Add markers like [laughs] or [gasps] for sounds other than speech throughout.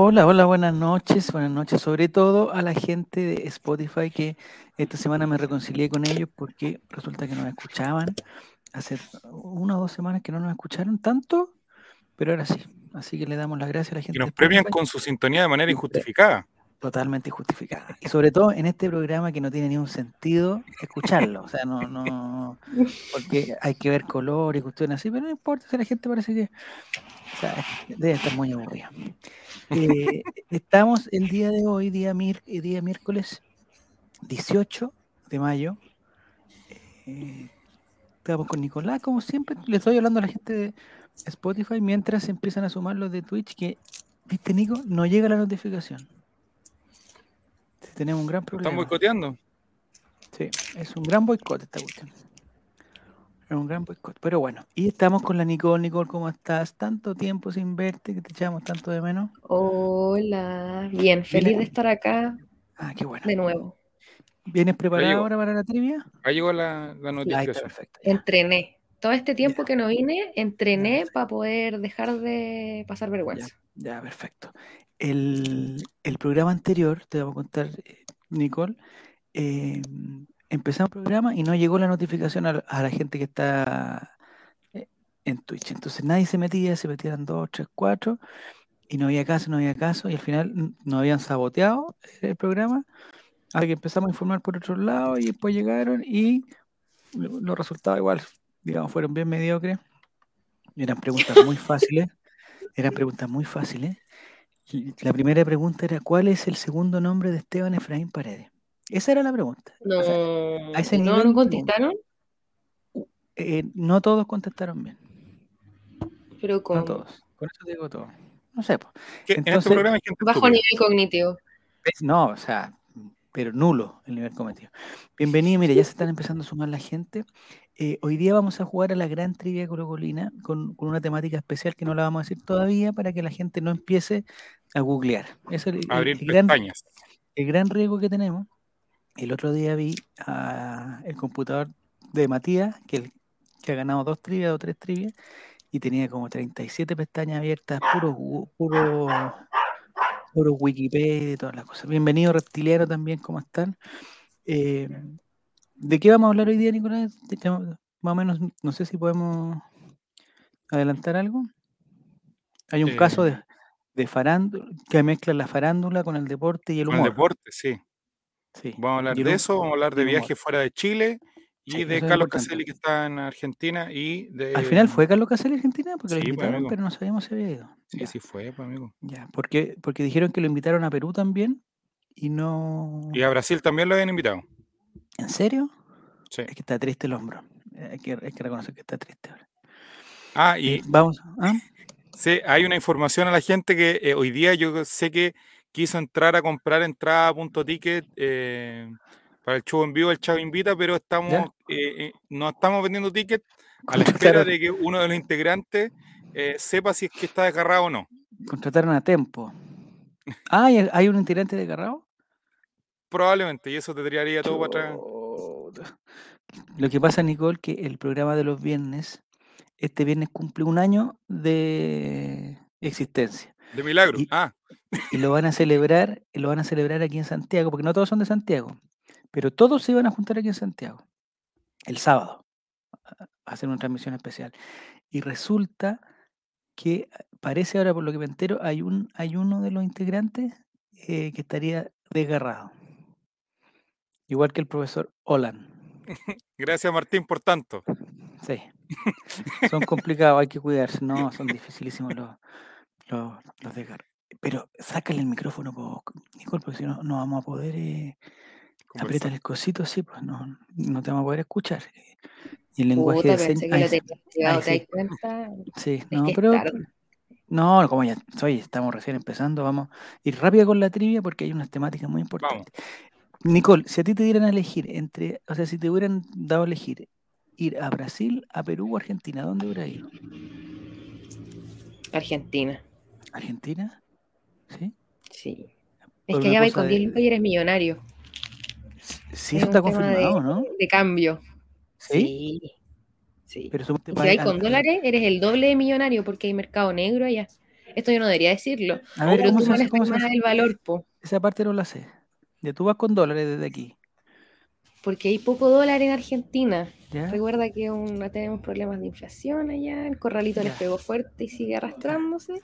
Hola, hola, buenas noches, buenas noches, sobre todo a la gente de Spotify que esta semana me reconcilié con ellos porque resulta que no me escuchaban. Hace una o dos semanas que no nos escucharon tanto, pero ahora sí. Así que le damos las gracias a la gente. Y nos premian con su sintonía de manera injustificada. Totalmente injustificada. Y sobre todo en este programa que no tiene ni un sentido escucharlo. O sea, no, no, porque hay que ver color y cuestiones así, pero no importa si la gente parece que o sea, debe estar muy aburrida. Eh, estamos el día de hoy, día, mir- eh, día miércoles 18 de mayo. Eh, estamos con Nicolás, como siempre. Le estoy hablando a la gente de Spotify mientras empiezan a sumar los de Twitch que, viste, Nico, no llega la notificación. Tenemos un gran Lo están problema. boicoteando. Sí, es un gran boicot esta cuestión. Es un gran boicot. Pero bueno, y estamos con la Nicole. Nicole, ¿cómo estás? Tanto tiempo sin verte que te echamos tanto de menos. Hola, bien, feliz de estar acá Ah, qué bueno. de nuevo. ¿Vienes preparada ahora para la trivia? Ahí llegó la, la Ahí está, notificación. perfecto. ya. Entrené. Todo este tiempo que no vine, entrené Ya. para poder dejar de pasar vergüenza. Ya, perfecto. El, el programa anterior, te voy a contar, eh, Nicole, eh, empezamos el programa y no llegó la notificación a, la- gente que está eh, en Twitch. Entonces nadie se metía, se metían dos, tres, cuatro, y no había caso, no había caso, y al final nos habían saboteado el programa, hasta que empezamos a informar por otro lado, y después llegaron, y lo- los resultados igual, digamos, fueron bien mediocres. Eran preguntas muy fáciles, eran preguntas muy fáciles. La primera pregunta era, ¿cuál es el segundo nombre de Esteban Efraín Paredes? Esa era la pregunta. No, O sea, a ese no, nivel no contestaron, eh, no todos contestaron bien. pero No con todos. Con eso digo todo. No sé, po. Que en este Entonces- programa hay gente bajo nivel cognitivo. Es- No, o sea, pero nulo el nivel cometido. Bienvenido, mire, ya se están empezando a sumar la gente. Eh, hoy día vamos a jugar a la gran trivia colocolina con, con una temática especial que no la vamos a decir todavía para que la gente no empiece a googlear. Eso es el, el- Abrir el gran, pestañas. el gran riesgo que tenemos. El otro día vi a el computador de Matías, que, el- que ha ganado dos trivias o tres trivias, y tenía como 37 pestañas abiertas, puro, puro, puro Wikipedia y todas las cosas. Bienvenido Reptiliano también, ¿cómo están? Eh, ¿De qué vamos a hablar hoy día, Nicolás? Más o menos, no sé si podemos adelantar algo. Hay un Eh, caso de, de farándula, que mezcla la farándula con el deporte y el Con el humor. deporte, sí. Sí. Vamos a hablar de eso, vamos a hablar de humor. viajes fuera de Chile y Sí, de Carlos. Caselli que está en Argentina y de... Al final fue Carlos Caselli Argentina porque lo Sí, pues, invitaron, pero no sabíamos si había ido. Sí, Ya, sí fue, pues, amigo. ya, porque, porque dijeron que lo invitaron a Perú también y no. Y a Brasil también lo habían invitado. ¿En serio? Sí. Es que está triste el hombro. Eh, Hay que, hay que reconocer que está triste ahora. Ah, Eh, y vamos. ¿ah? sí, hay una información a la gente que eh, hoy día yo sé que quiso entrar a comprar entrada punto ticket eh, para el show en vivo, el Chavo Invita, pero estamos eh, eh, no estamos vendiendo ticket a la espera de que uno de los integrantes eh, sepa si es que está desgarrado o no. contrataron a Tempo. Ah, ¿hay- ¿hay un integrante de Carrao? Probablemente, y eso te tiraría todo para atrás. Lo que pasa, Nicole, que el programa de los viernes, este viernes cumple un año de existencia. De milagro. Y, Ah, y lo van a celebrar, y lo van a celebrar aquí en Santiago, porque no todos son de Santiago, pero todos se iban a juntar aquí en Santiago, el sábado, a a hacer una transmisión especial. Y resulta que parece ahora, por lo que me entero, hay un, hay uno de los integrantes eh, que estaría desgarrado, igual que el profesor Olan. [laughs] gracias Martín por tanto. Sí, [laughs] son complicados, hay que cuidarse, no, son dificilísimos los, los, los desgarros. Pero sácale el micrófono, po, Nicole, porque si no, no vamos a poder eh, apretar el cosito, sí, pues no, no te vamos a poder escuchar. Y el lenguaje Puta, de señas, sí, tenías activado, ahí ¿te das sí, no, pero tarde. no, como ya soy, estamos recién empezando, vamos a ir rápido con la trivia porque hay unas temáticas muy Vamos. Nicole, si a ti te dieran a elegir entre, o sea, si te hubieran dado a elegir ir a Brasil, a Perú o Argentina, ¿a dónde hubieras ido? Argentina, ¿Argentina? ¿Sí? sí. Es que ya vais con 10 de... lucas y eres millonario. Sí, Es eso está de, confirmado, ¿no? de cambio. ¿Sí? Sí, sí. Pero Y si al- con dólares, eres el doble de millonario porque hay mercado negro allá. esto yo no debería decirlo, A ver, pero ¿cómo tú manejas ¿Cómo se más hace? el valor, po, Esa parte no la sé. Ya tú vas con dólares desde aquí, porque hay poco dólar en Argentina. ¿ya? Recuerda que no tenemos problemas de inflación allá, el corralito les pegó fuerte y sigue arrastrándose.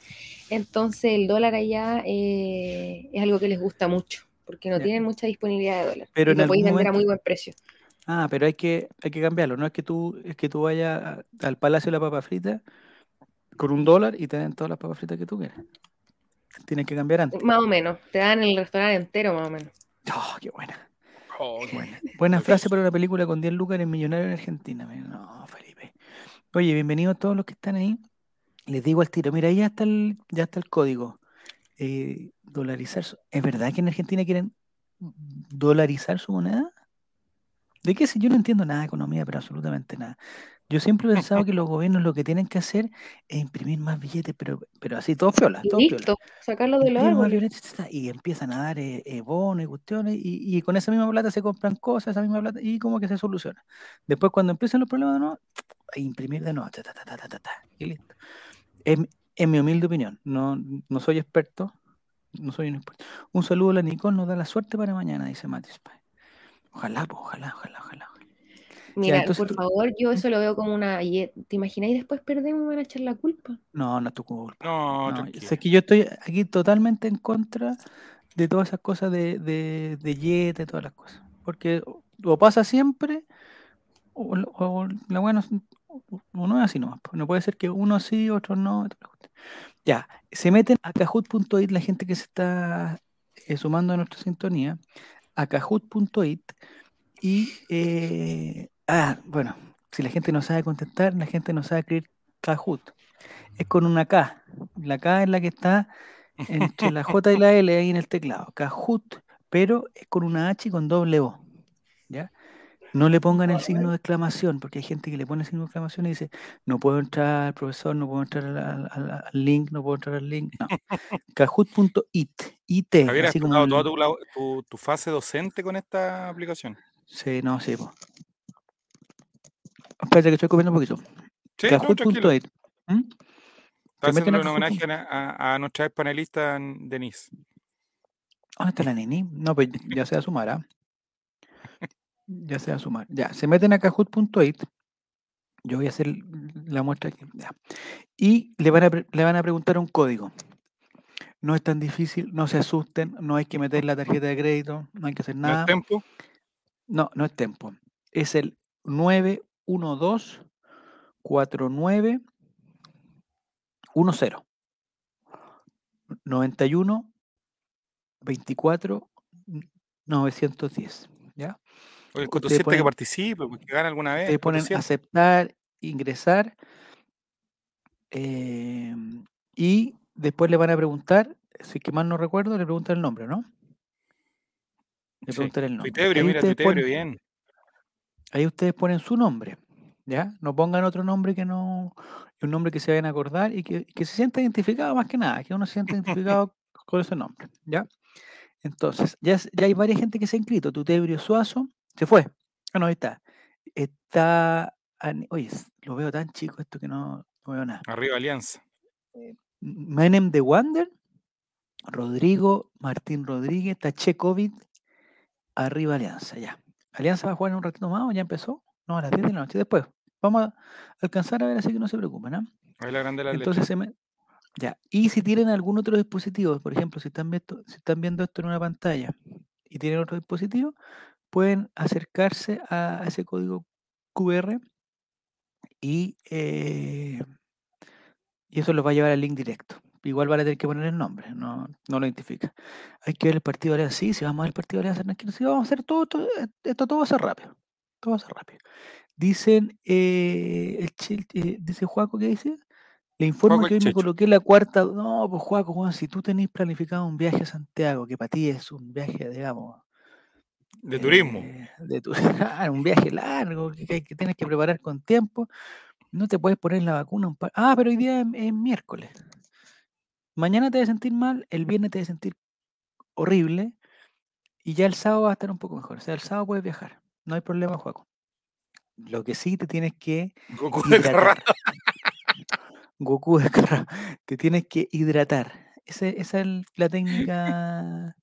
Entonces el dólar allá eh, es algo que les gusta mucho, porque no Ya. tienen mucha disponibilidad de dólar. Pero y en lo podéis vender a muy buen precio. Ah, pero hay que, hay que cambiarlo. No es que tú, es que tú vayas al Palacio de la Papa Frita con un dólar y te den todas las papas fritas que tú quieras. Tienes que cambiar antes. Más o menos, te dan el restaurante entero más o menos. Oh, qué buena. Oh, qué Buena, buena frase para una película con 10 lucas en millonario en Argentina. No, Felipe. Oye, bienvenidos a todos los que están ahí. Les digo al tiro, mira, ahí ya está el, ya está el código. Eh, dolarizar. su- ¿Es verdad que en Argentina quieren dolarizar su moneda? ¿De qué? Si yo no entiendo nada de economía, pero absolutamente nada. Yo siempre he [laughs] pensado que los gobiernos lo que tienen que hacer es imprimir más billetes, pero, pero así, todo piola, Y todo listo, sacarlo de los árboles. y empiezan a dar eh, eh, bonos y cuestiones, y, y con esa misma plata se compran cosas, esa misma plata, y como que se soluciona. Después, cuando empiezan los problemas de nuevo, imprimir de nuevo, ta, ta, ta, ta, ta, ta, ta, y listo. Es, es mi humilde opinión, no, no soy experto, no soy un experto. Un saludo a la Nicole, nos da la suerte para mañana, dice Matis. Ojalá, pues, ojalá, ojalá, ojalá. Mira, entonces por favor, yo eso lo veo como una... y- ¿Te imagináis después perdemos y van a echar la culpa? No, no es tu culpa. No, No, sé que yo estoy aquí totalmente en contra de todas esas cosas de, de, de Yete, y todas las cosas. Porque o- pasa siempre, o, la- o la buena o no es así nomás. No puede ser que uno sí, otro no. Ya, se meten a kahoot.it la gente que se está eh, sumando a nuestra sintonía, a kahoot.it y, eh, ah, bueno, si la gente no sabe contestar, la gente no sabe escribir Kahoot. Es con una K. La K es la que está entre la J y la L ahí en el teclado. Kahoot, pero es con una H y con doble O. ¿Ya? No le pongan el signo de exclamación, porque hay gente que le pone el signo de exclamación y dice, no puedo entrar, profesor, no puedo entrar al, al- al- al link, no puedo entrar al link. No. [laughs] Kahoot.it. IT. Javier, ¿has así como explotado el- toda tu, lao- tu, tu fase docente con esta aplicación? Sí, no, sí. po. Espérate que estoy comiendo un poquito. Sí, no. Kahoot.it. ¿Mm? Está haciendo un homenaje a, a- nuestra panelista Denise. ¿Dónde está la neni? No, pues ya se va a sumar, ¿ah? Ya se va a sumar. Ya, se meten a kahoot.it. Yo voy a hacer la muestra aquí. ya. Y le van, a, le van a preguntar un código. No es tan difícil, no se asusten, no hay que meter la tarjeta de crédito, no hay que hacer ¿No es nada. tempo? No, no es tempo. Es el 912 49 10 91 24 910. ¿Ya? Oye, el cotociente que participe, pues, que gane alguna vez. Ustedes ponen aceptar, ingresar eh, y después le van a preguntar, si es que mal no recuerdo, le preguntan el nombre, ¿no? Le Sí. preguntan el nombre. Tuitebrio, mira, Tuitebrio, bien. Ahí ustedes ponen su nombre, ¿ya? No pongan otro nombre que no, un nombre que se vayan a acordar y que, que se sienta identificado más que nada, que uno se sienta identificado con ese nombre, ¿ya? Entonces, ya, ya hay varias gente que se ha inscrito. Tutebrio Suazo, se fue. Ah, no, ahí está. Está, oye, lo veo tan chico esto que no, no veo nada. Arriba Alianza. Menem de Wander, Rodrigo, Martín Rodríguez, Taché COVID, arriba Alianza, ya. Alianza va a jugar en un ratito más o ya empezó. No, a las 10 de la noche. Después, vamos a alcanzar a ver, así que no se preocupen. ¿ah? Ahí la grande de la Entonces se me... Ya. Y si tienen algún otro dispositivo, por ejemplo, si están, viendo, si están viendo esto en una pantalla y tienen otro dispositivo, pueden acercarse a ese código QR y, eh, y eso los va a llevar al link directo. Igual van a tener que poner el nombre, no, no lo identifica. Hay que ver el partido de Alianza. Sí, si vamos a ver el partido de Alianza. Sí, vamos a hacer todo, todo- esto todo va a ser rápido. Todo va a ser rápido. Dicen, eh, el eh, dice Juaco, ¿qué dice? Le informo Juaco que hoy me coloqué la cuarta. No, pues Juaco, Juan, si tú tenés planificado un viaje a Santiago, que para ti es un viaje, digamos, De turismo. eh, de tu- [laughs] ah, un viaje largo que, que- que tienes que preparar con tiempo. No te puedes poner la vacuna. un par- Ah, pero hoy día es, es miércoles. Mañana te vas a sentir mal, el viernes te vas a sentir horrible y ya el sábado va a estar un poco mejor. O sea, el sábado puedes viajar. No hay problema, Juaco. Lo que sí te tienes que Goku [laughs] hidratar. Goku. [laughs] Te tienes que hidratar. Esa es la técnica.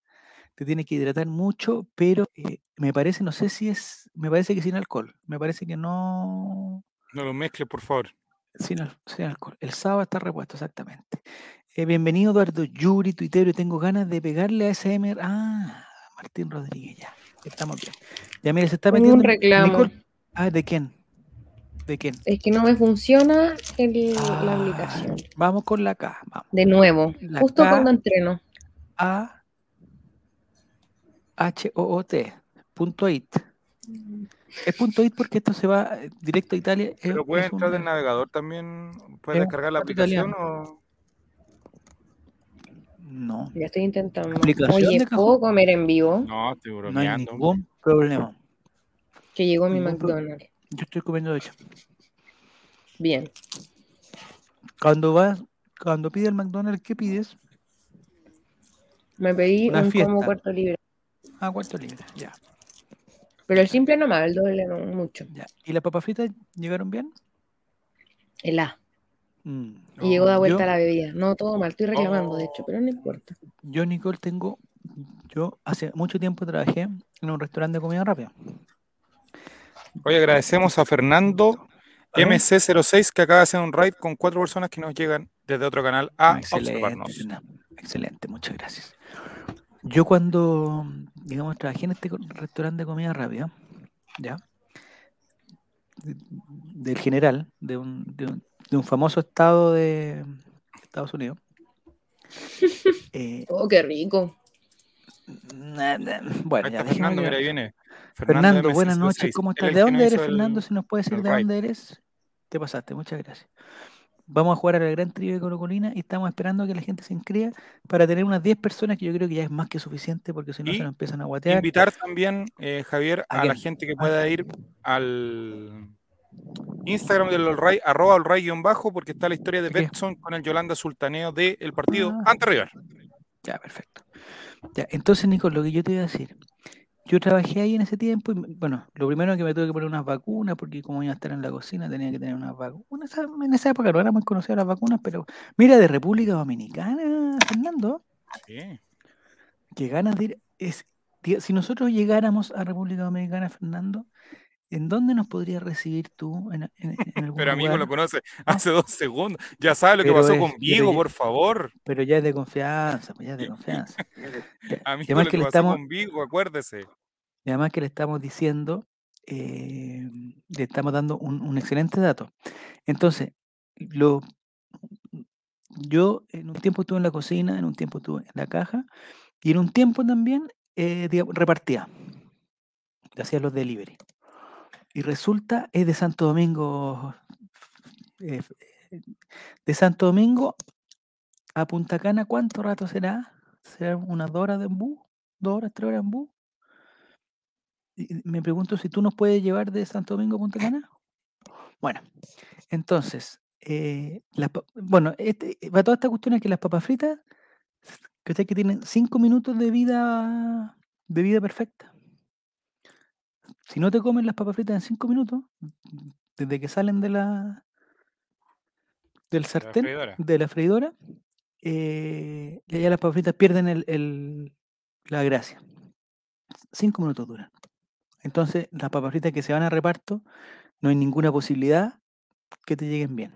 Te tienes que hidratar mucho, pero eh, me parece, no sé si es, me parece que sin alcohol. Me parece que no, No lo mezcles, por favor. sin, sin alcohol. El sábado está repuesto, exactamente. Eh, bienvenido Eduardo Yuri, tuitero, y tengo ganas de pegarle a SMR. Ah, Martín Rodríguez, ya. Estamos bien. Ya mire, se está metiendo. un reclamo. Nicole- ah, ¿de quién? ¿De quién? Es que no me funciona el- la Ah, aplicación. Vamos con la K. Vamos. De nuevo, La justo K. cuando entreno. A H O O T punto it. Es punto it porque esto se va eh, directo a Italia. es- Pero puede es un- entrar del navegador también. Puede descargar la aplicación italiano. o. No, Ya estoy intentando. Oye. ¿puedo comer en vivo? No, estoy no hay bromeando. ningún problema. Que llegó mi Ningún pro- McDonald's. Yo estoy comiendo de hecho. Bien. Cuando vas, cuando pides el McDonald's, ¿qué pides? Me pedí Una un fiesta. combo cuarto libre. Ah, cuarto libre, ya, Pero el simple no más, el doble no mucho. ya. ¿Y las papas fritas llegaron bien? El A. Mm, Y llegó de vuelta yo, la bebida. No, todo mal. Estoy reclamando, de Oh. hecho, pero no importa. yo, Nicole, tengo. Yo hace mucho tiempo trabajé en un restaurante de comida rápida. Oye, agradecemos a Fernando A ver. MC06 que acaba de hacer un raid con cuatro personas que nos llegan desde otro canal a excelente, observarnos. Excelente, muchas gracias. Yo cuando, digamos, trabajé en este restaurante de comida rápida, ¿ya? De- Del general, de un, de un, de un famoso estado de Estados Unidos. [laughs] Eh, Oh, qué rico. na- na- bueno, ya Fernando, que- mira, ahí viene. Fernando, MC06, buenas noches, ¿cómo estás? es ¿De dónde eres, el- Fernando? Si nos puedes decir de dónde eres. Te pasaste, muchas gracias. Vamos a jugar a la gran trío de Colocolina y estamos esperando que la gente se inscriba para tener unas 10 personas que yo creo que ya es más que suficiente porque si no Y se nos empiezan a guatear. Invitar también, eh, Javier, ¿A a la gente que Ah. pueda ir al Instagram del Olray, arroba Olray guion bajo, porque está la historia de ¿De? Betson con el Yolanda Sultaneo del partido Ah. ante River. Ya, perfecto. Ya, entonces, Nico, lo que yo te iba a decir. Yo trabajé ahí en ese tiempo y, bueno, lo primero que me tuve que poner unas vacunas, porque como iba a estar en la cocina tenía que tener unas vacunas. En esa época no eran muy conocidas las vacunas, pero mira, de República Dominicana, Fernando, Sí. que ganas de ir. Es, si nosotros llegáramos a República Dominicana, Fernando, ¿en dónde nos podrías recibir tú? ¿En, en- en algún Pero amigo lugar? lo conoce [laughs] hace dos segundos. Ya sabe lo que pasó es- con Vigo, por favor. Pero ya es de confianza, pues ya es de [laughs] confianza. [laughs] Amigo, además lo que que pasó estamos, con Vigo, acuérdese. Y además que le estamos diciendo, eh, le estamos dando un, un excelente dato. Entonces, lo, yo en un tiempo estuve en la cocina, en un tiempo estuve en la caja, y en un tiempo también eh, digamos, repartía, hacía los delivery. Y resulta, es de Santo Domingo, eh, de Santo Domingo a Punta Cana, ¿cuánto rato será? ¿Será unas dos horas de bus? ¿Dos horas, tres horas en bus? Y- me pregunto si tú nos puedes llevar de Santo Domingo a Punta Cana. Bueno, entonces, eh, bueno, este, eh, para toda esta cuestión es que las papas fritas, que que tienen cinco minutos de vida, de vida perfecta. Si no te comen las papas fritas en cinco minutos, desde que salen de la del sartén, freidora. de la freidora, eh, ya ya las papas fritas pierden el- el- la gracia. Cinco minutos duran. Entonces, las papas fritas que se van a reparto, no hay ninguna posibilidad que te lleguen bien.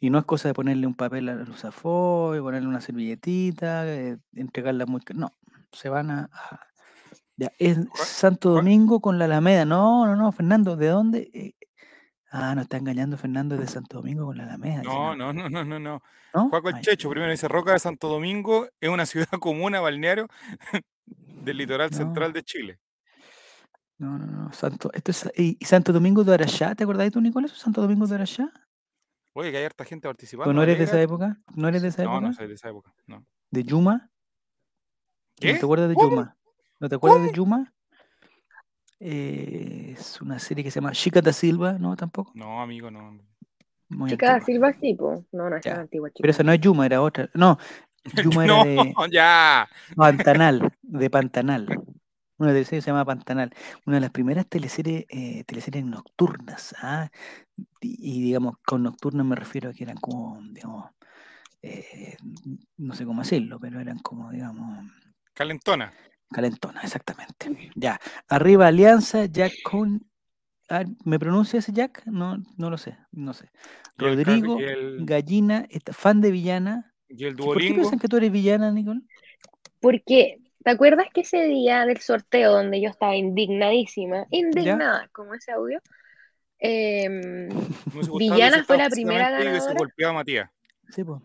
Y no es cosa de ponerle un papel al usafoy, ponerle una servilletita, eh, entregarla muy... No, se van a... a- ya, es Santo Domingo con la Alameda. No, no, no, Fernando, ¿de dónde? Eh, ah, no está engañando Fernando es de Santo Domingo con la Alameda. No, no, no, no, no, no. ¿no? Juaco el Checho, primero dice Roca de Santo Domingo, es una [laughs] ciudad comuna, balneario [laughs] del litoral No. central de Chile. No, no, no, Santo, esto es, y, y Santo Domingo de Arashá, ¿te acordás tú, Nicolás? Santo Domingo de Arashá. Oye, que hay harta gente participando. ¿O no eres de esa época? ¿No eres de esa No, época? no soy de esa época. No. ¿De Yuma? ¿Qué? ¿No te acuerdas de ¿Cómo? Yuma? ¿No te acuerdas de Yuma? Eh, es una serie que se llama Chica da Silva, ¿no? Tampoco. No, amigo, no. Muy Chica antigua. Silva sí, po. No, no es tan antigua, chica. Pero esa no es Yuma, era otra. No, [laughs] Yuma era no, de ya. Pantanal, de Pantanal. Una teleserie que se llama Pantanal. Una de las primeras teleseries, eh, teleseries nocturnas. ¿ah? Y, y, digamos, con nocturnas me refiero a que eran como, digamos, eh, no sé cómo decirlo, pero eran como, digamos... Calentona. Calentona, exactamente. Ya. Arriba Alianza, Jack con Ah, ¿Me pronuncia ese Jack? No, no lo sé, no sé. Rodrigo, el- Gallina, fan de Villana. Y el ¿Por qué piensan que tú eres villana, Nicole? Porque, ¿te acuerdas que ese día del sorteo donde yo estaba indignadísima, indignada, como ese audio, em, Villana fue la primera ganadora. a Matías. Sí, pues.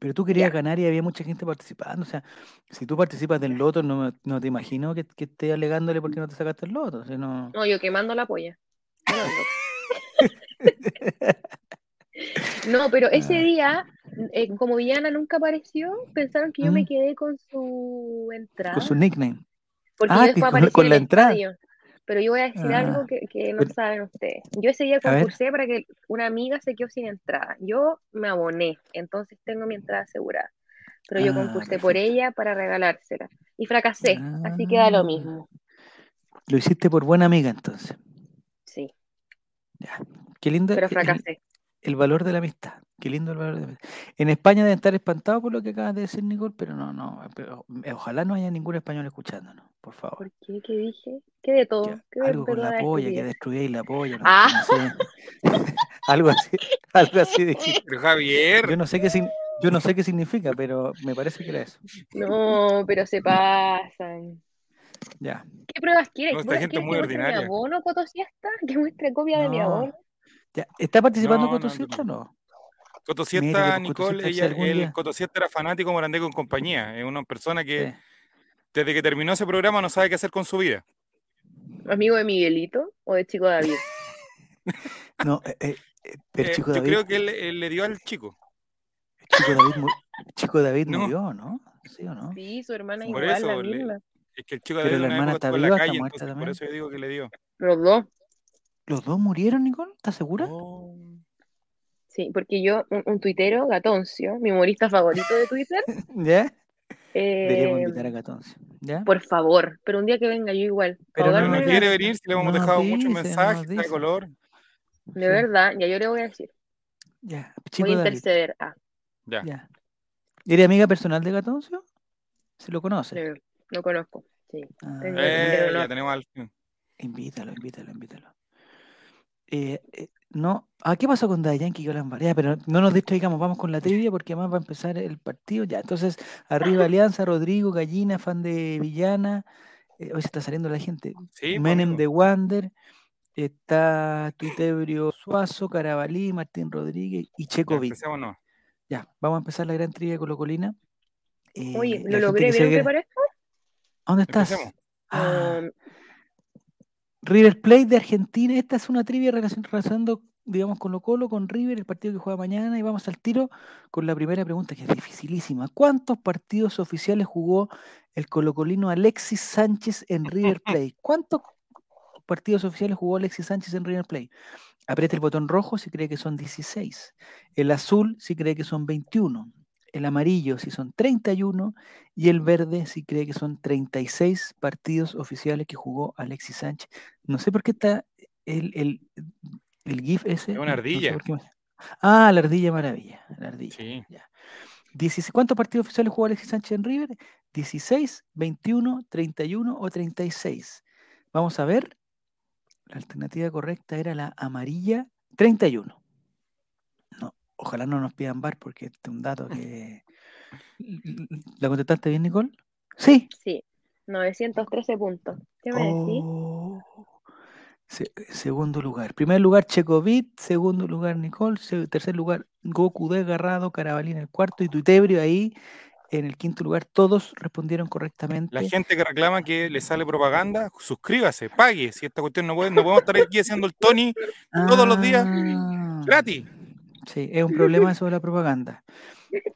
Pero tú querías ganar y había mucha gente participando. O sea, si tú participas del loto, no, no te imagino que, que estés alegándole por qué no te sacaste el loto. o sea, no... no, yo quemando la polla. [laughs] No, pero ese Ah. día, eh, como Villana nunca apareció, pensaron que yo Mm. me quedé con su entrada. Con su nickname. Porque Ah, yo con- con la entrada. estadio. Pero yo voy a decir Ah. algo que, que no saben ustedes. Yo ese día concursé para que una amiga se quedó sin entrada. Yo me aboné, entonces tengo mi entrada asegurada. Pero yo Ah, concursé por ella para regalársela. Y fracasé, así que da lo Ah. mismo. Lo hiciste por buena amiga, entonces. Sí, Ya. Qué lindo pero fracasé. El valor de la amistad. Qué lindo el valor de la amistad. En España deben estar espantados por lo que acabas de decir, Nicole, pero no, no. pero, eh, ojalá no haya ningún español escuchándonos, por favor. ¿Por qué? ¿Qué dije? ¿Qué de todo? Que ¿Qué de algo con la polla, que destruyéis la polla. No, Ah. no sé. [laughs] algo así, [laughs] algo así dijiste. Pero Javier, Yo no sé qué yo no sé qué significa, pero me parece que era eso. No, pero se pasan. Ya. ¿Qué pruebas quiere? No, esta ¿Quiere gente que muy muestre mi ordinaria. abono, Cotosiesta? [laughs] ¿Que muestre copia de mi No. abono? Ya. ¿Está participando No, no, no, o no? Coto Mira, Siesta, que Coto Nicole, si ella, algún el día- Coto Siesta era fanático de Morandé con compañía. Es una persona que Sí. desde que terminó ese programa no sabe qué hacer con su vida. ¿Amigo de Miguelito o de Chico David? [laughs] No, eh, eh, eh, pero Eh, chico yo David, creo que él, él le dio al chico. chico David, chico David No. murió, ¿no? ¿Sí o no? Sí, su hermana Por igual, eso, la le- misma. Es que el chico Pero de la hermana está la viva, está calle, muerta entonces por eso yo digo que le dio. Los dos. ¿Los dos murieron, Nicole? ¿Estás segura? Oh. Sí, porque yo, un, un tuitero, Gatoncio, mi humorista favorito de Twitter, [laughs] ¿Ya? eh, Deberíamos invitar a Gatoncio. ¿Ya? por favor, pero un día que venga yo igual. Pero no no quiere venir si le hemos No dejado muchos dice, no mensajes, está de color. De Sí. verdad, ya yo le voy a decir. Ya. Voy Chico a David. interceder. Ah, Ya. Ya. ¿Eres amiga personal de Gatoncio? ¿Se lo conoce? eh, lo conozco. Sí. Ah, Eh, no. ya tenemos al invítalo, invítalo, invítalo. Eh, eh, no, ¿a qué pasó con Yankee y Yolanda Ya, pero no nos distraigamos, vamos con la trivia porque además va a empezar el partido. Ya, entonces, arriba [laughs] Alianza, Rodrigo, Gallina, fan de Villana. eh, hoy se está saliendo la gente. Sí, pues, Menem amigo. de Wander. Está Tuitebrio Suazo, Carabalí, Martín Rodríguez y Ya, Checo Vid. empecémonos. Ya, vamos a empezar la gran trivia colocolina. Eh, Oye, ¿lo logré? ¿A ¿Dónde estás? Ah, Um, River Plate de Argentina. Esta es una trivia relacion- relacionando, digamos, Colo Colo con River, el partido que juega mañana. Y vamos al tiro con la primera pregunta, que es dificilísima. ¿Cuántos partidos oficiales jugó el colocolino Alexis Sánchez en River Plate? [laughs] ¿Cuántos partidos oficiales jugó Alexis Sánchez en River Plate? Apriete el botón rojo si cree que son 16. El azul si cree que son 21. El amarillo si son 31. Y el verde si cree que son 36 partidos oficiales que jugó Alexis Sánchez. No sé por qué está el, el, el GIF ese. Es una no- no sé ardilla. Ah, la ardilla maravilla. La ardilla. Sí. ya. 16 ¿Cuántos partidos oficiales jugó Alexis Sánchez en River? 16, 21, 31 o 36. Vamos a ver. La alternativa correcta era la amarilla 31. Ojalá no nos pidan bar porque este es un dato que. [laughs] ¿La contestaste bien, Nicole? Sí. sí, 913 puntos. ¿Qué me decís? Oh. Se- segundo lugar. Primer lugar, Checovit. Segundo lugar, Nicole. se- tercer lugar, Goku de Garrado. Carabalí en el cuarto. Y Tuitebrio ahí en el quinto lugar. Todos respondieron correctamente. La gente que reclama que le sale propaganda, suscríbase, pague. Si esta cuestión no puede, no podemos estar aquí haciendo el Tony todos los días Ah, gratis. Sí, es un problema eso de la propaganda.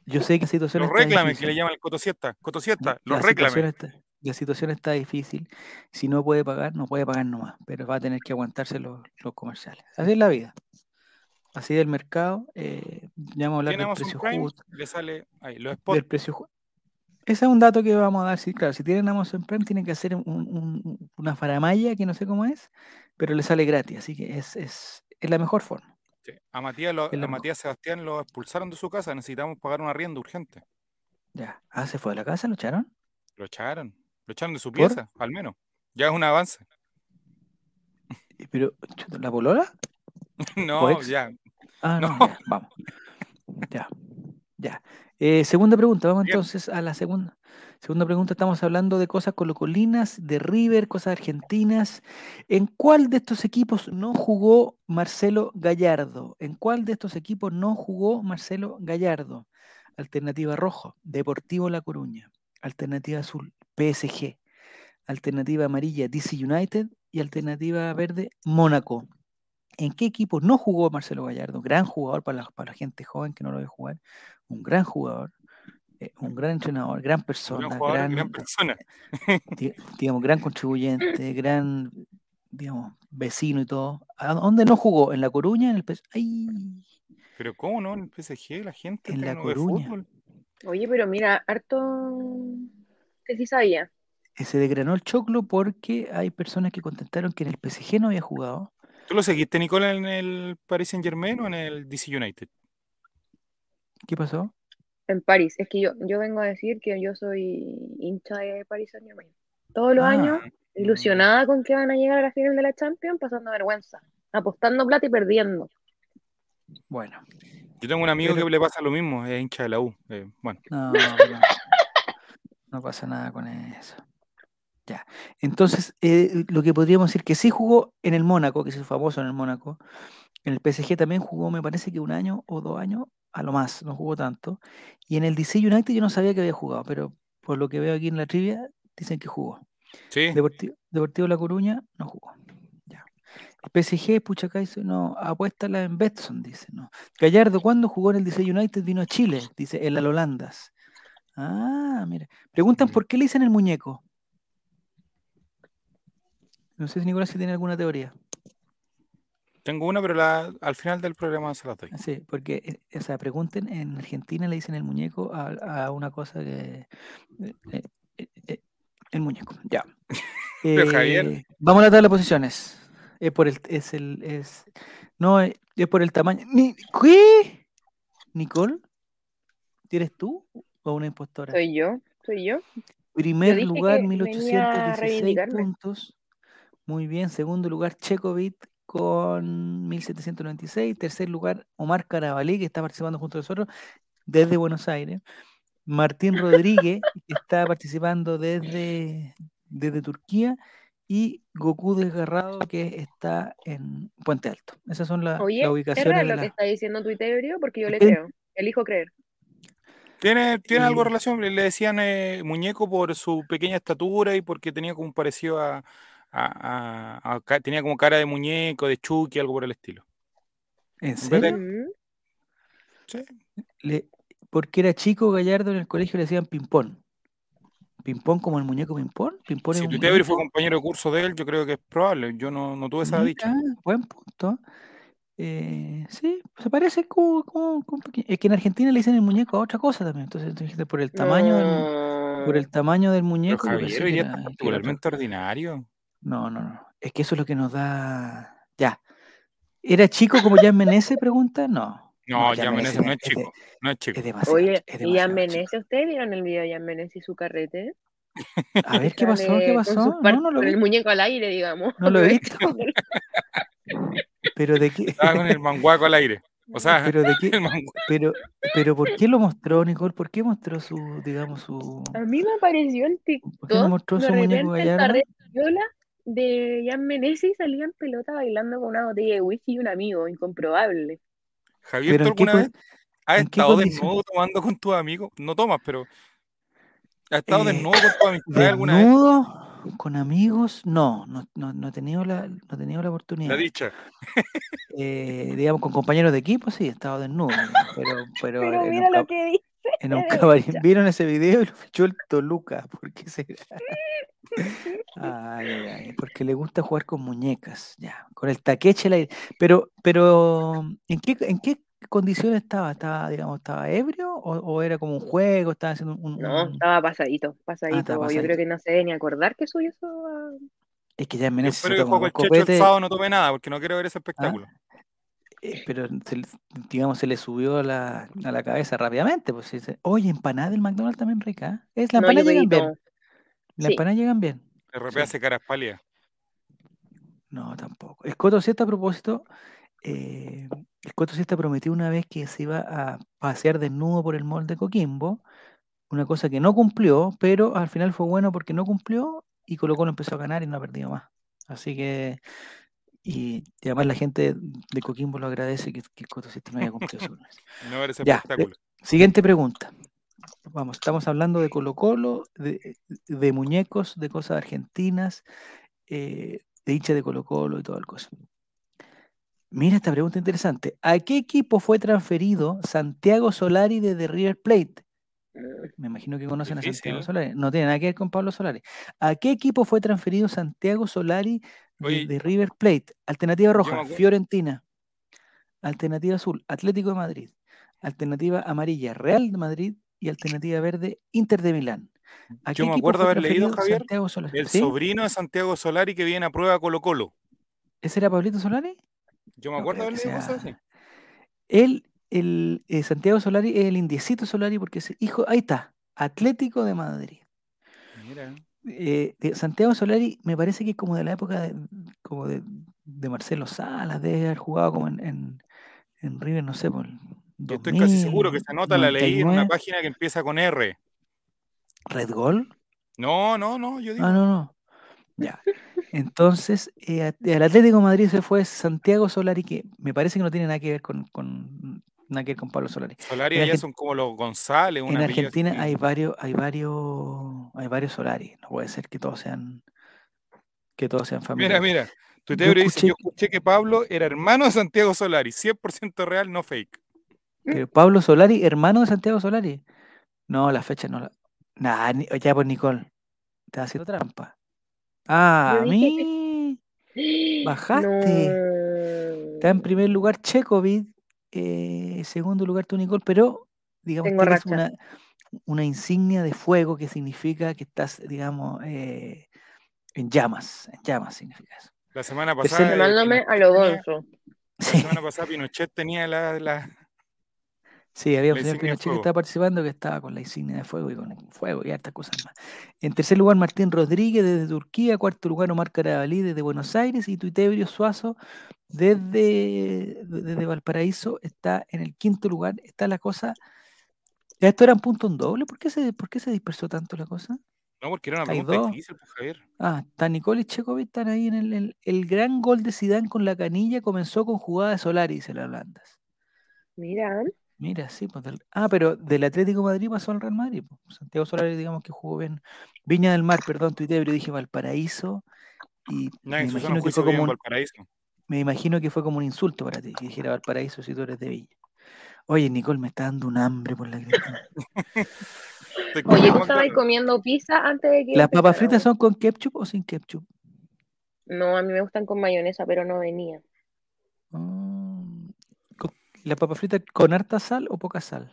Yo sé que la situación Los está reclames que difícil. le llaman el Cotosiesta. Cotosiesta, La los situación, reclames. está, la situación está difícil. Si no puede pagar, no puede pagar nomás, pero va a tener que aguantarse los, los comerciales. Así es la vida. Así es el mercado. Eh, ya vamos a hablar del precio Prime, justo. le sale ahí, los Del spots. precio ju- Ese es un dato que vamos a dar. Sí, claro, si tienen Amazon Prime, tienen que hacer un- un- una faramaya que no sé cómo es, pero le sale gratis. Así que es, es, es la mejor forma. Sí. A, Matías, lo- a Matías Sebastián lo expulsaron de su casa. Necesitamos pagar un arriendo urgente. Ya. Ah, se fue de la casa, lo echaron. Lo echaron. Lo echaron de su ¿Por? pieza, al menos. Ya es un avance. Pero, ¿la polola? [laughs] no, ya. Ah, no, No. ya, vamos. Ya, ya. Eh, segunda pregunta, vamos Bien. entonces a la segunda. Segunda pregunta, estamos hablando de cosas colocolinas, de River, cosas argentinas. ¿En cuál de estos equipos no jugó Marcelo Gallardo? ¿En cuál de estos equipos no jugó Marcelo Gallardo? Alternativa rojo, Deportivo La Coruña. Alternativa azul, PSG. Alternativa amarilla, DC United. Y alternativa verde, Mónaco. ¿En qué equipo no jugó Marcelo Gallardo? Gran jugador para la, para la gente joven que no lo ve jugar. Un gran jugador, un gran entrenador, gran Un persona, gran jugador, gran, gran persona. [laughs] di- digamos, gran contribuyente, gran digamos, vecino y todo. ¿A dónde no jugó? ¿En La Coruña? ¿En el PS? ¡Ay! Pero ¿cómo no? En el PSG la gente En La Coruña. fútbol. Oye, pero mira, harto que sí sabía. Eh, Se desgranó el choclo porque hay personas que contestaron que en el PSG no había jugado. ¿Tú lo seguiste, Nicola, en el Paris Saint Germain o en el DC United? ¿Qué pasó? En París. Es que yo, yo vengo a decir que yo soy hincha de París Saint Germain. Todos los Ah. años, ilusionada con que van a llegar a la final de la Champions, pasando vergüenza, apostando plata y perdiendo. Bueno, Yo tengo un amigo Pero- que le pasa lo mismo, es hincha de la U. eh, bueno, no, no, no pasa nada con eso. Ya. Entonces, eh, lo que podríamos decir que sí jugó en el Mónaco, que es famoso en el Mónaco. En el PSG también jugó, me parece que un año o dos años, a lo más, no jugó tanto. Y en el DC United yo no sabía que había jugado, pero por lo que veo aquí en la trivia, dicen que jugó. sí, Deportivo, Deportivo La Coruña no jugó. Ya. El PSG, pucha, acá dice, no, apuéstala en Betson, dice, no. Gallardo, ¿cuándo jugó en el DC United? Vino a Chile, dice, en la Holandas. Ah, mira. Preguntan por qué le dicen el muñeco. No sé si Nicolás si tiene alguna teoría. Tengo una, pero la, al final del programa se la doy. Sí, porque, eh, o sea, pregunten, en Argentina le dicen el muñeco a, a una cosa que... eh, eh, el muñeco, ya. [laughs] Pero, Javier. Vamos a la tabla de posiciones. Es por el... Es el es, no, es por el tamaño. Ni, ¿Qué? ¿Nicole? ¿Eres tú o una impostora? Soy yo, soy yo. Primer dije lugar, que venía a 1816 reivindicarme. puntos. Muy bien. Segundo lugar, Checovic con 1796. Tercer lugar, Omar Carabalí, que está participando junto a nosotros desde Buenos Aires. Martín Rodríguez, que está participando desde, desde Turquía. Y Goku Desgarrado, que está en Puente Alto. Esas son la- Oye, las ¿es ubicaciones lo que la. está diciendo Twitterio? Porque yo le creo. Elijo creer. ¿Tiene, tiene algo de relación? Le le decían eh, muñeco por su pequeña estatura y porque tenía como un parecido a, a- a- a ca- tenía como cara de muñeco, de Chucky, algo por el estilo. ¿En serio? Sí. Le- porque era chico Gallardo en el colegio le decían ping-pong. ¿Ping-pong como el muñeco ping-pong? ¿Ping-pong es Si tu teoría fue compañero de curso de él, yo creo que es probable. Yo no, no tuve esa dicha. buen punto. Eh, sí, se parece como, como- como Es que en Argentina le dicen el muñeco a otra cosa también. Entonces, por el tamaño del, por el tamaño del Pero muñeco. Javier era- otra- particularmente ordinario. No, no, no. Es que eso es lo que nos da. Ya. ¿Era chico como Jan Menezes? Pregunta. No. No, Jan Menezes no es de- chico. No es chico. Es demasiado. Oye, es ¿y Jan. Menezes? ¿Ustedes vieron el video de Jan Menezes y su carrete? A ver, ¿qué pasó? ¿Qué sus pasó? par- No, no lo con vi. el muñeco al aire, digamos. No lo he visto. [laughs] Pero de qué. Estaba con el manguaco al aire. O sea, [laughs] Pero de qué. [laughs] Pero, pero ¿por qué lo mostró, Nicole? ¿Por qué mostró su, digamos, su. A mí me apareció en ¿Por qué no TikTok mostró su muñeco Gallardo? De Jan Menezes y salía en pelota bailando con una botella de whisky y un amigo, incomprobable. Javier, ¿tú ¿en qué alguna vez has estado desnudo tomando con tus amigos? No tomas, pero ¿has estado Eh, desnudo con tus amistades alguna vez? ¿Desnudo? ¿Con amigos? No, no, no, no he tenido la, no he tenido la La oportunidad. dicha. Eh, digamos, con compañeros de equipo, sí, he estado desnudo. Pero, pero, [laughs] Pero mira lo que dice. [laughs] en un dicha. ¿Vieron ese video y [laughs] lo fichó el Toluca? [laughs] ¿Por qué será? Ay, ay, ay, porque le gusta jugar con muñecas, ya, con el taqueche aire. Pero, pero, ¿en qué, en qué, condiciones estaba? ¿Estaba, digamos, estaba ebrio o, o era como un juego? ¿Estaba haciendo un, No, estaba pasadito, pasadito. Ah, estaba Yo creo que no se debe ni acordar que suyo eso. a- Es que ya Menezes se espero que el el copetes, sábado no tome nada, porque no quiero ver ese espectáculo. Eh, pero se digamos se le subió a la, a la cabeza rápidamente. Pues dice, oye, empanada del McDonald's también rica. ¿eh? Es, la No, empanada pedí llegan bien. La Sí. empanada llegan bien. RP Sí. hace caras pálidas. No, tampoco. El Coto Siesta, a propósito, eh, el Coto Siesta prometió una vez que se iba a pasear desnudo por el mall de Coquimbo, una cosa que no cumplió, pero al final fue bueno porque no cumplió y Colo Colo empezó a ganar y no ha perdido más. Así que, y, y además la gente de Coquimbo lo agradece que, que el Coto Siesta [laughs] no haya cumplido su promesa. No ver ese Ya, espectáculo. Siguiente pregunta. Vamos, estamos hablando de Colo Colo, de, de muñecos, de cosas argentinas, eh, de hincha de Colo Colo y todo el cosa. Mira esta pregunta interesante. ¿A qué equipo fue transferido Santiago Solari desde River Plate? Me imagino que conocen a Santiago Difícil. Solari. No tiene nada que ver con Pablo Solari. ¿A qué equipo fue transferido Santiago Solari Oye, desde River Plate? Alternativa roja, Fiorentina. Alternativa azul, Atlético de Madrid. Alternativa amarilla, Real de Madrid. Y alternativa verde, Inter de Milán. ¿A Yo me acuerdo haber leído, Javier, el ¿Sí? sobrino de Santiago Solari que viene a prueba a Colo Colo. ¿Ese era Pablito Solari? Yo me No acuerdo haber leído cosas sea- así. Él, el eh, Santiago Solari es el indiecito Solari porque es hijo, ahí está, Atlético de Madrid. Mira. Eh, de Santiago Solari me parece que es como de la época de, como de, de Marcelo Salas, debe haber jugado como en, en, en River, no sé, por el Yo estoy casi seguro que 2000, esa nota la leí en una 99. página que empieza con R. ¿Red Gol? No, no, no, yo digo. Ah, no, no. Ya. Entonces, eh, al Atlético de Madrid se fue Santiago Solari, que me parece que no tiene nada que ver con, con nada que ver con Pablo Solari. Solari allá son como los González, un En Argentina hay varios, hay varios, hay varios Solari. No puede ser que todos sean, que todos sean Mira, familiares. mira. Tu Yo teoría dice, escuché- yo escuché que Pablo era hermano de Santiago Solari, 100% real, no fake. Pero Pablo Solari, hermano de Santiago Solari. No, la fecha no la. Nah, ni- ya pues Nicole. Te haciendo trampa. Ah, a mí. [gasps] Bajaste. Está en primer lugar Checovid, eh, segundo lugar tú, Nicole, pero digamos Tengo tienes una, una insignia de fuego que significa que estás, digamos, eh, en llamas. En llamas significa eso. La semana pasada. eh, Llamándome a lo gonzo. La semana pasada Pinochet tenía la, la- sí, había un señor Pinochet que estaba participando que estaba con la insignia de fuego y con fuego y hartas cosas más. En tercer lugar, Martín Rodríguez desde Turquía. Cuarto lugar, Omar Carabalí desde Buenos Aires. Y Tuitebrio Suazo desde, desde Valparaíso está en el quinto lugar. Está la cosa. ¿Ya esto eran puntos en doble? ¿Por qué, se, ¿Por qué se dispersó tanto la cosa? No, porque era una pregunta dos. difícil, pues, Javier. Ah, está Nicole y Checovic están ahí en el, el, el gran gol de Zidane con la canilla comenzó con jugada de Solari, dice la Holandas. Mira, Mira, sí, pues del- ah, pero del Atlético de Madrid pasó al Real Madrid. pues. Santiago Solari, digamos que jugó bien. Viña del Mar, perdón, tuiteo, pero dije Valparaíso. Y Nadie me imagino, que fue como un, Valparaíso. me imagino que fue como un insulto para ti, que dijera Valparaíso si tú eres de Villa. Oye, Nicole, me está dando un hambre por la. Estoy [laughs] oye, tú estabas comiendo pizza antes de que ¿Las papas fritas son con ketchup o sin ketchup? No, a mí me gustan con mayonesa, pero no venía. Mm, con- ¿Las papas fritas con harta sal o poca sal?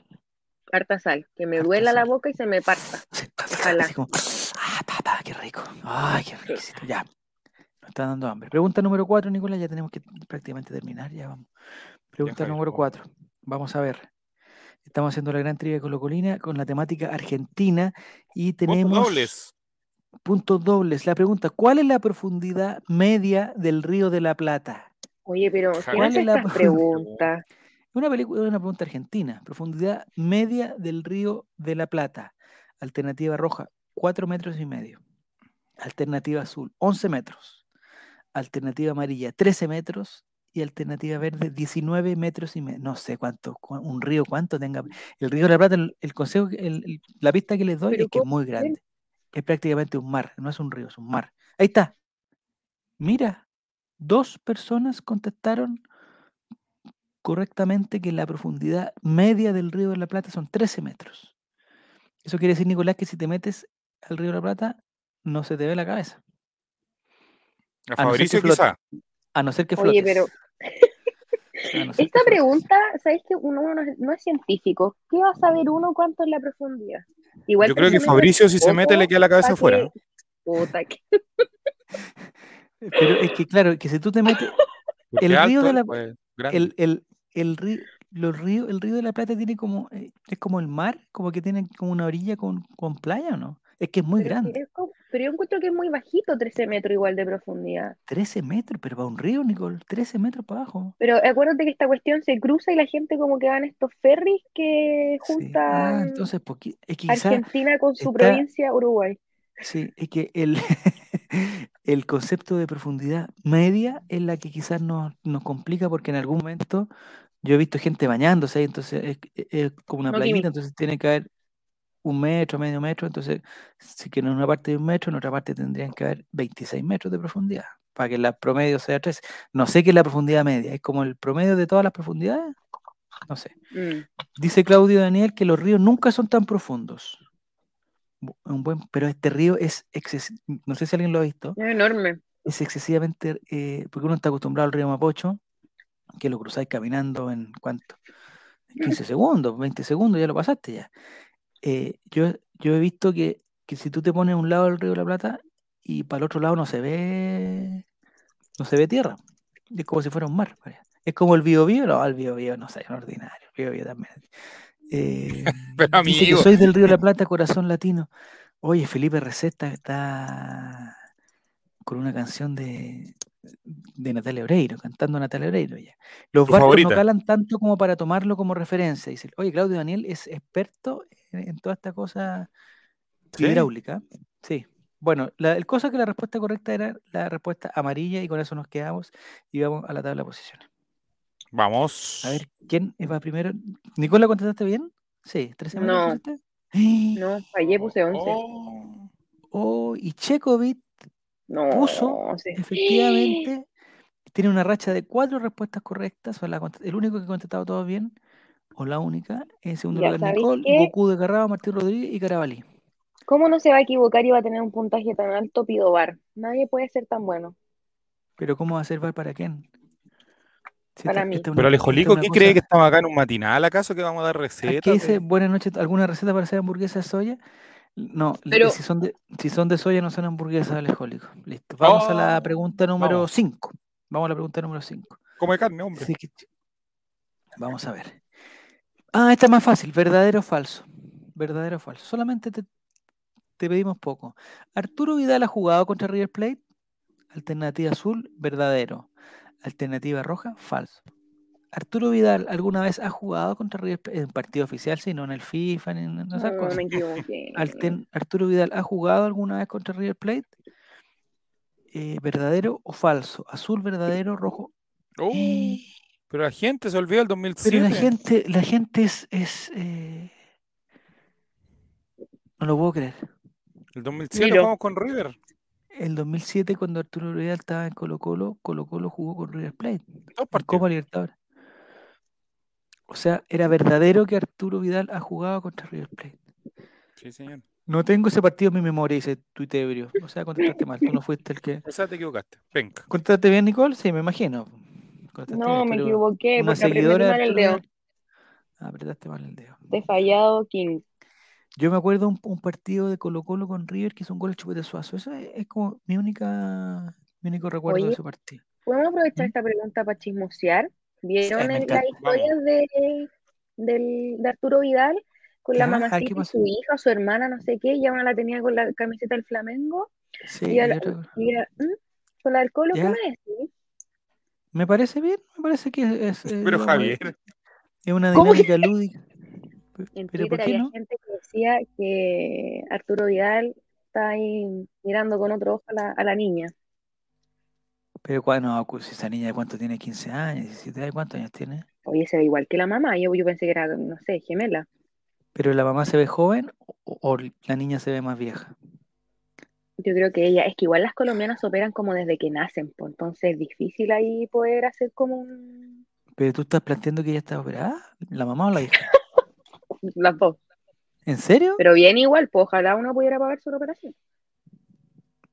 Harta sal, que me Harta duela la boca y se me parta. [laughs] Sí, Ojalá. Así como, ah, papá, qué rico. Ay, qué riquísimo. Ya, nos está dando hambre. Pregunta número cuatro, Nicolás, ya tenemos que prácticamente terminar, ya vamos. Pregunta número cuatro. Vamos a ver. Estamos haciendo la gran trivia colocolina con la temática argentina y Puntos tenemos dobles. puntos dobles. La pregunta, ¿cuál es la profundidad media del río de la Plata? Oye, pero ¿quién ¿Cuál es la [laughs] pregunta? Una, película, una pregunta argentina. Profundidad media del río de la Plata. Alternativa roja, 4 metros y medio. Alternativa azul, 11 metros. Alternativa amarilla, 13 metros. Y alternativa verde, 19 metros y medio. No sé cuánto, cu- un río cuánto tenga. El río de la Plata, el, el consejo, que- el- el- la pista que les doy es que es muy grande. Es prácticamente un mar, no es un río, es un mar. Ahí está. Mira, dos personas contestaron correctamente que la profundidad media del río de la Plata son 13 metros. Eso quiere decir, Nicolás, que si te metes al río de la Plata, no se te ve la cabeza. A A no ser que Fabricio flote. quizá. A no ser que flotes. Oye, pero [laughs] Esta pregunta, ¿sabes que uno, no, es, científico? ¿Qué va a saber uno cuánto es la profundidad? Igual Yo creo que Fabricio, si se mete, le queda la cabeza afuera. [laughs] Pero es que, claro, que si tú te metes. [laughs] El río de la. Pues, el, el, el, río, los ríos, el río de la Plata tiene como. Eh, es como el mar, como que tiene como una orilla con, con playa, ¿o no? Es que es muy grande. pero yo encuentro que es muy bajito, 13 metros igual de profundidad. 13 metros, pero para un río, Nicole, 13 metros para abajo. Pero acuérdate que esta cuestión se cruza y la gente como que van estos ferries que juntan ah, entonces, Argentina con su provincia Uruguay. Sí, es que el, [laughs] el concepto de profundidad media es la que quizás nos, nos complica porque en algún momento yo he visto gente bañándose, entonces es, como una playita, entonces tiene que haber un metro, medio metro, entonces, si que en una parte de un metro, en otra parte tendrían que haber 26 metros de profundidad, para que la promedio sea 3. No sé qué es la profundidad media, es como el promedio de todas las profundidades, no sé. Mm. Dice Claudio Daniel que los ríos nunca son tan profundos. Un buen, pero este río es excesivo, no sé si alguien lo ha visto. Es enorme. Es excesivamente, eh, porque uno está acostumbrado al río Mapocho, que lo cruzáis caminando en cuánto, 15 segundos, 20 segundos, ya lo pasaste ya. Eh, yo, yo he visto que, si tú te pones a un lado del río de la Plata y para el otro lado no se ve no se ve tierra. Es como si fuera un mar. Es como el Bio Bio, no, el Bio Bio no sé, es ordinario. El Bio también. Eh, [laughs] Pero dice que soy del Río de la [laughs] Plata, corazón latino. Oye, Felipe Receta está con una canción de, de Natalia Oreiro, cantando Natalia Oreiro ya. Los barcos no calan tanto como para tomarlo como referencia. Dice, oye, Claudio Daniel es experto en, toda esta cosa hidráulica. Sí. Bueno, la, el cosa que la respuesta correcta era la respuesta amarilla y con eso nos quedamos y vamos a la tabla de posiciones. Vamos. A ver, ¿quién va primero? ¿Nicola contestaste bien? Sí, 13 No. No, fallé, puse 11. Oh, oh y Chekovic puso, efectivamente, tiene una racha de cuatro respuestas correctas, el único que ha contestado todo bien, o la única. En segundo lugar, Nicole, Goku de Carraba, Martín Rodríguez y Carabalí. ¿Cómo no se va a equivocar y va a tener un puntaje tan alto Pido Bar? Nadie puede ser tan bueno. ¿Pero cómo va a ser Bar para quién? para mí. Pero Alejolico, ¿qué cree que estamos acá en un matinal acaso que vamos a dar recetas? ¿Qué dice? Buenas noches, ¿alguna receta para hacer hamburguesas de soya? No, Pero... si, son de, si son de soya no son hamburguesas alejólicas. Listo. Vamos a la pregunta número 5. Vamos. a la pregunta número 5. Come carne, hombre. Vamos a ver. Ah, esta es más fácil. ¿Verdadero o falso? ¿Verdadero o falso? Solamente te, pedimos poco. ¿Arturo Vidal ha jugado contra River Plate? Alternativa azul, verdadero. Alternativa roja, falso. ¿Arturo Vidal alguna vez ha jugado contra River Plate en partido oficial, si no en el FIFA, ni en esas no, cosas? Me equivoqué. [laughs] ¿Arturo Vidal ha jugado alguna vez contra River Plate? Eh, ¿Verdadero o falso? ¿Azul, verdadero, rojo? Oh. Pero la gente se olvidó el 2007. Pero la gente, la gente es. es eh, No lo puedo creer. El 2007 jugamos con River. El 2007, cuando Arturo Vidal estaba en Colo Colo, Colo Colo jugó con River Plate. Copa Libertadores. O sea, era verdadero que Arturo Vidal ha jugado contra River Plate. Sí, señor. No tengo ese partido en mi memoria, dice Tuitebrio. O sea, contestaste mal. Tú no fuiste el que. O sea, te equivocaste. Venga. ¿Contestaste bien, Nicole? Sí, me imagino. No, me equivoqué porque apretaste mal el dedo. apretaste mal el dedo. Te fallado, King. Yo me acuerdo un, un partido de Colo Colo con River que hizo un gol de Chupete Suazo. Eso es, como mi única mi único recuerdo de ese partido. ¿Podemos aprovechar ¿Mm? esta pregunta para chismosear? ¿Vieron la historia de, de Arturo Vidal con la mamacita y su hija, su hermana, no sé qué? Y una la tenía con la camiseta del Flamengo. Sí, y, ¿Mm? con la del Colo, ¿qué me decís? Me parece bien, me parece que es. Pero Javier. Es una dinámica [laughs] lúdica. En ¿Pero Twitter había gente que decía que Arturo Vidal está ahí mirando con otro ojo a la, a la niña. Pero cuando, si esa niña de cuánto tiene, 15 años, 17 años, ¿cuántos años tiene? Oye, se ve igual que la mamá, yo, yo pensé que era, no sé, gemela. ¿Pero la mamá se ve joven o, o la niña se ve más vieja? Yo creo que ella, es que igual las colombianas operan como desde que nacen, pues entonces es difícil ahí poder hacer como un... Pero tú estás planteando que ella está operada, ¿la mamá o la hija? [laughs] Las dos. ¿En serio? Pero bien igual, pues ojalá uno pudiera pagar su operación.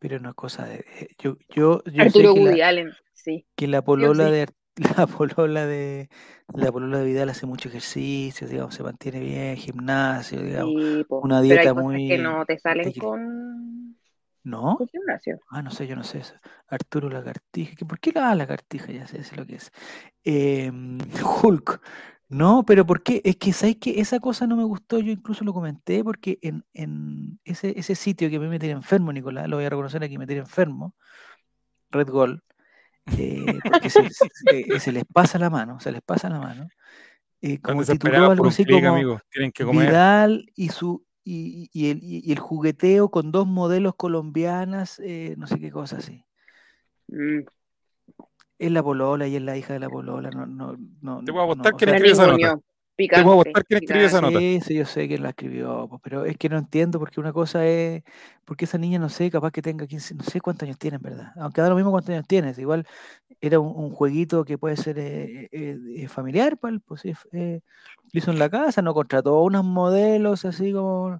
Pero es cosa de... Yo, yo, Arturo Woody Allen, sí. Que la polola de [laughs] la polola de la polola de Vidal hace mucho ejercicio, digamos, se mantiene bien, gimnasio, digamos, una dieta muy que no te salen con ¿No? gimnasio. Ah, no sé, yo no sé eso. Arturo Lagartija, ¿por qué la Lagartija? Ya sé, sé lo que es. Em, [laughs] Hulk. No, pero ¿por qué? Es que, ¿sabes que Esa cosa no me gustó, yo incluso lo comenté, porque en, en ese, ese sitio que me metió enfermo, Nicolás, lo voy a reconocer aquí, me tiene enfermo, Red Gold, eh, porque eh, se, les pasa la mano, se les pasa la mano. Eh, como tituló algo así como Tienen que comer. Vidal y su y, el, y, el, jugueteo con dos modelos colombianas, no sé qué cosa así. Mm. Es la polola y es la hija de la polola. No, no, no, Te voy a votar quién escribió esa nota. Te voy a votar quién escribió esa nota. Sí, sí, yo sé quién la escribió, pero es que no entiendo porque una cosa es, porque esa niña no sé, capaz que tenga 15, no sé cuántos años tiene en verdad. Aunque da lo mismo cuántos años tienes. Igual era un, jueguito que puede ser eh, eh, eh, familiar, pues, pues lo hizo en la casa, no contrató a unos modelos así como,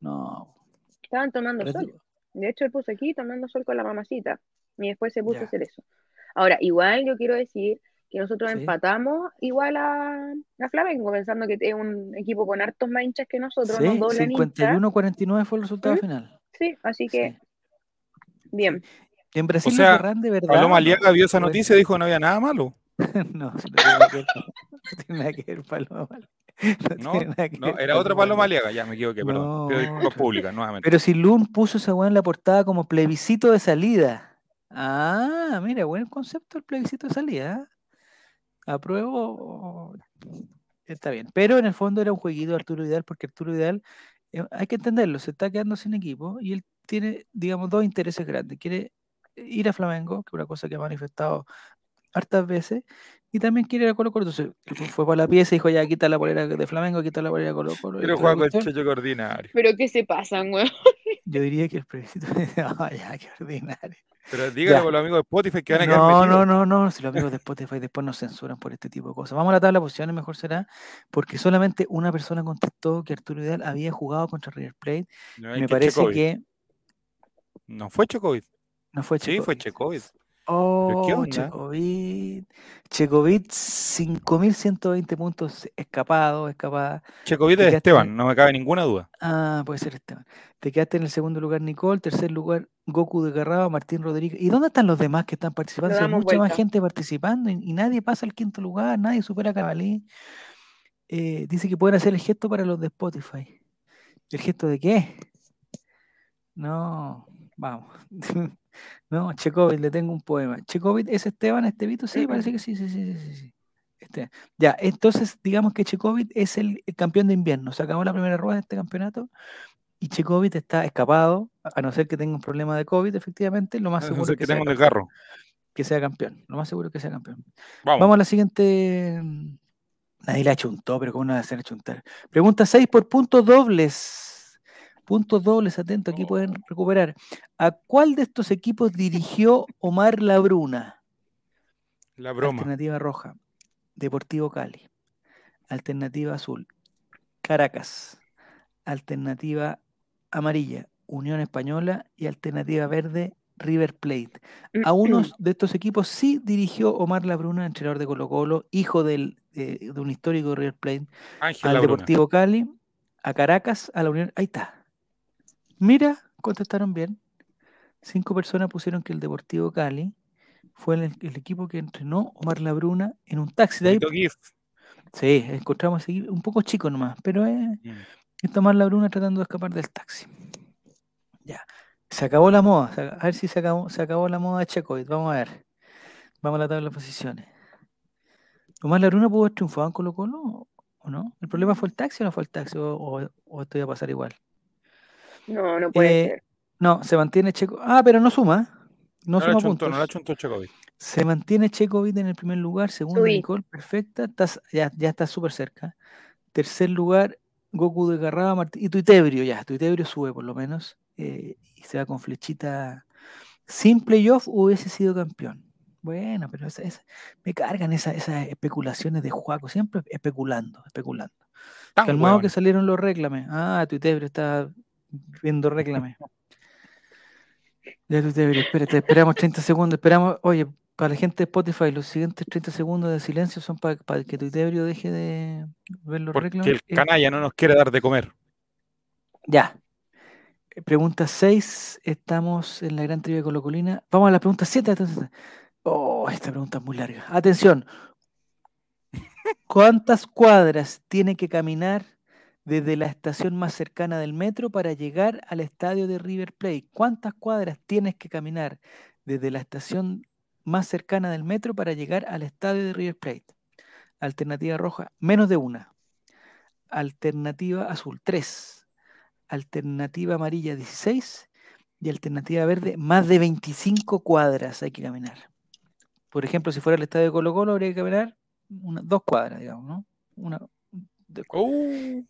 no. Estaban tomando sol. De hecho, él puso aquí tomando sol con la mamacita y después se puso a hacer eso. Ahora, igual yo quiero decir que nosotros empatamos igual a, a, Flamengo, pensando que es un equipo con hartos más hinchas que nosotros. Sí, 51-49 fue el resultado final. Sí, así que bien. En Brasil o sea, de verdad. Paloma Aliaga vio esa noticia y dijo que no había nada malo. [laughs] no, no tiene nada que ver, Paloma [laughs] No, no, era otra Paloma Aliaga, ya me equivoqué, perdón. Pido públicas, nuevamente. Pero si Lun puso esa weá en la portada como plebiscito de salida. Ah, mira, buen concepto el plebiscito de salida. Apruebo. Está bien. Pero en el fondo era un jueguito de Arturo Vidal, porque Arturo Vidal, eh, hay que entenderlo, se está quedando sin equipo y él tiene, digamos, dos intereses grandes. Quiere ir a Flamengo, que es una cosa que ha manifestado hartas veces, y también quiere ir a Colo Colo. Entonces fue para la pieza y dijo, ya quita la polera de Flamengo, quita la polera de Colo Colo. Pero juega con el Checho Ordinario. Pero ¿qué se pasan, güey? Yo diría que el plebiscito... Ay, [laughs] ya, qué ordinario. Pero dígale a los amigos de Spotify que van a quedar No, no, no, no, si los amigos de Spotify después nos censuran por este tipo de cosas. Vamos a la tabla de posiciones, mejor será, porque solamente una persona contestó que Arturo Vidal había jugado contra River Plate. me parece que... No fue Checovid. No fue Checovid. Sí, fue Checovid. Oh, Checovit. Checovit, 5.120 puntos escapados, escapada. Checovit es Esteban, no me cabe ninguna duda. Ah, puede ser Esteban. Te quedaste en el segundo lugar, Nicole. Tercer lugar, Goku de Garraba, Martín Rodríguez. ¿Y dónde están los demás que están [laughs] participando? Hay mucha más gente participando y, nadie pasa al quinto lugar, nadie supera a Cabalí. Eh, dice que pueden hacer el gesto para los de Spotify. ¿El gesto de qué? No, vamos. [laughs] No, Checovit, le tengo un poema. Checovit es Esteban Estevito, sí, parece que [clears throat] sí, sí, sí, sí, sí. Este, ya, entonces digamos que Checovit es el, campeón de invierno. Se acabó la primera rueda de este campeonato y Checovit está escapado, a no ser que tenga un problema de COVID, efectivamente, lo más seguro es que, tenga carro. que sea campeón. Lo más seguro es que sea campeón. Vamos, a la siguiente. Nadie le ha chuntado, pero ¿cómo no va a hacer chuntar? Pregunta 6 por puntos dobles. Puntos dobles, atento, aquí pueden oh. recuperar. ¿A cuál de estos equipos dirigió Omar Labruna? La broma. Alternativa roja, Deportivo Cali. Alternativa azul, Caracas. Alternativa amarilla, Unión Española. Y alternativa verde, River Plate. A unos [clears throat] de estos equipos sí dirigió Omar Labruna, entrenador de Colo Colo, hijo del, de, un histórico River Plate, al Deportivo Cali, a Caracas, a la Unión. Ahí está. Mira, contestaron bien. Cinco personas pusieron que el Deportivo Cali fue el, equipo que entrenó Omar Labruna en un taxi. De ahí, sí, encontramos un poco chico nomás, pero es, mm. Omar Labruna tratando de escapar del taxi. Ya. Se acabó la moda. A ver si se acabó, se acabó la moda de Checoid. Vamos a ver. Vamos a la tabla de posiciones. ¿Omar Labruna pudo haber triunfado en Colo Colo o no? ¿El problema fue el taxi o no fue el taxi? ¿O, o esto iba a pasar igual? No, no puede eh, ser. No, se mantiene Checo. Ah, pero no suma. No, suma puntos. No la chuntó Checovic. Se mantiene Checovic en el primer lugar. Segundo, Nicole, perfecta. ya, ya está súper cerca. Tercer lugar, Goku de Garraba, y Tuitebrio, ya. Tuitebrio sube por lo menos. Eh, y se va con flechita. Sin playoff hubiese sido campeón. Bueno, pero me cargan esas, especulaciones de Juaco, siempre especulando, especulando. Calmado que salieron los reclames. Ah, Tuitebrio está viendo reclame. Ya tú te espérate, esperamos 30 segundos, esperamos, oye, Para la gente de Spotify, los siguientes 30 segundos de silencio son para, que tu deje de ver los Porque el canalla no nos quiere dar de comer. Ya. Pregunta 6, estamos en la gran trivia de Colocolina. Vamos a la pregunta 7. Oh, esta pregunta es muy larga. Atención. ¿Cuántas cuadras tiene que caminar desde la estación más cercana del metro para llegar al estadio de River Plate? ¿Cuántas cuadras tienes que caminar desde la estación más cercana del metro para llegar al estadio de River Plate? Alternativa roja, menos de una. Alternativa azul, 3. Alternativa amarilla, 16. Y alternativa verde, más de 25 cuadras hay que caminar. Por ejemplo, si fuera el estadio de Colo Colo, habría que caminar dos cuadras, digamos, ¿no? Una, oh.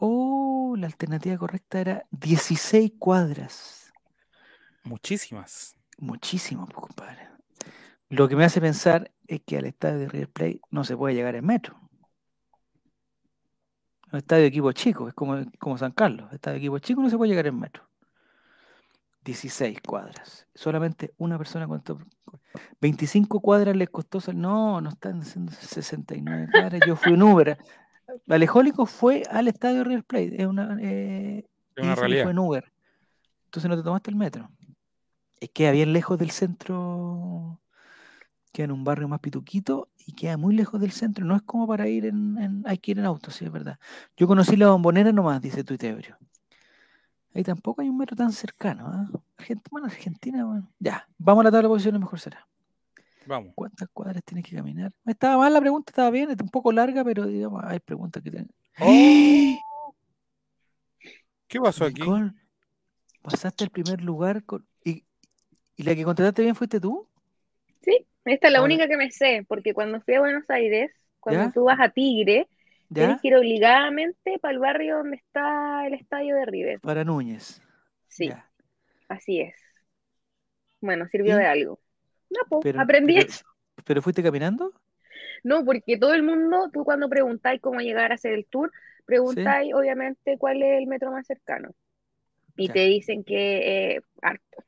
Oh, la alternativa correcta era 16 cuadras. Muchísimas. Muchísimas, pues, compadre. Lo que me hace pensar es que al estadio de River Plate no se puede llegar en metro. Un estadio de equipo chico, es como, como San Carlos. El estadio de equipo chico no se puede llegar en metro. 16 cuadras. Solamente una persona contó. 25 cuadras les costó. No, no están haciendo 69 cuadras. Yo fui en Uber. Alejólico fue al estadio River Plate. Es una, eh, realidad. Fue en Uber. Entonces no te tomaste el metro. Es que bien lejos del centro. Queda en un barrio más pituquito y queda muy lejos del centro. No es como para ir en. hay que ir en auto, sí, es verdad. Yo conocí la bombonera nomás, dice Tuitebrio. Ahí tampoco hay un metro tan cercano. ¿eh? Argentina, bueno, Argentina, bueno. Ya, vamos a la tabla de posiciones, mejor será. Vamos. ¿Cuántas cuadras tienes que caminar? Estaba mal la pregunta, estaba bien, está un poco larga, pero digamos, hay preguntas que tienen. ¡Oh! ¿Qué pasó aquí? Pasaste el primer lugar con... ¿Y, ¿Y, la que contrataste bien fuiste tú? Sí, esta es la única que me sé, porque cuando fui a Buenos Aires, cuando tú vas a Tigre, Tienes que ir obligadamente para el barrio donde está el estadio de River. Para Núñez. Sí. Así es. Bueno, sirvió de algo. No, pues, aprendí eso. ¿Pero fuiste caminando? No, porque todo el mundo, tú cuando preguntáis cómo llegar a hacer el tour, preguntáis obviamente cuál es el metro más cercano. Y te dicen que eh, harto.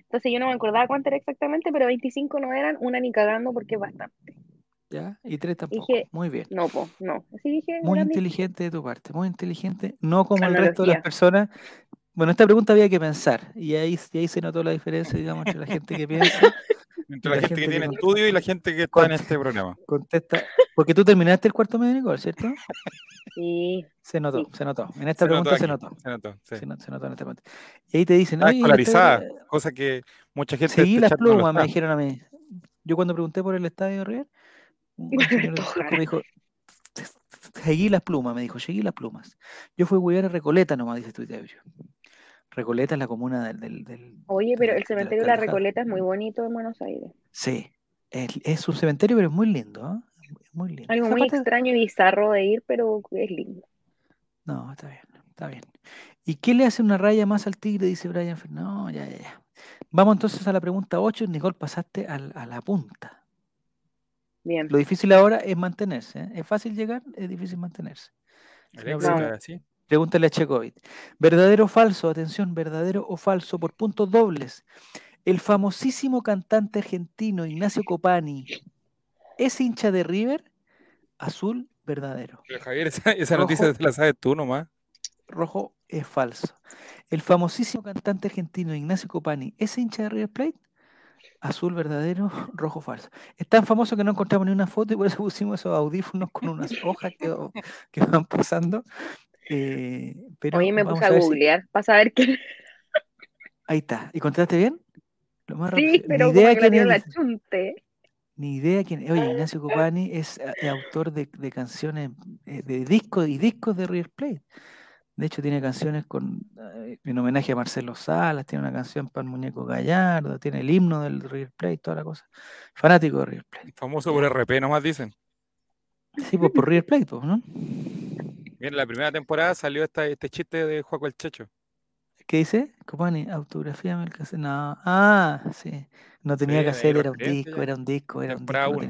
Entonces yo no me acordaba cuánto era exactamente, pero 25 no eran, una ni cagando porque es bastante. Y tres tampoco. muy bien. No, pues, no. Así dije. Muy inteligente de tu parte, muy inteligente. No como el resto de las personas. Bueno, esta pregunta había que pensar. Y ahí, ahí se notó la diferencia, digamos, entre la gente que piensa. Entre la, gente, que tiene estudio y la gente que está en este programa. Contesta. Porque tú terminaste el cuarto medio, Nicole, ¿cierto? Sí. Se notó, se notó. En esta pregunta se notó. Se notó, sí. se, notó, se notó en esta pregunta. Y ahí te dicen. no escolarizada, cosa que mucha gente. Seguí las plumas, me dijeron a mí. Yo cuando pregunté por el estadio de River, me dijo, seguí las plumas, me dijo, seguí las plumas. Yo fui a a Recoleta nomás, dice Tuitebrio. Recoleta es la comuna del... del, Oye, pero el cementerio de la, Recoleta es muy bonito en Buenos Aires. Sí, es, un cementerio, pero es muy lindo. ¿ah? Muy lindo. Algo muy extraño y bizarro de ir, pero es lindo. No, está bien, está bien. ¿Y qué le hace una raya más al tigre? Dice Brian No, ya, ya, ya. Vamos entonces a la pregunta 8. Nicole, pasaste a la punta. Lo difícil ahora es mantenerse. ¿eh? Es fácil llegar, es difícil mantenerse. Pregúntale a Checovid. ¿Verdadero o falso? Atención, verdadero o falso por puntos dobles. El famosísimo cantante argentino Ignacio Copani es hincha de River. Azul, verdadero. Javier, esa, noticia la sabes tú nomás. Rojo es falso. El famosísimo cantante argentino Ignacio Copani es hincha de River Plate. Azul verdadero, [laughs] rojo falso. Es tan famoso que no encontramos ni una foto y por eso pusimos esos audífonos con unas [laughs] hojas que, van pasando. Eh, pero Oye, me puse a, googlear para saber qué. Ahí está. ¿Y contaste bien? Lo más sí, pero ni idea quién es. La chunte. Ni idea quién es. Oye, Ignacio [laughs] Copani es eh, autor de, de canciones, eh, de discos y discos de River Plate. De hecho, tiene canciones con, eh, en homenaje a Marcelo Salas, tiene una canción para el muñeco Gallardo, tiene el himno del River Plate, toda la cosa. Fanático de River Plate. Famoso por RP, nomás dicen. Sí, pues por River Plate, pues, ¿no? Bien, la primera temporada salió esta, este chiste de Juaco el Checho. ¿Qué dice? Copani, autografía el que No. Ah, sí. No tenía que hacer, era un disco, era un disco, era un disco.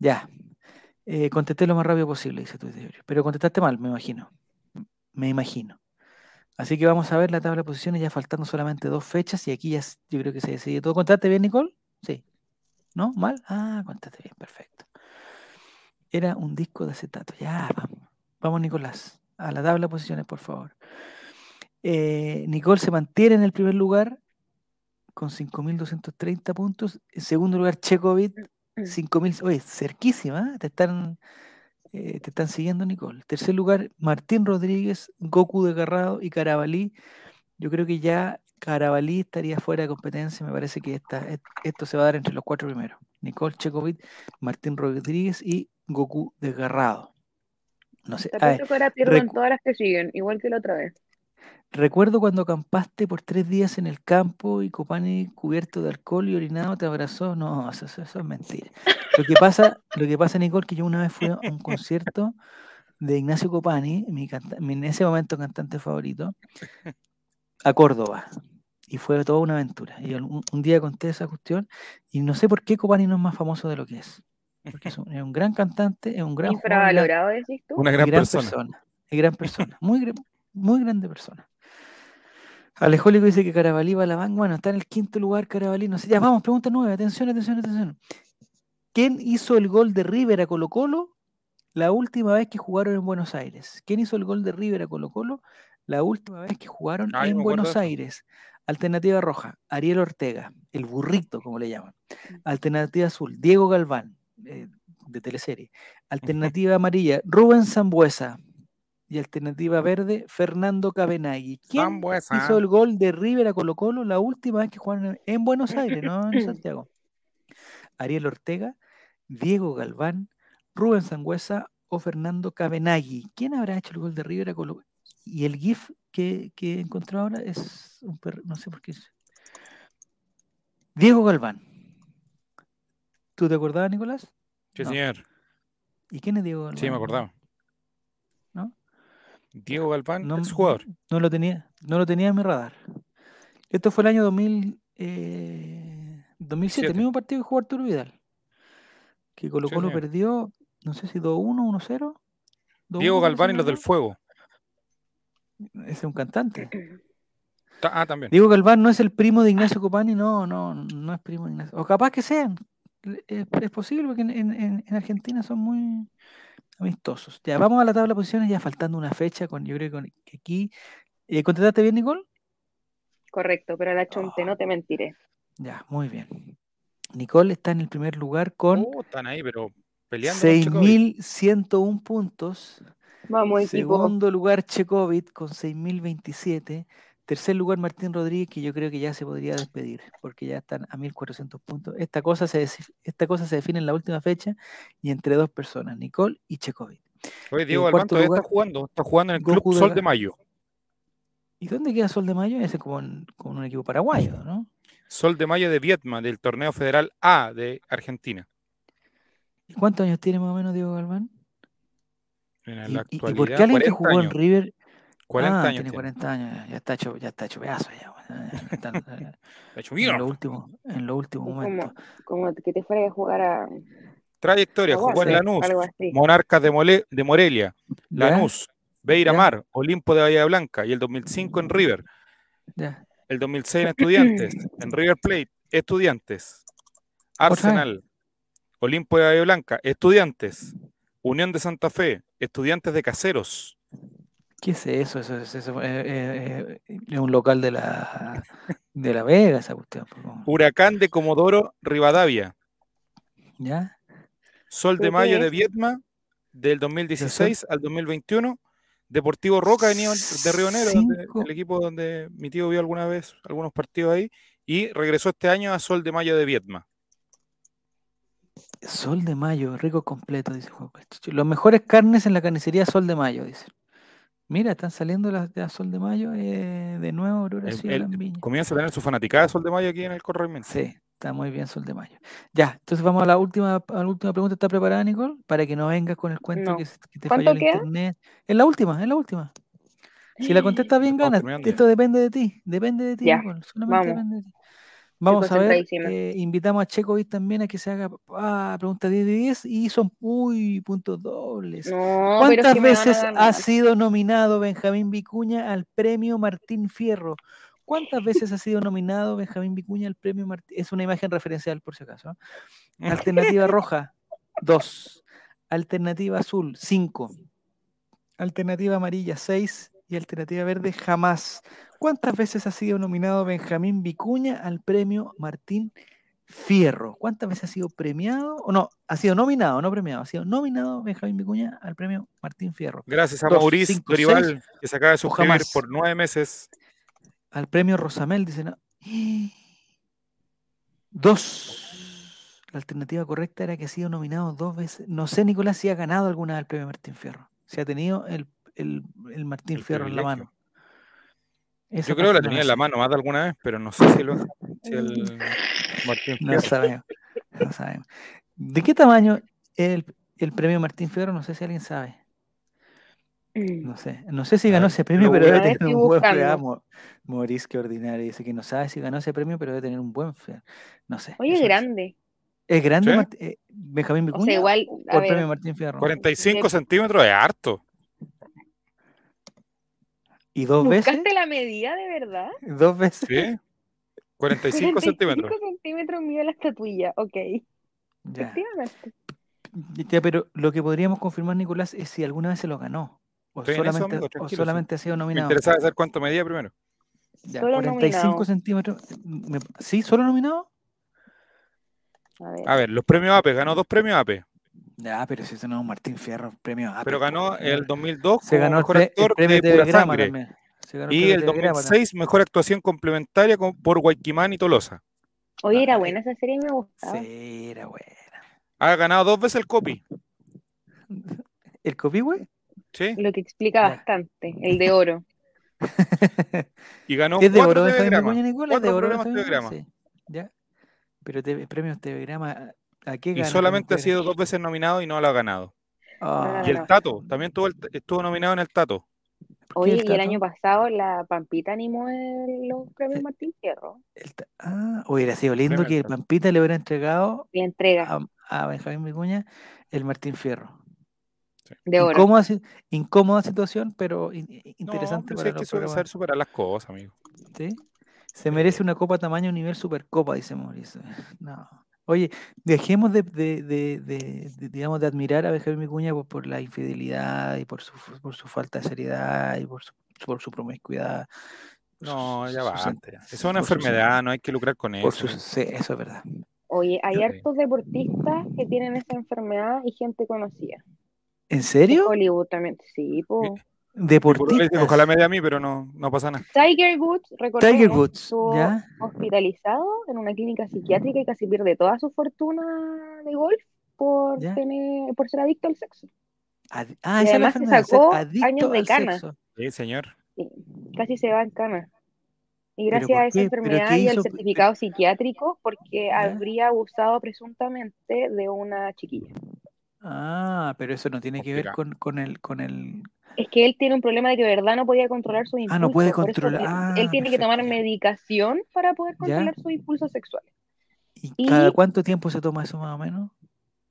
Ya. Eh, contesté lo más rápido posible, dice tu Pero contestaste mal, me imagino me imagino. Así que vamos a ver la tabla de posiciones ya faltando solamente dos fechas y aquí ya yo creo que se decide todo. ¿Contaste bien, Nicole? Sí. ¿No? ¿Mal? Ah, cuéntate bien, perfecto. Era un disco de acetato. Ya, vamos. Vamos, Nicolás. A la tabla de posiciones, por favor. Eh, Nicole se mantiene en el primer lugar con 5.230 puntos. En segundo lugar, Checovic, 5.000. Oye, cerquísima. ¿eh? Te están, eh, te están siguiendo, Nicole. Tercer lugar, Martín Rodríguez, Goku de Garrado y Carabalí. Yo creo que ya Carabalí estaría fuera de competencia. Me parece que esta, esto se va a dar entre los cuatro primeros. Nicole Checovic, Martín Rodríguez y Goku desgarrado. No sé. Te que ahora todas las que siguen, igual que la otra vez. Recuerdo cuando acampaste por tres días en el campo y Copani cubierto de alcohol y orinado te abrazó. No, eso, eso, es mentira. Lo que pasa, lo que pasa, Nicole, que yo una vez fui a un concierto de Ignacio Copani, mi, en ese momento cantante favorito, a Córdoba. Y fue toda una aventura. Y un, día conté esa cuestión y no sé por qué Copani no es más famoso de lo que es. Porque es un, gran cantante, es un gran Infravalorado, decís tú. Una gran, persona. Es gran persona. Muy, muy grande persona. Alejólico dice que Carabalí va a la banca. Bueno, está en el quinto lugar Carabalí. No sé. Ya, vamos, pregunta nueve. Atención, atención, atención. ¿Quién hizo el gol de River a Colo Colo la última vez que jugaron en Buenos Aires? ¿Quién hizo el gol de River a Colo Colo la última vez que jugaron en Buenos Aires. Alternativa roja, Ariel Ortega, el burrito, como le llaman. Mm. Alternativa azul, Diego Galván, eh, de teleserie. [laughs] Alternativa amarilla, Rubén Zambuesa. Y alternativa verde, Fernando Cabenagui. ¿Quién hizo el gol de River a Colo Colo la última vez que jugaron en Buenos [laughs] Aires, no en Santiago? Ariel Ortega, Diego Galván, Rubén Zambuesa o Fernando Cabenagui. ¿Quién habrá hecho el gol de River a Colo Colo? Y el GIF que, que encontré ahora es un perro, no sé por qué es. Diego Galván. ¿Tú te acordabas, Nicolás? Sí, señor. ¿Y quién es Diego Galván? Sí, me acordaba. ¿No? Diego Galván no, es jugador. No lo, tenía, no lo tenía en mi radar. Esto fue el año 2000, eh, 2007, el mismo partido que jugó Arturo Vidal. Que Colo Colo perdió, no sé si 2-1, 1-0. Diego Galván y los del Fuego. Ese es un cantante. Ah, también. Diego Galván no es el primo de Ignacio Copani, no, no, no es primo de Ignacio. O capaz que sean. Es, posible porque en, Argentina son muy amistosos. Ya, vamos a la tabla de posiciones, ya faltando una fecha, con yo creo que aquí. Eh, ¿Contestaste bien, Nicole? Correcto, pero la chonte, no te mentiré. Ya, muy bien. Nicole está en el primer lugar con. Oh, están ahí, pero peleando. 6.101 puntos. Vamos, Segundo lugar, Checovic con 6.027. Tercer lugar, Martín Rodríguez, que yo creo que ya se podría despedir, porque ya están a 1.400 puntos. Esta cosa, se, esta cosa se define en la última fecha y entre dos personas, Nicole y Checovic. Oye, Diego Galván todavía está jugando, está jugando en el Club Sol de Mayo. ¿Y dónde queda Sol de Mayo? Ese como, como un equipo paraguayo, ¿no? Sol de Mayo de Vietma, del Torneo Federal A de Argentina. ¿Y cuántos años tiene más o menos Diego Galván? En la ¿Y, por qué alguien que jugó en River 40 ah, años. Tiene 40 años, ya está hecho, ya está hecho pedazo ya. Está, hecho En lo último, en lo último momento. Como, que te fuera a jugar a. Trayectoria, jugó en Lanús, Monarcas de, Mole, de Morelia, Lanús, Beira Mar, Olimpo de Bahía Blanca y el 2005 en River. El 2006 en Estudiantes, [clears throat] en River Plate, Estudiantes, Arsenal, Olimpo de Bahía Blanca, Estudiantes, Unión de Santa Fe, Estudiantes de Caseros. ¿Qué es eso? Eso, es, eso, eh, eh, es un local de la, de la Vega, esa cuestión. Huracán de Comodoro, Rivadavia. ¿Ya? Sol de Mayo de Vietma, del 2016 al 2021. Deportivo Roca venía de Río Negro, el equipo donde mi tío vio alguna vez algunos partidos ahí, y regresó este año a Sol de Mayo de Vietma. Sol de Mayo, rico completo, dice Juan Los mejores carnes en la carnicería Sol de Mayo, dice. Mira, están saliendo las de Sol de Mayo eh, de nuevo, Comienza a tener su fanaticada de Sol de Mayo aquí en el corregimiento. Sí, está muy bien Sol de Mayo. Ya, entonces vamos a la última, a la última pregunta. ¿Está preparada, Nicole? Para que no vengas con el cuento que, te falló el internet. Es la última, es la última. Si la contestas bien, ganas. Esto depende de ti, depende de ti, Nicole. Solamente depende de ti. Vamos a ver, eh, invitamos a Checovic también a que se haga ah, pregunta 10 de 10 y son muy puntos dobles. ¿Cuántas veces ha sido nominado Benjamín Vicuña al premio Martín Fierro? ¿Cuántas veces ha sido nominado Benjamín Vicuña al premio Martín? Es una imagen referencial, por si acaso. Alternativa [laughs] roja, dos. Alternativa azul, cinco. Alternativa amarilla, seis. Y alternativa verde, jamás. ¿Cuántas veces ha sido nominado Benjamín Vicuña al premio Martín Fierro? ¿Cuántas veces ha sido premiado? O no, ha sido nominado, no premiado, ha sido nominado Benjamín Vicuña al premio Martín Fierro. Gracias a Mauricio Maurice que se acaba de suscribir por nueve meses. Al premio Rosamel, dice no. Dos. La alternativa correcta era que ha sido nominado dos veces. No sé, Nicolás, si ha ganado alguna vez el premio Martín Fierro. Si ha tenido el, Martín Fierro en la mano. Yo creo que la tenía en la mano más de alguna vez, pero no sé si, lo, si el Martín Fierro. No sabemos, no sabemos. ¿De qué tamaño es el, premio Martín Fierro? No sé si alguien sabe. Mm. No sé, no sé si ganó ese premio, pero debe tener un buen feo. Maurice, qué ordinario, dice que no sabe si ganó ese premio, pero debe tener un buen feo. No sé. Oye, es grande. ¿Es grande eh, Benjamín Vicuña? O sea, igual, el premio Martín Fierro. 45 centímetros es harto. ¿Y dos veces? ¿Buscaste la medida de verdad? ¿Dos veces? Sí. 45 centímetros. 45 centímetros mide la estatuilla, ok. Ya. Ya, pero lo que podríamos confirmar, Nicolás, es si alguna vez se lo ganó. O solamente, o solamente ha sido nominado. Me interesaba saber cuánto medía primero. Ya, 45 centímetros. ¿Sí? ¿Solo nominado? A ver. A ver, los premios APE, ganó dos premios APE. Ya, pero si eso no es un Martín Fierro, premio A. Pero ganó el 2002 se ganó el, actor premio de, pura sangre. Y el 2006 mejor actuación complementaria por Guayquimán y Tolosa. Oye, era buena esa serie, me gustaba. Sí, era buena. Ha ganado dos veces el copy. [laughs] ¿El copy, güey? Sí. Lo que explica bastante, el de oro. [laughs] y ganó ¿Es de oro de telegramas. de oro de Sí. ¿Ya? Pero te, premios telegrama y solamente ha sido dos veces nominado y no lo ha ganado. Ah. Y el Tato, también estuvo nominado en el Tato. Oye, y el año pasado la Pampita animó los premios eh, Martín Fierro. ah, hubiera sido lindo que Pampita le hubiera entregado entrega. A, Benjamín Vicuña el Martín Fierro. De oro. Incómoda, incómoda, situación, pero interesante no, para hay que saber superar las cosas, amigo. ¿Sí? Se merece una copa tamaño nivel supercopa, dice Mauricio. No. Oye, dejemos de, digamos, de admirar a Benjamín Vicuña por, la infidelidad y por su, por su falta de seriedad y por su, por su promiscuidad. No, ya va. Es una enfermedad, no hay que lucrar con eso. sí, eso es verdad. Oye, hay hartos deportistas que tienen esa enfermedad y gente conocida. ¿En serio? Hollywood también, sí, pues. Deportistas. Ojalá me dé a mí, pero no, no pasa nada. Tiger Woods, Tiger Woods, estuvo hospitalizado en una clínica psiquiátrica y casi pierde toda su fortuna de golf por, tener, por ser adicto al sexo. ah, y además se sacó años de cana. Sí, señor. casi se va en cana. Y gracias a esa enfermedad y al certificado psiquiátrico, porque habría abusado presuntamente de una chiquilla. Ah, pero eso no tiene que ver con, con, el, con el es que él tiene un problema de que de verdad no podía controlar su impulso. Ah, no puede controlar. Ah, él tiene que tomar medicación para poder controlar su impulso sexual. ¿Y, cada cuánto tiempo se toma eso más o menos?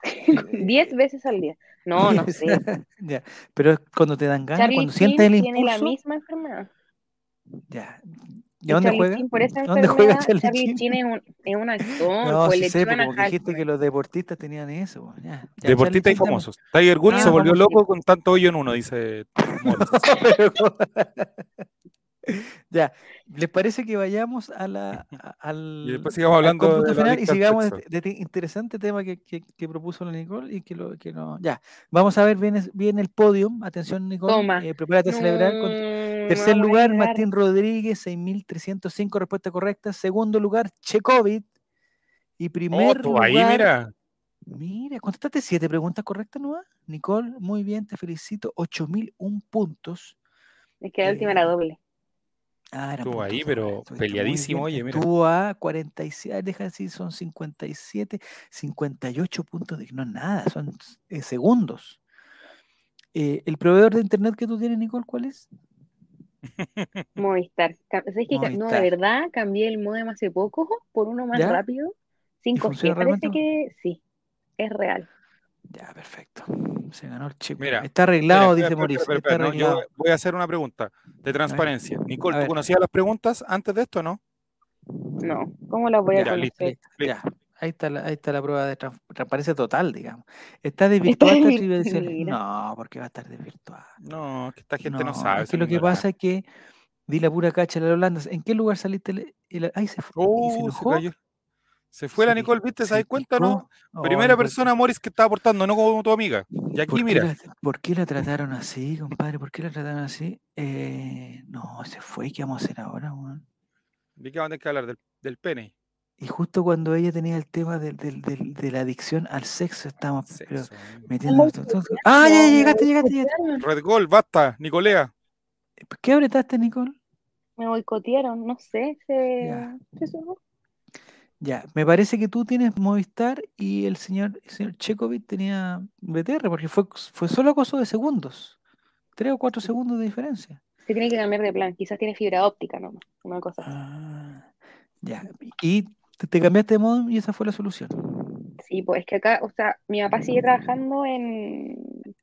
[laughs] Diez veces al día. No, no sé. [laughs] ya. Pero cuando te dan ganas, cuando sientes el impulso. tiene la misma enfermedad. Ya. ¿Y dónde juega? por esa ¿Dónde juega Charlie, Charlie Chin? es un, es un actor. No, pues, sí sé, como dijiste que los deportistas tenían eso. Ya, ya deportistas y famosos. Tiger Woods ah, se volvió loco con tanto hoyo en uno, dice. [laughs] [laughs] ya, ¿les parece que vayamos a la, al, y después sigamos hablando de final y sigamos de, este interesante tema que, que, que, propuso la Nicole y que, lo, que no. Ya, vamos a ver bien, bien el podium. Atención, Nicole. Eh, prepárate a celebrar. Con, Tercer lugar, Martín Rodríguez, 6.305 respuestas correctas. Segundo lugar, Checovid. Y primer oh, lugar. Ahí, mira. Mira, contestaste siete preguntas correctas, ¿no? Nicole, muy bien, te felicito. 8.000 puntos. Es que la última era eh, doble. Ah, era Estuvo ahí, pero peleadísimo, oye, mira. Estuvo a 47, deja decir, son 57, 58 puntos, de, no es nada, son eh, segundos. Eh, ¿El proveedor de internet que tú tienes, Nicole, cuál es? [laughs] Movistar. ¿Sabes que No, de verdad, cambié el modem hace poco [laughs] por uno más rápido. 5G, parece que sí, es real. Ya, perfecto. Se ganó el chico. Mira, está arreglado, dice Mauricio. yo voy a hacer una pregunta de transparencia. Nicole, ¿tú conocías las preguntas antes de esto, no? No. ¿Cómo las voy a conocer? Ya. Ahí está, la, ahí está la prueba de transparencia total, digamos. ¿Está desvirtuada esta trivia No, porque va a estar desvirtuada. No, que esta gente no, sabe. Es que lo que pasa es que di la pura cacha de la Holanda. ¿En qué lugar saliste? Ahí se fue. Oh, se, cayó. Se fue la Nicole, ¿viste? ¿Se das cuenta, no? Primera persona, Morris, que estaba aportando, no como tu amiga. Y aquí, mira. ¿Por qué la trataron así, compadre? ¿Por qué la trataron así? Eh, no, se fue. ¿Qué vamos a hacer ahora, weón? ¿De qué vamos a hablar? Del, del pene. Y justo cuando ella tenía el tema de, de la adicción al sexo, estábamos metiendo. ¡Ah, ya, llegaste, llegaste, llegaste! Red Gold, basta, Nicolea. ¿Qué apretaste, Nicole? Me boicotearon, no sé. Se... Ya. me parece que tú tienes Movistar y el señor, el señor Chekovic tenía BTR, porque fue, fue solo acoso de segundos. Tres o cuatro segundos de diferencia. Se tiene que cambiar de plan, quizás tiene fibra óptica nomás, una cosa. Ah, ya, y te, cambiaste de modo y esa fue la solución. Sí, pues es que acá, o sea, mi papá sigue trabajando en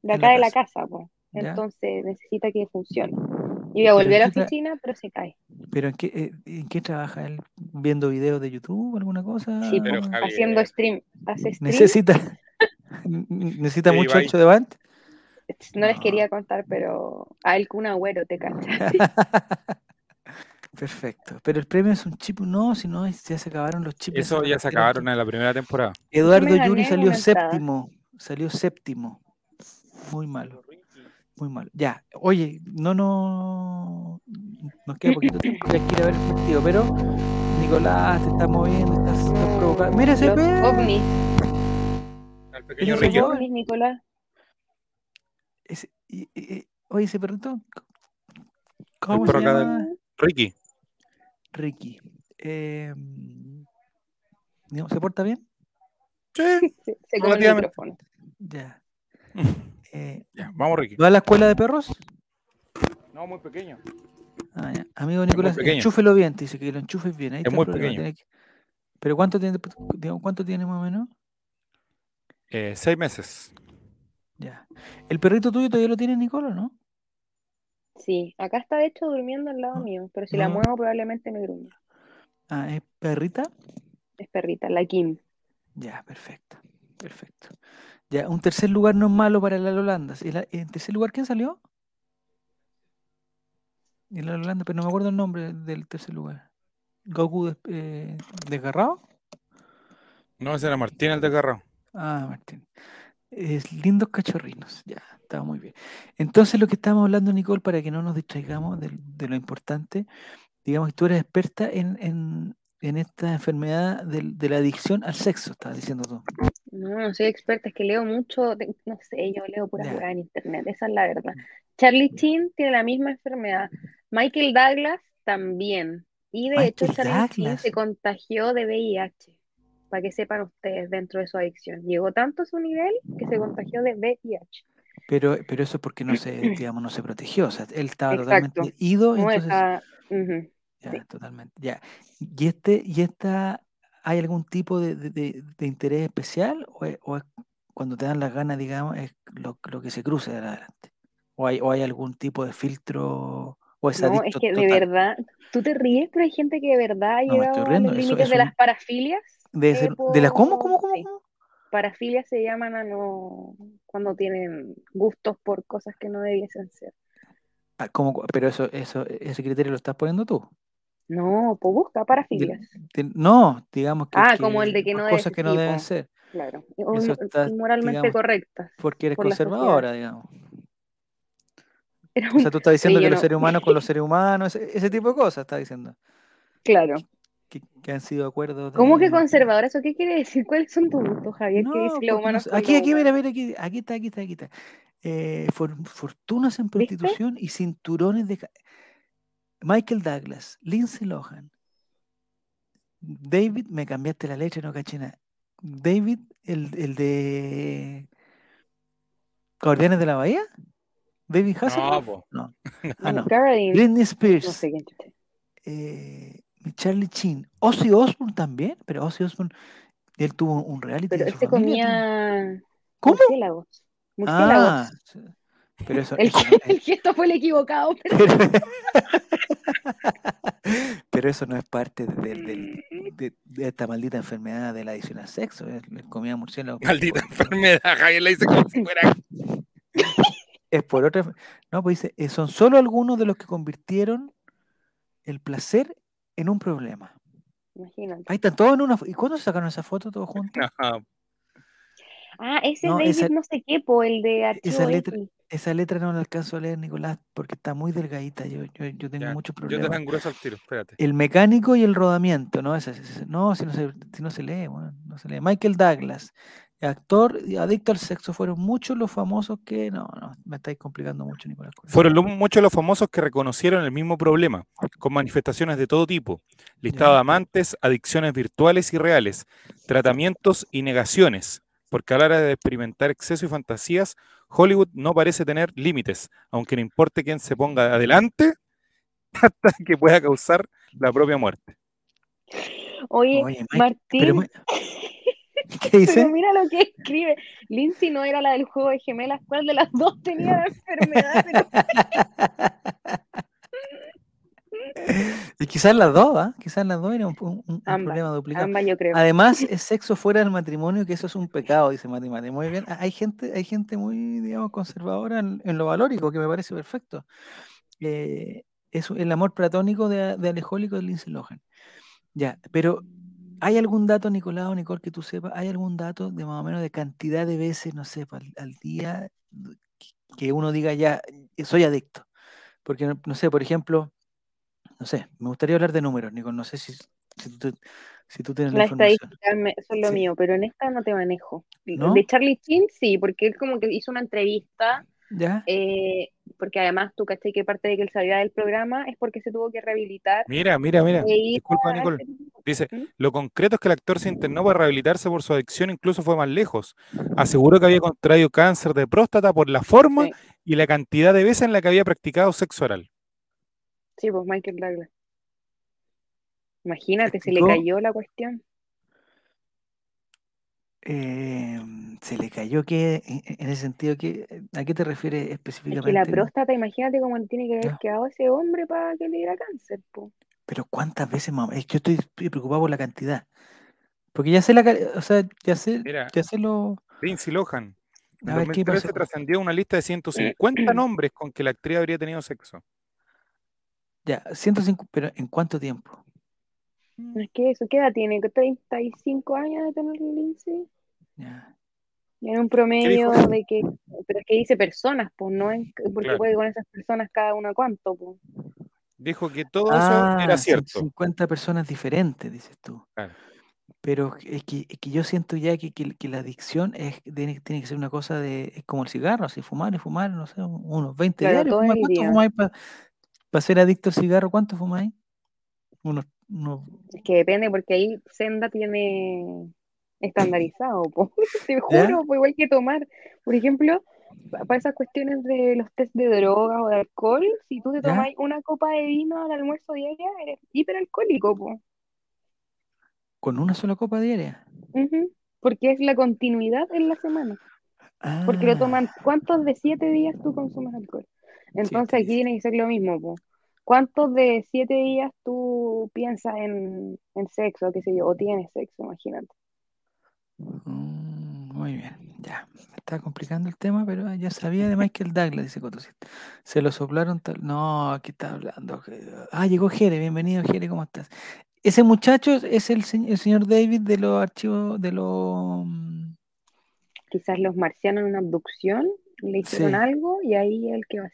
de acá de la casa, pues. Entonces necesita que funcione. Yo voy a volver a la oficina, pero se cae. ¿Pero en qué, eh, en qué trabaja él? ¿Viendo videos de YouTube, alguna cosa? Sí, pero haciendo stream. ¿Hace stream? ¿Necesita, [laughs] ¿necesita mucho hecho de band? No, les quería contar, pero a él con un agüero te cachas. [laughs] Perfecto. Pero el premio es un chip, no, si no, ya se acabaron los chips. Eso ya se acabaron en la primera temporada. Eduardo Yuri salió séptimo. Salió séptimo. Muy malo. Muy malo. Ya, oye, no, no. Nos queda poquito tiempo, ya quiere ver el partido, pero Nicolás te está moviendo, estás, estás provocando. Mira ese perro. OVNI. El pequeño Ricky. Nicolás. Ese, y, y, oye, ese perrito. ¿Cómo se llama? Ricky. Ricky. Eh, ¿Se porta bien? Sí. Se, [laughs] se come el micrófono. Ya. [laughs] Eh, ya. Vamos, Ricky. ¿Va a la escuela de perros? No, muy pequeño. Ah, ya. Amigo Nicolás, enchúfelo bien, te dice que lo enchufes bien. Ahí es muy pequeño. ¿Pero cuánto tiene, cuánto tiene más o menos? Eh, seis meses. Ya. ¿El perrito tuyo todavía lo tiene Nicolás, no? Sí, acá está de hecho durmiendo al lado mío, pero si la muevo probablemente me gruña. Ah, ¿es perrita? Es perrita, la Kim. Ya, perfecto, perfecto. Ya, un tercer lugar no es malo para la Holanda. ¿En tercer lugar quién salió? En la Holanda, pero no me acuerdo el nombre del tercer lugar. ¿Goku eh, desgarrado? No, ese era Martín el desgarrado. Ah, Martín. Es lindos cachorrinos, ya, está muy bien. Entonces lo que estamos hablando, Nicole, para que no nos distraigamos de, lo importante, digamos que tú eres experta en, esta enfermedad de, la adicción al sexo, estabas diciendo tú. No, no soy experta, es que leo mucho, no sé, yo leo pura en internet, esa es la verdad. Charlie Chin tiene la misma enfermedad, Michael Douglas también, y de hecho Charlie Chin se contagió de VIH para que sepan ustedes dentro de su adicción. Llegó tanto a su nivel que se contagió de VIH. Pero, pero eso es porque no se, [clears throat] digamos, no se protegió, o sea, él estaba totalmente ido. entonces... Ya, totalmente. Ya. ¿Y este, y esta, hay algún tipo de, de, interés especial o es, cuando te dan las ganas, digamos, es lo, lo que se cruce de adelante? ¿O hay, o hay algún tipo de filtro? ¿O es no, es que de verdad, tú te ríes, pero hay gente que de verdad ha llegado a los límites de las parafilias de, de la cómo, cómo, cómo, Parafilia se llaman a no cuando tienen gustos por cosas que no debiesen ser. Ah, ¿cómo? Pero eso, eso, ese criterio lo estás poniendo tú. No, pues busca parafilias. no, digamos que. Ah, como el de que no cosas que no deben ser. Claro, moralmente correctas. Porque eres conservadora, digamos. o sea, tú estás [laughs] diciendo que los seres humanos con los [laughs] seres humanos, ese, ese tipo de cosas, estás diciendo. Claro que, han sido acuerdos. ¿Cómo que conservador? ¿Eso qué quiere decir? ¿Cuáles son tus gustos, Javier? ¿Qué dice lo humano aquí, aquí, mira, mira, aquí, aquí está, aquí está, aquí está. Eh, fortunas en prostitución y cinturones de. Michael Douglas, Lindsay Lohan, David, me cambiaste la leche, no cachina. David, el, el de Guardianes de la Bahía. David Hasselhoff. [laughs] No, no. Ah, no. Britney Spears. No sé eh, Charlie Chin. Ozzy Osbourne también, pero Ozzy Osbourne, él tuvo un reality. Pero él se comía ¿Cómo? Ah, pero eso, el, gesto fue el equivocado. [laughs] [laughs] Pero, eso no es parte de, esta maldita enfermedad de la adicción al sexo. Es, comida murciélago. Maldita [laughs] enfermedad, Javier le dice como si fuera. es por otra. No, pues dice, eh, son solo algunos de los que convirtieron el placer en un problema. Imagínate. Ahí están todos en una. ¿Y cuándo sacaron esa foto todos [laughs] juntos? Ah, ese no, David no sé qué, po, el de Archivo esa letra, esa letra no la alcanzo a leer, Nicolás, porque está muy delgadita. Yo, yo, yo tengo muchos problemas. Yo te grueso al tiro, espérate. El mecánico y el rodamiento, ¿no? Ese, no, si no, se, si no se lee, bueno, no se lee. Michael Douglas, actor y adicto al sexo, fueron muchos los famosos que. No, no, me estáis complicando mucho, Nicolás. Fueron muchos los famosos que reconocieron el mismo problema, con manifestaciones de todo tipo: listado de amantes, adicciones virtuales y reales, tratamientos y negaciones porque a la hora de experimentar exceso y fantasías, Hollywood no parece tener límites, aunque no importe quién se ponga adelante [laughs] hasta que pueda causar la propia muerte. Oye, Martín. [laughs] ¿Qué dice? mira lo que escribe. Lindsay no era la del juego de gemelas. ¿Cuál de las dos tenía la enfermedad? [laughs] Y quizás las dos, ¿ah? Quizás las dos era un, problema duplicado. Además, [laughs] es sexo fuera del matrimonio, que eso es un pecado, dice Mati Muy bien. Hay gente, hay gente muy, digamos, conservadora en, lo valórico, que me parece perfecto. Eh, es el amor platónico de, de Alejólico de Lindsay Lohan. Ya, pero ¿hay algún dato, Nicolás o Nicole, que tú sepas? ¿Hay algún dato de más o menos de cantidad de veces, no sé, al, al día, que uno diga ya, soy adicto? Porque, no sé, por ejemplo, no sé, me gustaría hablar de números, Nico. No sé si, si, tú, tienes la, la estadística son lo mío, pero en esta no te manejo. De Charlie Chin sí, porque él como que hizo una entrevista. ¿Ya? Eh, porque además tú caché que parte de que él salía del programa es porque se tuvo que rehabilitar. Mira, mira, mira. Disculpa, Nicole. Dice, ¿Mm? lo concreto es que el actor se internó para rehabilitarse por su adicción, incluso fue más lejos. Aseguró que había contraído cáncer de próstata por la forma y la cantidad de veces en la que había practicado sexo oral. Sí, pues Michael Douglas. Imagínate, se le cayó la cuestión. Em, se le cayó que, en ese sentido, que, ¿a qué te refieres específicamente? Es que la próstata, imagínate cómo tiene que haber quedado ese hombre para que le diera cáncer. Po. Pero ¿cuántas veces, mamá? Es que yo estoy, preocupado por la cantidad. Porque ya sé la, o sea, ya sé, ya sé lo... Lindsay Lohan. En 2013 trascendió una lista de 150 nombres [clears throat] con que la actriz habría tenido sexo. Ya, 105, pero ¿en cuánto tiempo? Es que eso, ¿qué edad tiene? ¿35 años de tener Lindsay? Ya. En un promedio de que, pero es que dice personas, pues no es porque puede con esas personas cada una cuánto, pues. Dijo que todo eso ah, era cierto. 50 personas diferentes, dices tú. Claro. Pero es que, es que, yo siento ya que, que, la adicción es, tiene, tiene, que ser una cosa de, es como el cigarro, así fumar y fumar, no sé, unos 20 claro, diarios. ¿Cuánto fumáis para para ser adicto al cigarro, ¿cuánto fumáis? Unos, Es que depende, porque ahí Senda tiene estandarizado, [laughs] te juro, pues igual que tomar. Por ejemplo, para esas cuestiones de los test de drogas o de alcohol, si tú te tomas una copa de vino al almuerzo diaria, eres hiperalcohólico, po. ¿Con una sola copa diaria? Porque es la continuidad en la semana. Porque lo toman, ah. ¿cuántos de siete días tú consumes alcohol? Entonces aquí tiene que ser lo mismo. ¿Cuántos de siete días tú piensas en, sexo, qué sé yo, o tienes sexo, imagínate? Mm, muy bien, ya. Me está complicando el tema, pero ya sabía de Michael Douglas, dice Cotosito. Se lo soplaron tal. No, aquí está hablando. Ah, llegó Jere, bienvenido Jere, ¿cómo estás? Ese muchacho es el, el señor David de los archivos de los. Mm, Quizás los marcianos en una abducción le hicieron algo y ahí el que va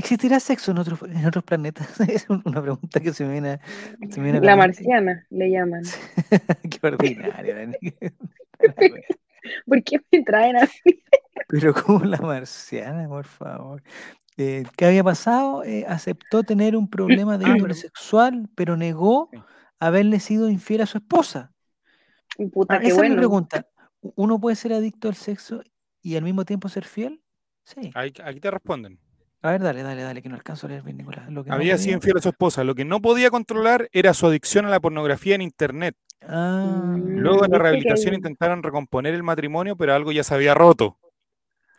¿Existirá sexo en otros, en otros planetas? [laughs] Es una pregunta que se me viene, a La marciana, le llaman. [laughs] Qué ordinario. [laughs] ¿Por qué me traen así? Pero como la marciana, por favor. Eh, ¿Qué había pasado? Eh, aceptó tener un problema de índole [clears throat] sexual, pero negó haberle sido infiel a su esposa. Puta, ah, esa es mi pregunta. ¿Uno puede ser adicto al sexo y al mismo tiempo ser fiel? Sí. aquí te responden. A ver, dale, dale, dale, que no alcanzo a leer bien, Nicolás. Había sido infiel a su esposa. Lo que no podía controlar era su adicción a la pornografía en Internet. Ah, Luego de la rehabilitación intentaron recomponer el matrimonio, pero algo ya se había roto.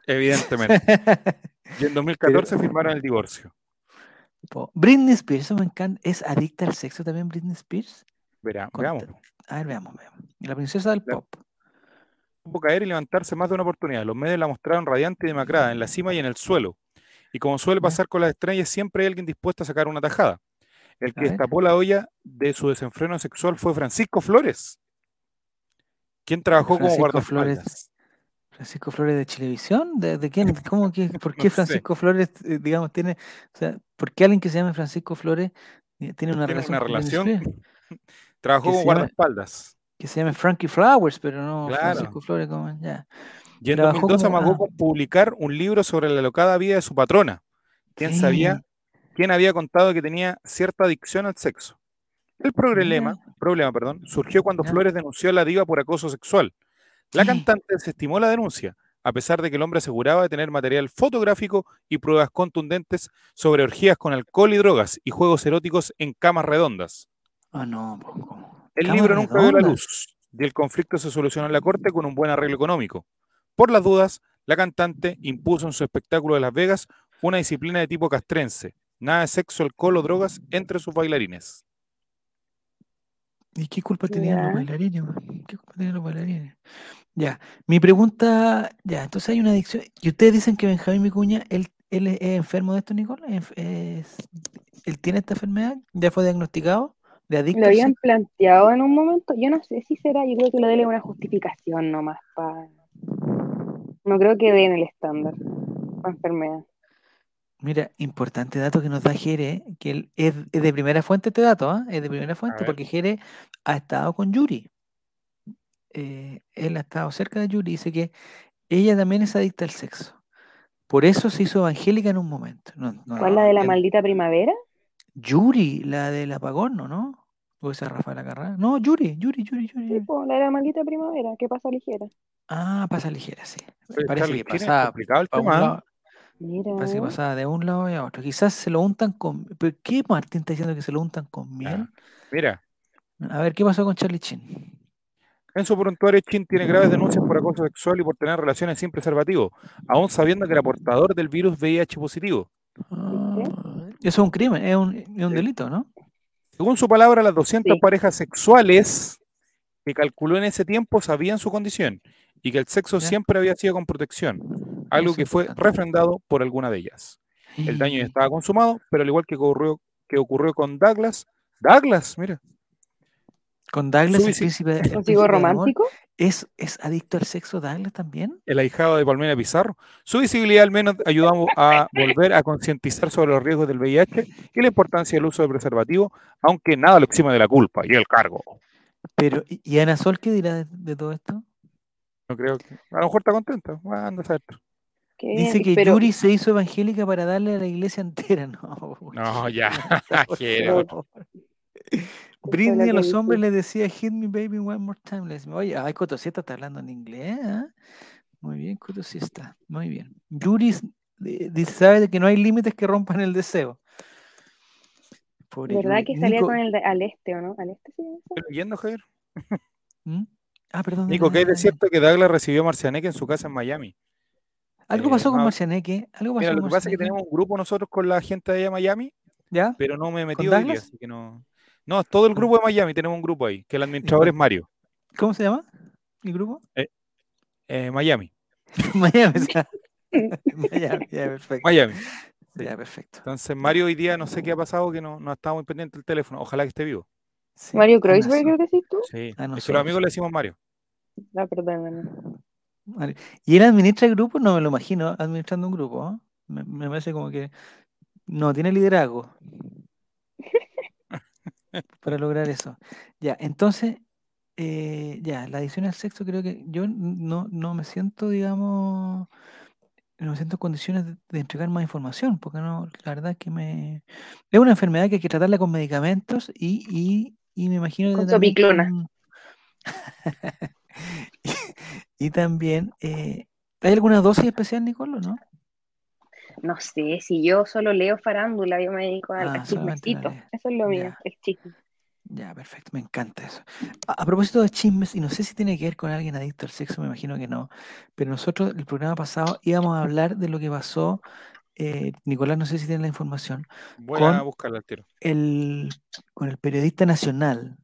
Evidentemente. [laughs] y en 2014 firmaron el divorcio. Britney Spears, me encanta. ¿Es adicta al sexo también Britney Spears? veamos. A ver, veamos, veamos. La princesa del pop. Pudo caer y levantarse más de una oportunidad. Los medios la mostraron radiante y demacrada, en la cima y en el suelo. Y como suele pasar con las estrellas, siempre hay alguien dispuesto a sacar una tajada. El que destapó la olla de su desenfreno sexual fue Francisco Flores, quien trabajó como guardaespaldas. Francisco Flores de Televisión, ¿De, quién? [laughs] ¿Cómo que, ¿Por qué Francisco Flores, eh, digamos, tiene, o sea, por qué alguien que se llame Francisco Flores eh, tiene una relación? Una relación. Trabajó como guardaespaldas. Que se llame Frankie Flowers, pero no Francisco Flores, como ya. Y en 2012 amagó con publicar un libro sobre la locada vida de su patrona. ¿Quién sabía? ¿Quién había contado que tenía cierta adicción al sexo? El problema, problema perdón, surgió cuando Flores denunció a la diva por acoso sexual. La cantante desestimó la denuncia, a pesar de que el hombre aseguraba de tener material fotográfico y pruebas contundentes sobre orgías con alcohol y drogas y juegos eróticos en camas redondas. Ah, no. El libro nunca vio la luz y el conflicto se solucionó en la corte con un buen arreglo económico. Por las dudas, la cantante impuso en su espectáculo de Las Vegas una disciplina de tipo castrense. Nada de sexo, alcohol o drogas entre sus bailarines. ¿Y qué culpa tenían los bailarines? ¿Qué culpa tenían los bailarines? Ya, mi pregunta, ya, entonces hay una adicción. Y ustedes dicen que Benjamín Micuña, él, él es enfermo de esto, Nicole. ¿Él tiene esta enfermedad? ¿Ya fue diagnosticado? ¿De adicto? Lo habían planteado en un momento. Yo no sé si será, yo creo que lo dele una justificación nomás para. No creo que den el estándar para enfermedad. Mira, importante dato que nos da Jere, que él es, de primera fuente este dato, ¿ah? es de primera fuente, porque Jere ha estado con Yuri. Eh, él ha estado cerca de Yuri, dice que ella también es adicta al sexo. Por eso se hizo evangélica en un momento. ¿Cuál la de la maldita primavera? Yuri, la del apagón, ¿no? ¿O esa Rafaela Carrera? No, Yuri, Yuri, Yuri, Yuri. Sí, pues, la de la maldita primavera, que pasa ligera. Ah, pasa ligera, sí. Parece que pasa complicado el tema. Parece que pasaba de un lado a otro. Quizás se lo untan con. ¿Pero qué Martín está diciendo que se lo untan con miel? Mira. A ver, ¿qué pasó con Charlie Chin? En su prontuario, Chin tiene graves denuncias por acoso sexual y por tener relaciones sin preservativo, aún sabiendo que era portador del virus VIH positivo. Ah, eso es un crimen, es un, es un delito, ¿no? Según su palabra, las 200 parejas sexuales que calculó en ese tiempo sabían su condición y que el sexo siempre había sido con protección, algo que fue refrendado por alguna de ellas. El daño ya estaba consumado, pero al igual que ocurrió, que ocurrió con Douglas, Douglas, mira. Con Douglas, el príncipe, romántico? ¿Es, ¿Es adicto al sexo Douglas también? El ahijado de Palmera Pizarro. Su visibilidad al menos ayudamos a volver a concientizar sobre los riesgos del VIH y la importancia del uso del preservativo, aunque nada lo exima de la culpa y el cargo. Pero, ¿y Ana Sol qué dirá de todo esto? creo que. A lo mejor está contenta. Anda a Dice que Yuri se hizo evangélica para darle a la iglesia entera. [laughs] No, no ya. [laughs] [laughs] Britney a los hombres le decía Hit me baby one more time. Le decía, Oye, ay, Cotosista está hablando en inglés. ¿eh? Muy bien, Cotosista. Muy bien. Yuri dice, sabe que no hay límites que rompan el deseo. ¿Verdad que salía con el al este o no? ¿Al este sí? ¿Estoy leyendo, Javier? ¿Mm? Ah, perdón. Nico, que es cierto que Douglas recibió a Marcianeque en su casa en Miami. Algo pasó con Marcianeque. Algo pasó mira, lo que pasa es que tenemos un grupo nosotros con la gente de allá Miami. ¿Ya? Pero no me he metido ahí, así que no. No, todo el grupo de Miami, tenemos un grupo ahí, que el administrador es Mario. ¿Cómo se llama el grupo? Eh, eh, Miami. [laughs] Miami, o sea. [laughs] Miami, ya, perfecto. Miami. Ya, perfecto. Entonces, Mario hoy día no sé qué ha pasado, que no, no estado muy pendiente del teléfono. Ojalá que esté vivo. Mario Kreuzberger, decís tú? Sí, a los amigos le decimos Mario. No, perdón, ¿Y él administra el grupo? No me lo imagino administrando un grupo. Me, me, parece como que no tiene liderazgo [laughs] para lograr eso. Ya, entonces, eh, ya, la adicción al sexo creo que yo no, no me siento, digamos, no me siento en condiciones de, entregar más información, porque no, la verdad es que me... Es una enfermedad que hay que tratarla con medicamentos y, y, me imagino... Con [laughs] y, también, eh, ¿hay alguna dosis especial, Nicolo, no? No sé, si yo solo leo farándula, yo me dedico al, ah, chismecito. Eso es lo mío, el chisme. Ya, perfecto, me encanta eso. A, propósito de chismes, y no sé si tiene que ver con alguien adicto al sexo, me imagino que no, pero nosotros el programa pasado íbamos a hablar de lo que pasó, eh, Nicolás, no sé si tiene la información. Voy a buscarla al tiro. El, con el periodista nacional,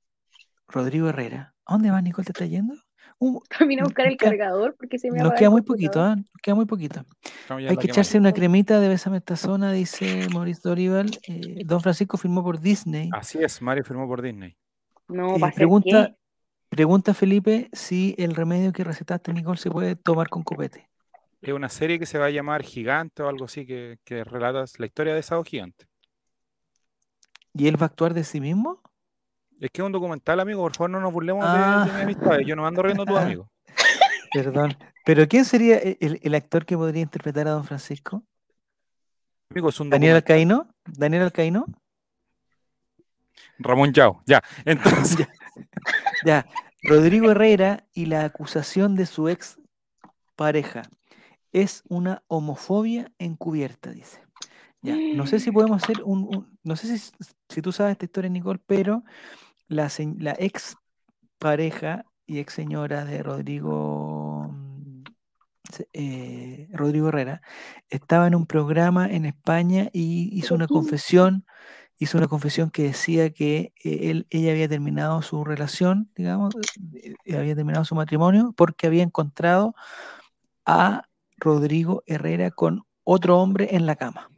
Rodrigo Herrera. ¿A dónde va, Nicole? ¿Te está yendo? Uh, También a buscar el cargador porque se me Nos queda muy poquito, ¿eh? Nos queda muy poquito. Hay que echarse una cremita de Besame esta zona, dice Mauricio Dorival. Eh, don Francisco firmó por Disney. Así es, Mario firmó por Disney. No, eh, pregunta, pregunta Felipe si el remedio que recetaste, Nicole, se puede tomar con copete. Es una serie que se va a llamar Gigante o algo así que, que relata la historia de esa gigante. ¿Y él va a actuar de sí mismo? Es que es un documental, amigo. Por favor, no nos burlemos de, ah. mi amistad. Yo no ando riendo a tu [laughs] amigo. Perdón. ¿Pero quién sería el, actor que podría interpretar a don Francisco? Amigo, es un ¿Daniel Alcaíno? ¿Daniel Alcaíno? Ramón Yao. Ya, [laughs] entonces. ya. Rodrigo Herrera y la acusación de su ex pareja. Es una homofobia encubierta, dice. Ya. No sé si podemos hacer un. no sé si, si tú sabes esta historia, Nicole, pero la, ex pareja y ex señora de Rodrigo, mm, eh, Rodrigo Herrera estaba en un programa en España y hizo una confesión, hizo una confesión que decía que eh, él, ella había terminado su relación, digamos, eh, había terminado su matrimonio porque había encontrado a Rodrigo Herrera con otro hombre en la cama.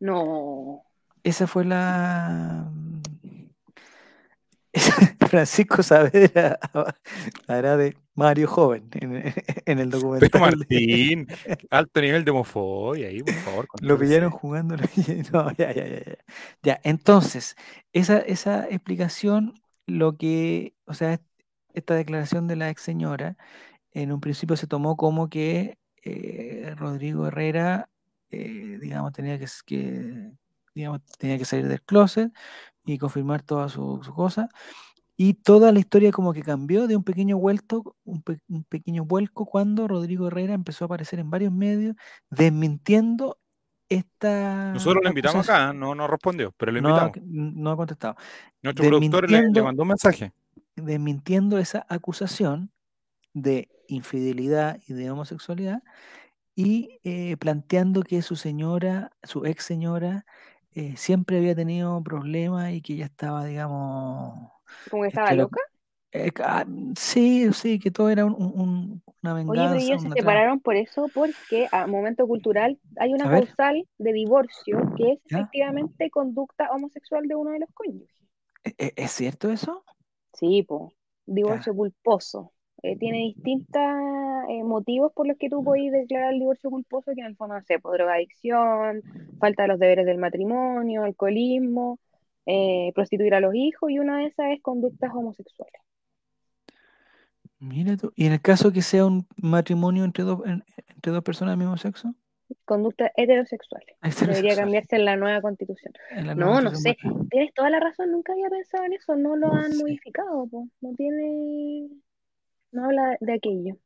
No. Esa fue la [laughs] Francisco Saavedra [laughs] hará de Mario Joven en, [laughs] el documental. Pero Martín, alto nivel de homofobia ahí, por favor. Lo pillaron jugando. No, ya, ya, ya, ya. entonces, esa, esa explicación, lo que, o sea, esta declaración de la ex señora, en un principio se tomó como que eh, Rodrigo Herrera, eh, digamos, tenía que, que digamos, tenía que salir del closet y confirmar todas sus su cosas. Y toda la historia como que cambió de un pequeño vuelto, un, pequeño vuelco cuando Rodrigo Herrera empezó a aparecer en varios medios desmintiendo esta. Nosotros lo invitamos acá, no nos respondió, pero lo invitamos. No, ha contestado. Nuestro productor le, mandó un mensaje. Desmintiendo esa acusación de infidelidad y de homosexualidad y eh, planteando que su señora, su ex señora, eh, siempre había tenido problemas y que ya estaba, digamos... ¿Cómo que estaba loca? Eh, ah, sí, sí, que todo era una venganza. Oye, ellos se separaron por eso, porque a momento cultural hay una causal de divorcio que es efectivamente conducta homosexual de uno de los cónyuges. ¿E-, e-, ¿Es, cierto eso? Sí, pues, divorcio culposo. Eh, tiene distintos eh, motivos por los que tú puedes declarar el divorcio culposo, que en el fondo, no sé, pues, drogadicción, falta de los deberes del matrimonio, alcoholismo, eh, prostituir a los hijos, y una de esas es conductas homosexuales. Mira tú, ¿y en el caso que sea un matrimonio entre, dos entre dos personas del mismo sexo? Conductas heterosexuales. Debería cambiarse en la nueva constitución. no, no sé. Tienes toda la razón, nunca había pensado en eso. No lo han modificado. No tiene no habla de aquello.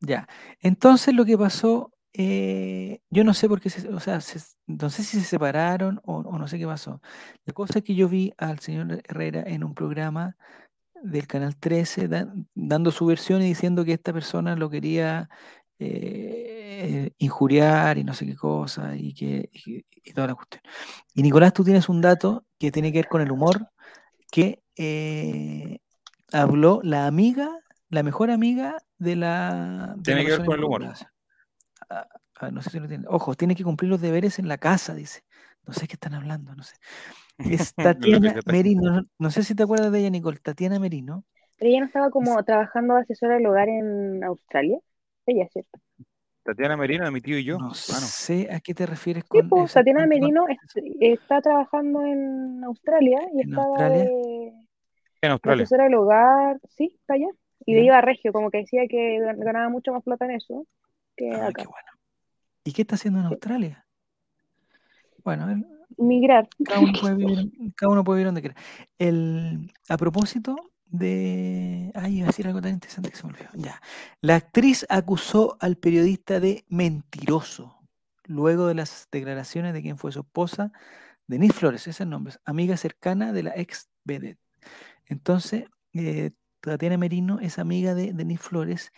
Ya, entonces lo que pasó, eh, yo no sé por qué, o sea, no sé si se separaron o, no sé qué pasó. La cosa es que yo vi al señor Herrera en un programa del Canal 13 dando su versión y diciendo que esta persona lo quería eh, injuriar y no sé qué cosa y, que, y, toda la cuestión. Y Nicolás, tú tienes un dato que tiene que ver con el humor, que eh, habló la amiga la mejor amiga de la. tiene que ver con el humor. Ah, ah, no sé si lo tiene. Ojo, tiene que cumplir los deberes en la casa, dice. No sé qué están hablando, no sé. Es [laughs] Tatiana Merino. No, sé si te acuerdas de ella, Nicole. Tatiana Merino. Pero ella no estaba como trabajando de asesora del hogar en Australia. Ella, ¿cierto? Tatiana Merino, mi tío y yo. No ah, sé a qué te refieres con. Pues, Tatiana Merino está trabajando en Australia y ¿En estaba Australia? en Australia. asesora del hogar. Sí, está allá. Y de iba a Regio, como que decía que ganaba mucho más plata en eso que ah, acá. Qué bueno. ¿Y qué está haciendo en Australia? Bueno, migrar. Cada uno [laughs] puede vivir, cada uno puede vivir donde quiera. El, a propósito de. Ay, iba a decir algo tan interesante que se me olvidó. Ya. La actriz acusó al periodista de mentiroso luego de las declaraciones de quien fue su esposa, Denise Flores, ese es el nombre, amiga cercana de la ex vedette. Entonces, eh, Tatiana Merino es amiga de Denis Flores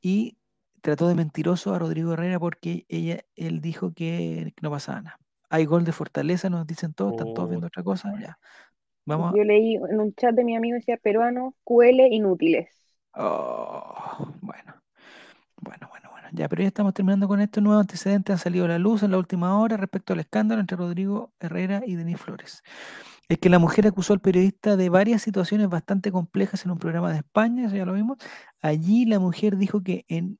y trató de mentiroso a Rodrigo Herrera porque ella, él dijo que, no pasaba nada. Hay gol de fortaleza, nos dicen todos, están todos viendo otra cosa. Ya. Vamos Yo leí en un chat de mi amigo decía peruano, QL inútiles. Oh, bueno. Bueno, bueno, bueno. Ya, pero ya estamos terminando con esto. Nuevos antecedentes han salido a la luz en la última hora respecto al escándalo entre Rodrigo Herrera y Denis Flores. Es que la mujer acusó al periodista de varias situaciones bastante complejas en un programa de España, ya lo vimos. Allí la mujer dijo que en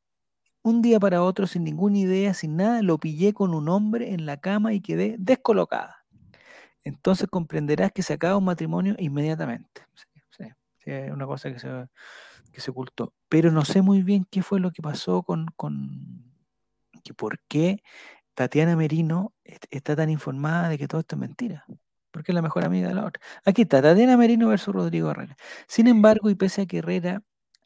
un día para otro, sin ninguna idea, sin nada, lo pillé con un hombre en la cama y quedé descolocada. Entonces comprenderás que se acaba un matrimonio inmediatamente. Sí, es una cosa que se, que se ocultó. Pero no sé muy bien qué fue lo que pasó con, con que por qué Tatiana Merino está tan informada de que todo esto es mentira porque es la mejor amiga de la otra. Aquí está, Tatiana Merino versus Rodrigo Herrera. Sin embargo, y pese a que Herrera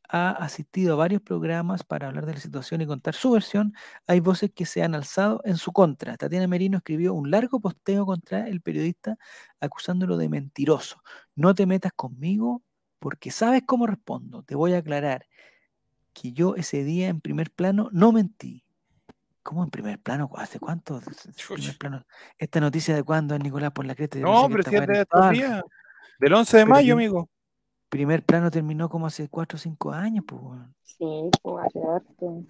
ha asistido a varios programas para hablar de la situación y contar su versión, hay voces que se han alzado en su contra. Tatiana Merino escribió un largo posteo contra el periodista acusándolo de mentiroso. No te metas conmigo porque sabes cómo respondo. Te voy a aclarar que yo ese día en primer plano no mentí. ¿Cómo en primer plano? ¿Hace cuánto? Primer plano? ¿Esta noticia de cuándo es Nicolás por la cresta? No, pero si es de estos días. Del 11 de mayo, amigo. Primer plano terminó como hace 4 o 5 años, pues. Sí, pues hace harto.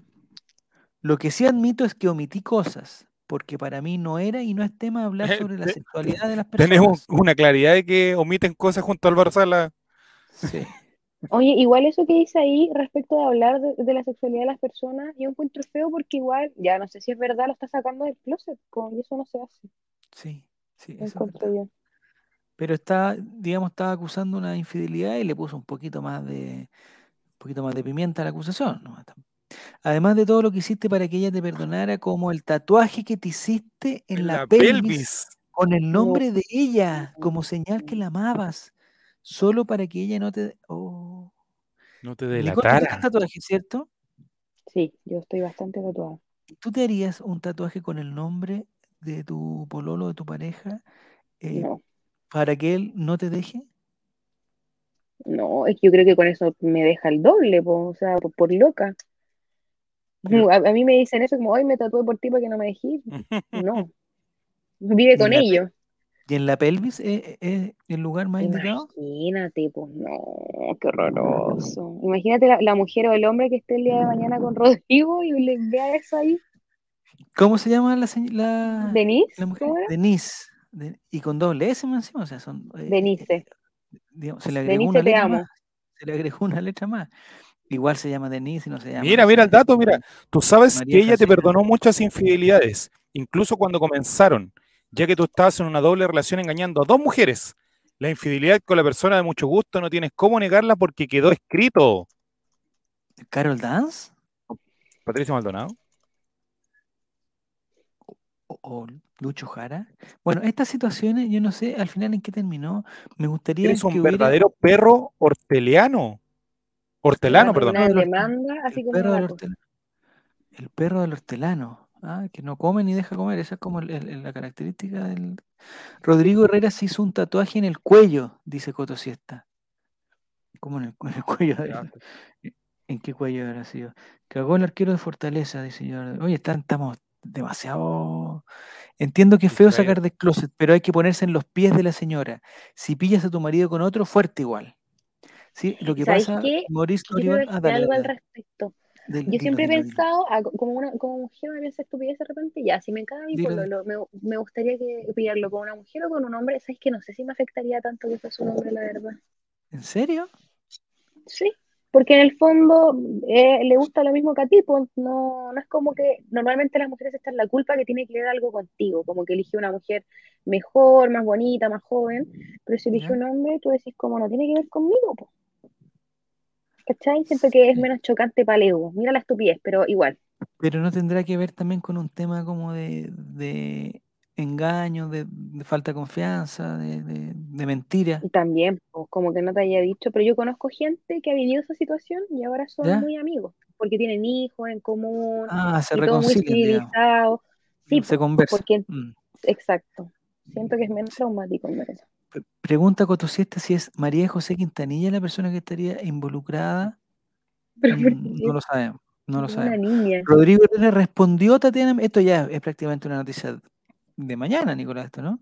Lo que sí admito es que omití cosas, porque para mí no era y no es tema hablar [laughs] sobre la sexualidad de las personas. Tenemos una claridad de que omiten cosas junto al Barzala. Sí. Oye, igual eso que dice ahí respecto de hablar de, la sexualidad de las personas, yo encuentro feo porque igual, ya no sé si es verdad, lo está sacando del closet, y eso no se hace. Sí, sí, eso es Pero está, digamos, estaba acusando una infidelidad y le puso un poquito más de, un poquito más de pimienta a la acusación. Además de todo lo que hiciste para que ella te perdonara, como el tatuaje que te hiciste en, la, pelvis, con el nombre de ella, como señal que la amabas solo para que ella no te. Oh. No te delatara. tatuaje, cierto? Sí, yo estoy bastante tatuada. ¿Tú te harías un tatuaje con el nombre de tu pololo, de tu pareja, eh, para que él no te deje? No, es que yo creo que con eso me deja el doble, o sea, por, loca. [laughs] A, mí me dicen eso como, hoy me tatué por ti para que no me dejes. [laughs] No, vive con ellos. ¿Y en la pelvis es, el lugar más indicado? Imagínate, pues no, qué horroroso. Imagínate la, mujer o el hombre que esté el día de mañana con Rodrigo y le vea eso ahí. ¿Cómo se llama la señora? ¿Denise? La mujer? Denise. y con doble S encima, o sea, son. Eh, Denise. se le agregó una letra más. Se le agregó una letra más. Igual se llama Denise y no se llama. Mira, mira el dato, mira. Tú sabes que ella te perdonó muchas infidelidades, incluso cuando comenzaron ya que tú estabas en una doble relación engañando a dos mujeres. La infidelidad con la persona de mucho gusto no tienes cómo negarla porque quedó escrito. ¿Carol Dance? Patricia Maldonado. O, Lucho Jara. Bueno, estas situaciones, yo no sé al final en qué terminó. Me gustaría. Eres un verdadero perro horteliano. Hortelano, perdón. el, perro el perro del hortelano. Ah, que no come ni deja comer, esa es como la característica del... Rodrigo Herrera se hizo un tatuaje en el cuello, dice Coto Siesta. ¿Cómo en el, [laughs] cuello? ¿En qué cuello habrá sido? Cagó el arquero de Fortaleza, dice yo. Oye, estamos demasiado... Entiendo que es feo sacar de closet, pero hay que ponerse en los pies de la señora. Si pillas a tu marido con otro, fuerte igual. Sí, lo que pasa, qué? Maurice ah, algo al respecto. Yo siempre he pensado, ah, como una como mujer me piensa estupidez de repente, ya, si me encanta mi pololo, me, me, gustaría que pillarlo con una mujer o con un hombre, sabes que no sé si me afectaría tanto que fuese un hombre, la verdad. ¿En serio? Sí, porque en el fondo eh, le gusta lo mismo que a ti, pues no, no es como que normalmente las mujeres están la culpa que tiene que ver algo contigo, como que elige una mujer mejor, más bonita, más joven, pero si elige un hombre, tú decís como no tiene que ver conmigo, pues. ¿Cachai? Siento que es menos chocante para el ego. Mira la estupidez, pero igual. Pero no tendrá que ver también con un tema como de, de engaño, de, falta de confianza, de, de, mentira. Y también, pues, como que no te haya dicho, pero yo conozco gente que ha vivido esa situación y ahora son muy amigos, porque tienen hijos en común, ah, se reconcilian, Sí, se conversan. Porque, mm. Exacto. Siento que es menos traumático, en Pregunta Cotosiesta si es María José Quintanilla la persona que estaría involucrada. Mm, no lo sabemos. No lo sabemos. Rodrigo le respondió a Tatiana. Esto ya es prácticamente una noticia de mañana, Nicolás, esto, ¿no?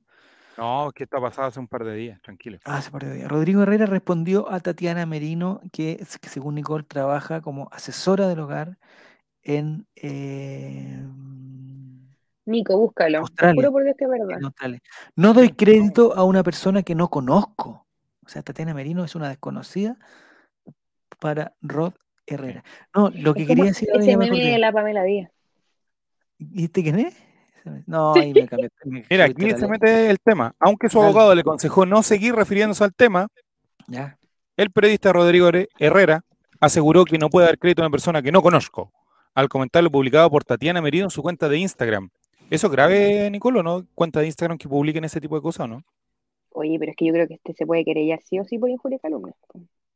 No, que está pasado hace un par de días, tranquilo. Ah, hace un par de días. Rodrigo Herrera respondió a Tatiana Merino que, según Nicole trabaja como asesora del hogar en eh, Nico, búscalo. Australia, por Dios que es verdad. No doy crédito a una persona que no conozco. O sea, Tatiana Merino es una desconocida para Rod Herrera. No, lo que quería decir. Ese meme de la Pamela Díaz. ¿Y este quién es? No, ahí me cambié. [laughs] Mira, aquí se mete el tema. Aunque su abogado le aconsejó no seguir refiriéndose al tema, ya. el periodista Rodrigo Herrera aseguró que no puede dar crédito a una persona que no conozco, al comentario publicado por Tatiana Merino en su cuenta de Instagram. ¿Eso es grave, Nicolo, no? ¿Cuenta de Instagram que publiquen ese tipo de cosas, no? Oye, pero es que yo creo que este se puede querellar sí o sí por injuria y calumnia.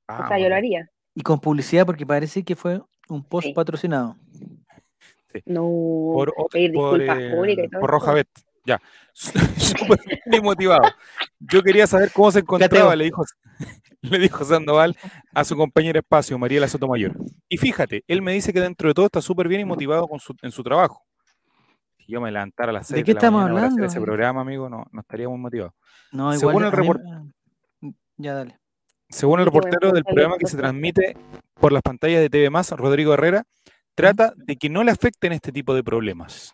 Ah, o sea, yo lo haría. Y con publicidad, porque parece que fue un post patrocinado. Sí. No, por, por, eh, por Rojabet. Ya, [laughs] súper motivado. Yo quería saber cómo se encontraba, le dijo, [laughs] le dijo Sandoval a su compañera espacio, Mariela Sotomayor. Y fíjate, él me dice que dentro de todo está súper bien y motivado con su, en su trabajo si yo me levantara a las 6 ¿De qué estamos hablando? ese programa, amigo, no, no estaría muy motivado. No, igual, Según el reportero. Ya, dale. Según el reportero del programa que se transmite por las pantallas de TV Rodrigo Herrera, trata de que no le afecten este tipo de problemas.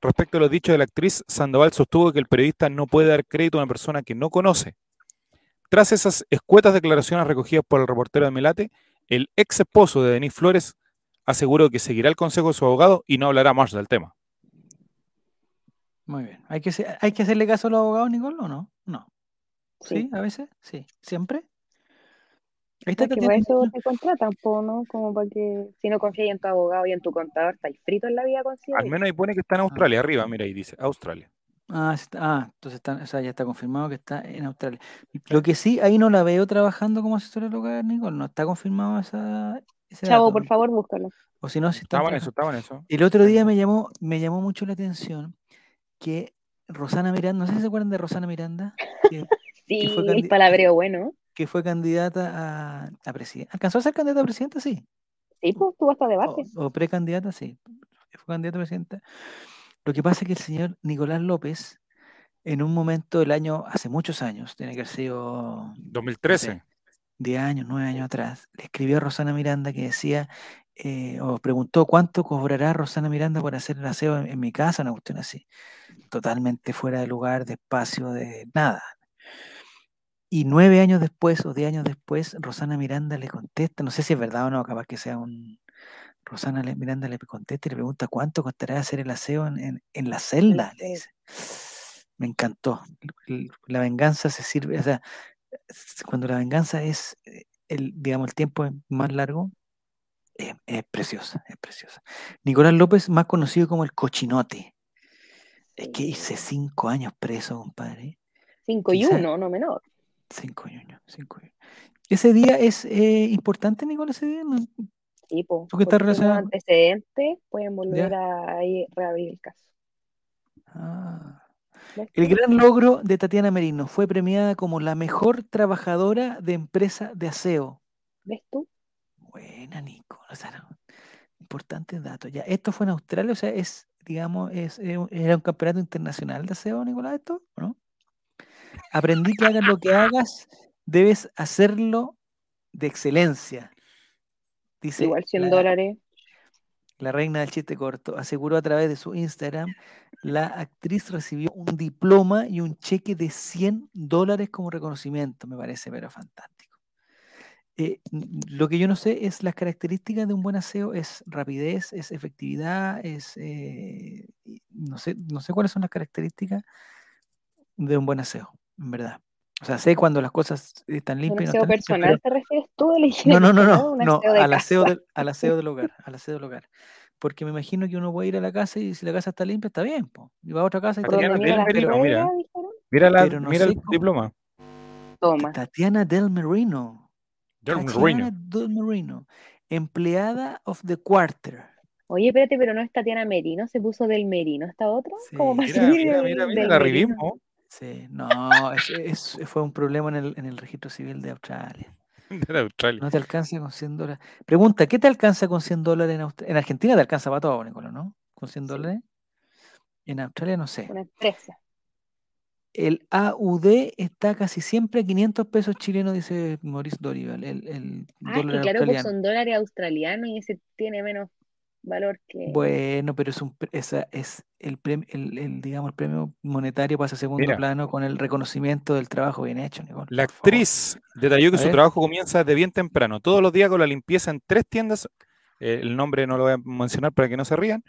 Respecto a los dichos de la actriz, Sandoval sostuvo que el periodista no puede dar crédito a una persona que no conoce. Tras esas escuetas declaraciones recogidas por el reportero de Melate, el ex esposo de Denis Flores aseguró que seguirá el consejo de su abogado y no hablará más del tema. Muy bien. ¿Hay que, ¿Hay que hacerle caso a los abogados, Nicole, o no? No. ¿Sí? ¿A veces? Sí. ¿Siempre? Ahí está que eso te contratan, ¿no? Como para que si no confías en tu abogado y en tu contador, estáis frito en la vida con Al menos ahí pone que está en Australia, ah. arriba, mira, ahí dice Australia. Ah, ah entonces está, o sea, ya está confirmado que está en Australia. Lo que sí, ahí no la veo trabajando como asesora local, Nicole, no está confirmado esa. Chavo, por favor, búscalo. O si no, si está. Estaba en eso, estaba en eso. El otro día me llamó, me llamó mucho la atención que Rosana Miranda, no sé si se acuerdan de Rosana Miranda. [laughs] sí, el palabreo bueno. Que fue candidata a, a presidenta. ¿Alcanzó a ser candidata a presidenta? Sí. Sí, pues tuvo hasta debates. O, precandidata, sí. Fue candidata a presidenta. Lo que pasa es que el señor Nicolás López, en un momento del año, hace muchos años, tiene que haber sido... 2013. 10 años, 9 años atrás, le escribió a Rosana Miranda que decía, eh, o preguntó cuánto cobrará Rosana Miranda por hacer el aseo en, en mi casa, una cuestión así totalmente fuera de lugar, de espacio, de nada. Y nueve años después o diez años después, Rosana Miranda le contesta, no sé si es verdad o no, capaz que sea un... Rosana Miranda le contesta y le pregunta cuánto costará hacer el aseo en, la celda. Le dice. Me encantó. La venganza se sirve, o sea, cuando la venganza es eh, el, digamos, el tiempo más largo, es preciosa, es preciosa. Nicolás López, más conocido como el cochinote. Es que hice cinco años preso, compadre. Cinco y uno, no menor. Cinco y uno, cinco y uno. ¿Ese día es eh, importante, Nicole, ese día? Sí, po, porque está relacionado? antecedentes pueden volver a reabrir el caso. Ah. El gran logro de Tatiana Merino fue premiada como la mejor trabajadora de empresa de aseo. ¿Ves tú? Buena, Nico. O sea, importantes datos. Ya, esto fue en Australia, o sea, es digamos, es, era un campeonato internacional de aseo, Nicolás, esto, ¿no? Aprendí que hagas lo que hagas, debes hacerlo de excelencia. Dice Igual 100 dólares. La reina del chiste corto aseguró a través de su Instagram, la actriz recibió un diploma y un cheque de 100 dólares como reconocimiento. Me parece, pero fantástico. Eh, lo que yo no sé es las características de un buen aseo, es rapidez, es efectividad, es eh, no sé, no sé cuáles son las características de un buen aseo, en verdad. O sea, sé cuando las cosas están limpias. ¿Un aseo personal te refieres tú No, no, no, no, [laughs] no al, aseo del, al aseo del hogar, al aseo del hogar. Porque me imagino que uno puede ir a la casa y si la casa está limpia, está bien. Po. Y va a otra casa y está bien. Mira, mira, mira, mira el diploma. Toma. Tatiana Del Merino. Del Marino. Marino. Empleada of the Quarter. Oye, espérate, pero no es Tatiana Merino, se puso del Merino esta otra. Sí, mira, mira, mira. Sí, no, es, fue un problema en el, en el registro civil de Australia. [laughs] De Australia. No te alcanza con 100 dólares. Pregunta, ¿qué te alcanza con 100 dólares en Australia? En Argentina te alcanza para todo, Nicolás, ¿no? Con 100 dólares. En Australia no sé. Una empresa. El AUD está casi siempre a 500 pesos chilenos, dice Maurice Dorival. El, el ah, dólar claro, pues son dólares australianos y ese tiene menos valor que. Bueno, pero es un esa es el, premio, el, digamos el premio monetario pasa a segundo plano con el reconocimiento del trabajo bien hecho, La actriz detalló que su trabajo comienza desde bien temprano, todos los días con la limpieza en tres tiendas. Eh, el nombre no lo voy a mencionar para que no se rían.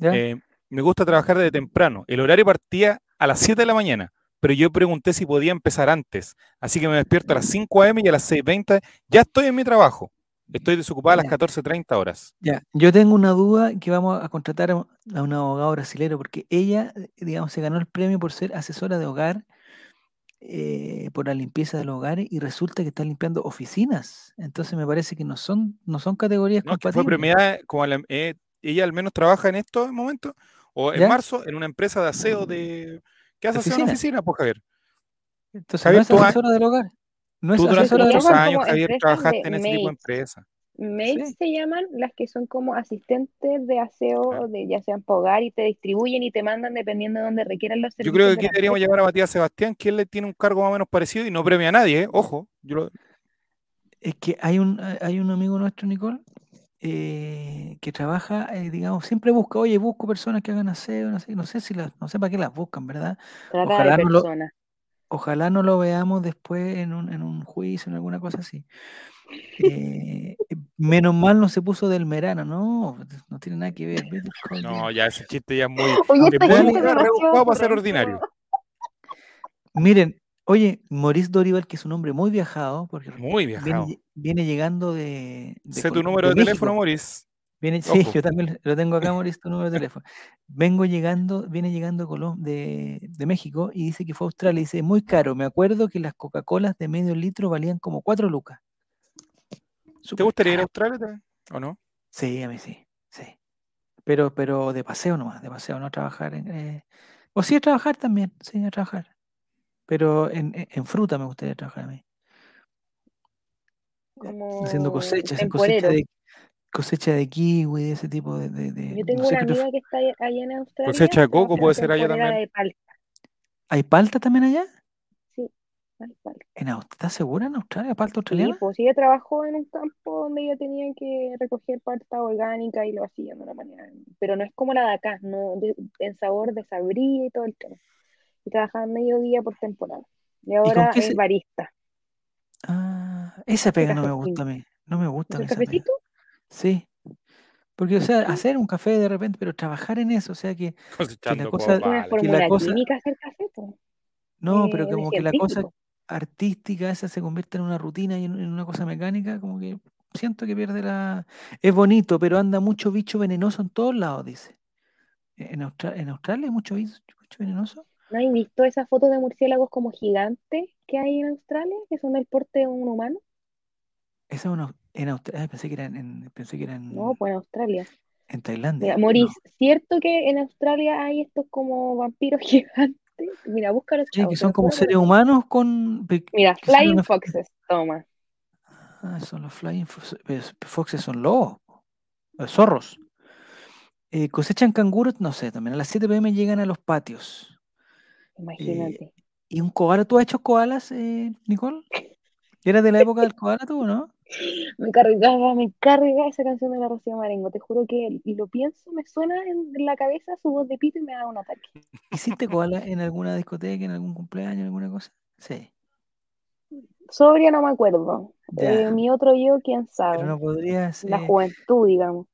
Eh, me gusta trabajar desde temprano. El horario partía a las 7 de la mañana, pero yo pregunté si podía empezar antes. Así que me despierto a las 5 a.m. y a las 6.20 ya estoy en mi trabajo. Estoy desocupada a las 14.30 horas. Ya, yo tengo una duda que vamos a contratar a un abogado brasilero, porque ella, digamos, se ganó el premio por ser asesora de hogar, eh, por la limpieza del hogar, y resulta que está limpiando oficinas. Entonces me parece que no son, no son categorías no, compatibles. fue premiada, como eh, ella al menos trabaja en estos momentos, o en marzo, en una empresa de aseo de... ¿Qué hace aseo en oficina, pues, Javier? Entonces, Javier, ¿no es asesora del hogar? No es Tú durante muchos años, Javier, trabajaste en ese tipo de empresas. Maids se llaman las que son como asistentes de aseo, de ya sean para hogar y te distribuyen y te mandan dependiendo de donde requieran los servicios. Yo creo que aquí deberíamos llevar a Matías Sebastián, que él le tiene un cargo más o menos parecido y no premia a nadie, ¿eh? ojo. Yo Es que hay un, hay un amigo nuestro, Nicole, eh, que trabaja, eh, digamos, siempre busca, oye, busco personas que hagan aseo, no sé, no sé si las, no sé para qué las buscan, ¿verdad? ojalá, no lo, ojalá no lo veamos después en un, en un juicio, en alguna cosa así. Eh, menos mal no se puso del Merano, no, no tiene nada que ver. [laughs] No, ya ese chiste ya es muy. Oye, a ser ordinario. Miren, oye, Maurice Dorival, que es un hombre muy viajado, porque muy viajado. Viene, llegando de. sé tu número de, teléfono, Maurice. Viene, sí, yo también lo tengo acá, Maurice, tu número de teléfono. Vengo llegando, viene llegando de, de, México y dice que fue a Australia. Y dice, muy caro. Me acuerdo que las Coca-Colas de medio litro valían como 4 lucas. ¿Te gustaría ir a Australia o no? Sí, a mí sí, sí. Pero, pero de paseo nomás, de paseo, no a trabajar. En, eh, o sí a trabajar también, sí, a trabajar. Pero en, en fruta me gustaría trabajar a mí. Haciendo cosechas, cosecha de, cosecha de kiwi, de ese tipo de... de, Yo tengo una amiga que está allá en Australia. Cosecha de coco puede ser allá también. ¿Hay palta también allá? ¿En ¿Estás segura en Australia, palta australiana? Sí, pues ella trabajó en un campo donde ella tenía que recoger palta orgánica y lo hacía de una manera. Pero no es como la de acá, no en sabor desabría y todo el tema. Y trabajaba medio día por temporada. Y ahora es barista. Ah, esa pega no me gusta a mí. No me gusta. ¿El cafecito? Sí. Porque, o sea, hacer un café de repente, pero trabajar en eso, o sea, que, que la cosa... Que la cosa... hacer café, no, pero como que la cosa artística esa se convierte en una rutina y en, una cosa mecánica, como que siento que pierde la... Es bonito, pero anda mucho bicho venenoso en todos lados, dice. ¿E-, ¿En, ¿En Australia hay mucho bicho, venenoso? ¿No has visto esas fotos de murciélagos como gigantes que hay en Australia, que son del porte de un humano? Esa es en Australia, pensé que era en, pensé que era No, pues en Australia. En Tailandia. Morís, ¿cierto que en Australia hay estos como vampiros [laughs] gigantes? Mira, búscalo. Sí, que son como seres humanos con. Mira, Flying Foxes, toma. Ah, son los Flying Foxes, son lobos, zorros. Eh, cosechan canguros, no sé, también a las 7 pm llegan a los patios. Imagínate. Eh, ¿Y un koala? ¿Tú has hecho koalas, eh, Nicole? ¿Eras de la época del koala tú, no? [laughs] Me cargaba, me carga esa canción de la Rocío Marengo. Te juro que y lo pienso, me suena en la cabeza su voz de pito y me da un ataque. ¿Hiciste koala en alguna discoteca, en algún cumpleaños, alguna cosa? Sí. Sobria no me acuerdo. Eh, mi otro yo, quién sabe. Pero no podría ser... La juventud, digamos.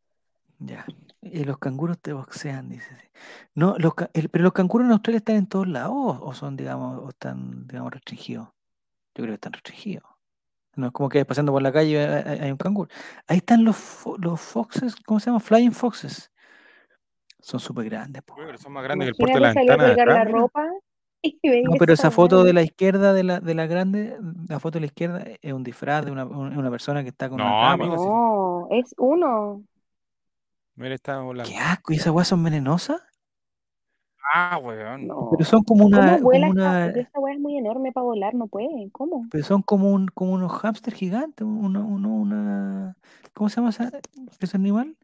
Ya. Y los canguros te boxean, dice. No, los, pero los canguros en Australia están en todos lados o son, digamos, o están, digamos, restringidos. Yo creo que están restringidos. No es como que pasando por la calle hay, un canguro. Ahí están los, los foxes, ¿cómo se llama? Flying foxes. Son súper grandes. son más grandes que el puerto de la ventana. la ropa [laughs] no, pero esa foto de la izquierda, de la, de la grande, la foto de la izquierda es un disfraz de una, una persona que está con no, una amigo, No, es uno. Mira, está volando. Qué asco, ¿y esas guas son venenosas? Ah, weón. Pero son como una. ¿Cómo vuela una... Esta, es muy enorme para volar, no puede. ¿Cómo? Pero son como, un, como unos hámster gigantes, una, una. ¿Cómo se llama ese animal?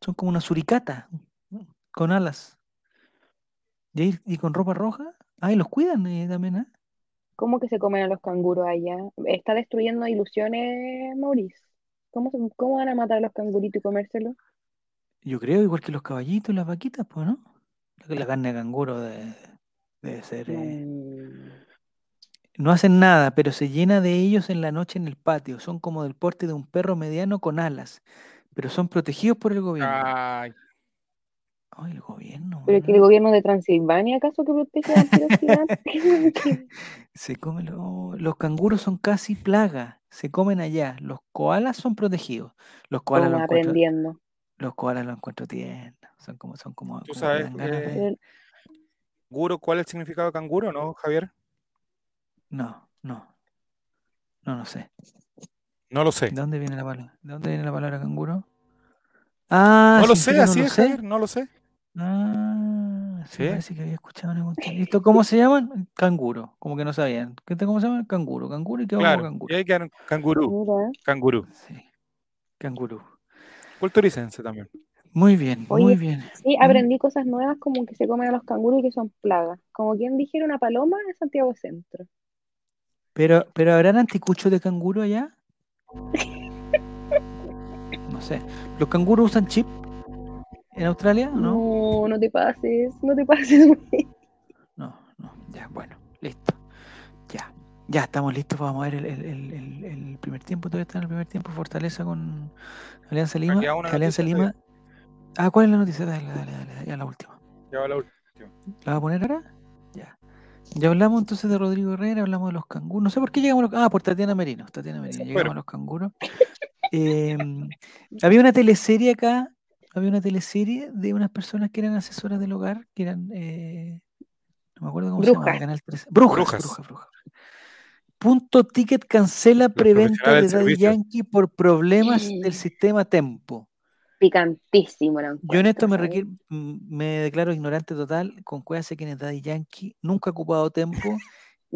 Son como una suricata con alas. ¿Y, y con ropa roja? Ah, y los cuidan eh, también, ¿eh? ¿Cómo que se comen a los canguros allá? Está destruyendo ilusiones, Maurice. ¿Cómo, cómo van a matar a los canguritos y comérselos? Yo creo, igual que los caballitos y las vaquitas, pues, ¿no? La carne de canguro debe, ser. Eh, no hacen nada, pero se llena de ellos en la noche en el patio. Son como del porte de un perro mediano con alas, pero son protegidos por el gobierno. Ay. Ay, el gobierno. ¿Pero que el gobierno de Transilvania acaso que protege a [laughs] Se come los canguros son casi plaga, se comen allá. Los koalas son protegidos. Los koalas los aprendiendo. Los koalas los encuentro tiernos. Son como, son como. ¿Tú sabes eh, cuál es el significado de canguro, no, Javier? No, no. No, no sé. No lo sé. ¿De dónde viene la palabra? ¿De dónde viene la palabra canguro? Ah, no lo sé, así es, Javier, no lo sé. Ah, sí, parece que había escuchado una ¿Esto cómo se llaman? Canguro, como que no sabían. ¿Qué ¿Cómo se llaman? Canguro, canguro y qué claro, canguro. Y ahí quedaron cangurú. Cangurú. Sí. Cangurú. Culturícense también. Muy bien, muy bien. Sí, aprendí cosas nuevas como que se comen a los canguros y que son plagas. Como quien dijera una paloma en Santiago Centro. Pero, pero ¿habrán anticuchos de canguro allá? [laughs] no sé. ¿Los canguros usan chip en Australia o no? No, no te pases, no te pases. [laughs] No, no, ya, bueno, listo. Ya, ya estamos listos. Vamos a ver el, el, el, primer tiempo. Todavía está en el primer tiempo. Fortaleza con Alianza Lima. Alianza Lima. Ah, ¿cuál es la noticia? Dale, dale, dale, ya la última. Ya va la última. ¿La va a poner ahora? Ya. Ya hablamos entonces de Rodrigo Herrera, hablamos de los canguros. No sé por qué llegamos a los. Ah, por Tatiana Merino. Tatiana Merino. Llegamos a los canguros. [laughs] Em, había una teleserie acá. Había una teleserie de unas personas que eran asesoras del hogar, que eran. Eh, no me acuerdo cómo se llama. Canal 13. Brujas, brujas, brujas, brujas. Punto Ticket cancela preventa de Daddy Yankee por problemas del sistema Tempo picantísimo Yo en esto me, mm, me declaro ignorante total. Con cuál sé quién es Daddy Yankee. Nunca he ocupado tiempo.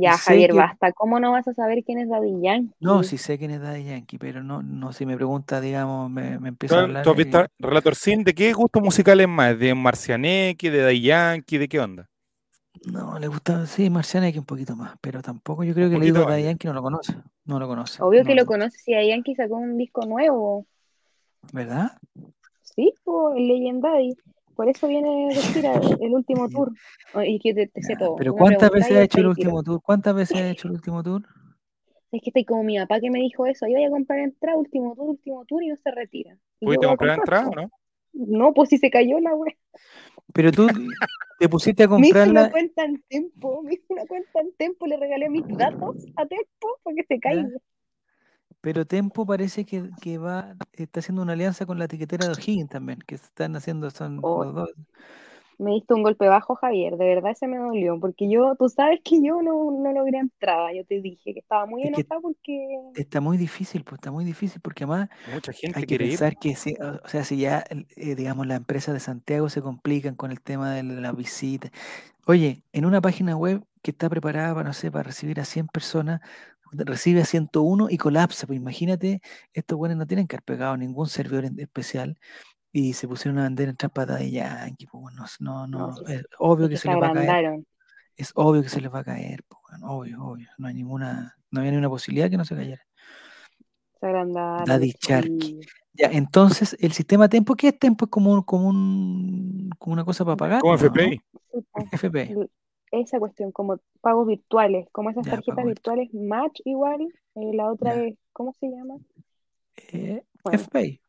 Ya, Javier, basta. ¿Cómo no vas a saber quién es Daddy Yankee? No, sí sé quién es Daddy Yankee, pero no, no si me pregunta, digamos, me, me empiezo a hablar. ¿Tú has visto Relator Sin? ¿De qué gusto musical es más? ¿De Marcianeque, de Daddy Yankee? ¿De qué onda? No, le gusta, sí, Marcianeque un poquito más, pero tampoco yo creo que le digo Daddy Yankee no lo conoce. No lo conoce. Obvio que lo conoce si Daddy Yankee sacó un disco nuevo. ¿Verdad? Sí, el Legendary. Por eso viene [laughs] el último tour. Y que te, Pero ¿cuántas veces ha hecho el último tour? ¿Cuántas veces ha [laughs] hecho el último tour? Es que estoy como mi papá que me dijo eso. Yo voy a comprar entrada, último tour, último tour y no se retira. ¿Pudiste comprar entrada o no? [laughs] No, pues si se cayó la web. Pero tú te pusiste a comprarla. Me hizo una cuenta en Tempo, me hizo una cuenta en Tempo, le regalé mis datos a Tempo para que se caiga. Pero Tempo parece que, que, va, está haciendo una alianza con la etiquetera de O'Higgins también, que están haciendo, son oh, los dos. Me diste un golpe bajo, Javier, de verdad ese me dolió, porque yo, tú sabes que yo no, no logré entrada, yo te dije que estaba muy enojada porque... Está muy difícil, pues está muy difícil, porque además Mucha gente hay que pensar que, si, o sea, si ya, eh, digamos, la empresa de Santiago se complican con el tema de la visita. Oye, en una página web que está preparada para, no sé, para recibir a 100 personas, recibe a 101 y colapsa. Pues imagínate, estos buenos no tienen que haber pegado ningún servidor especial y se pusieron a vender en trampa de Yankee. Pues no, no, es obvio que, se, les va a caer. Es obvio que se les va a caer, pues, obvio, obvio. No hay ninguna, no había ninguna posibilidad que no se cayera. Se agrandaron. Daddy Sharky. Ya, entonces, el sistema Tempo, ¿qué es Tempo? Es como, como, un, como una cosa para pagar. Como FPI. FPI esa cuestión, como pagos virtuales, como esas tarjetas virtuales Match igual, eh, la otra es, ¿cómo se llama? Eh, FPay.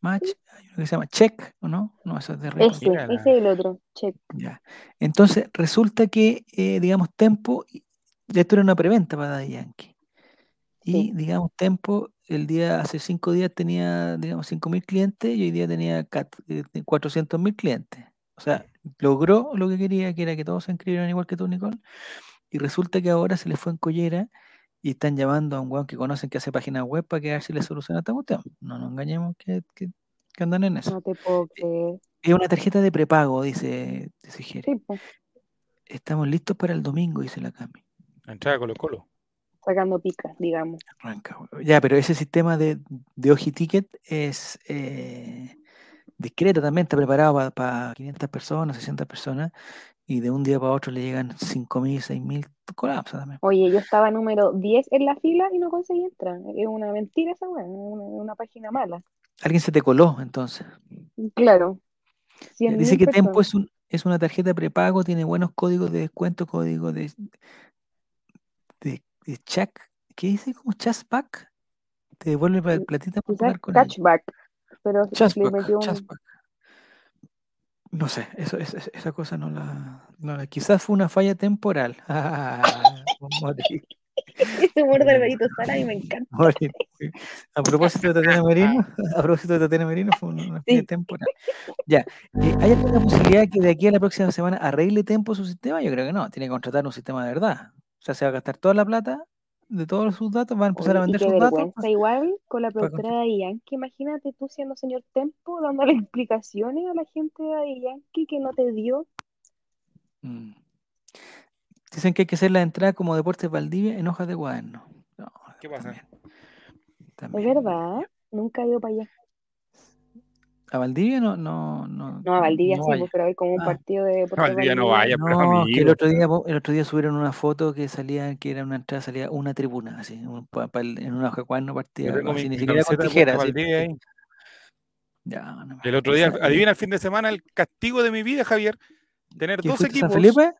Match, hay uno que se llama Check, ¿o no? No, eso es de Ese, ese es el otro, Check. Ya. Entonces, resulta que, eh, digamos, Tempo, esto era una preventa para Daddy Yankee. Y, digamos, Tempo, el día, hace cinco días tenía, digamos, 5.000 clientes y hoy día tenía 400.000 clientes. O sea, logró lo que quería, que era que todos se inscribieran igual que tú, Nicole, y resulta que ahora se les fue en collera y están llamando a un weón que conocen que hace páginas web para que a ver si le soluciona esta cuestión. No nos engañemos que, que andan en eso. No te puedo creer. Es una tarjeta de prepago, dice, dice Jerry. Estamos listos para el domingo, dice la Cami. Entrada Colo Colo. Sacando picas, digamos. Ya, pero ese sistema de, de Oji Ticket es eh, discreto también, está preparado para, 500 personas, 600 personas, y de un día para otro le llegan 5.000, 6.000, colapsa también. Oye, yo estaba número 10 en la fila y no conseguí entrar. Es una mentira esa weá, una, una página mala. Alguien se te coló entonces. Claro. Dice que Tempo es, un, es una tarjeta prepago, tiene buenos códigos de descuento, código de, de, de ¿qué dice? ¿Como chasback? Te devuelve platita popular con Catchback, pero le metió un... No sé, eso, esa cosa no la, no la, Quizás fue una falla temporal. Ese humor del Benito Sara y me [laughs] encanta. A propósito de Tatiana Merino, [laughs] a propósito de Tatiana Merino, fue una falla temporal. Ya, eh, ¿hay alguna posibilidad que de aquí a la próxima semana arregle Tempo su sistema? Yo creo que no, tiene que contratar un sistema de verdad. O sea, se va a gastar toda la plata de todos sus datos, va a empezar a vender sus datos. igual con la productora de Yankee, imagínate tú siendo señor Tempo dándole [laughs] explicaciones a la gente de Yankee que no te dio. Mm. Dicen que hay que hacer la entrada como Deportes Valdivia en hojas de cuaderno. ¿Qué pasa? Es verdad, nunca he ido para allá. A Valdivia no, no, no. No, a Valdivia sí, pues, pero hay como un ah. partido de A Valdivia no vaya, pero no, que el otro día, el otro día subieron una foto que salía, que era una entrada, salía una tribuna, así, un, pa, pa, en una hoja de cuaderno partida, así, ni siquiera con tijeras. Ya, no el otro día, adivina el fin de semana el castigo de mi vida, Javier, tener dos equipos. ¿San Felipe?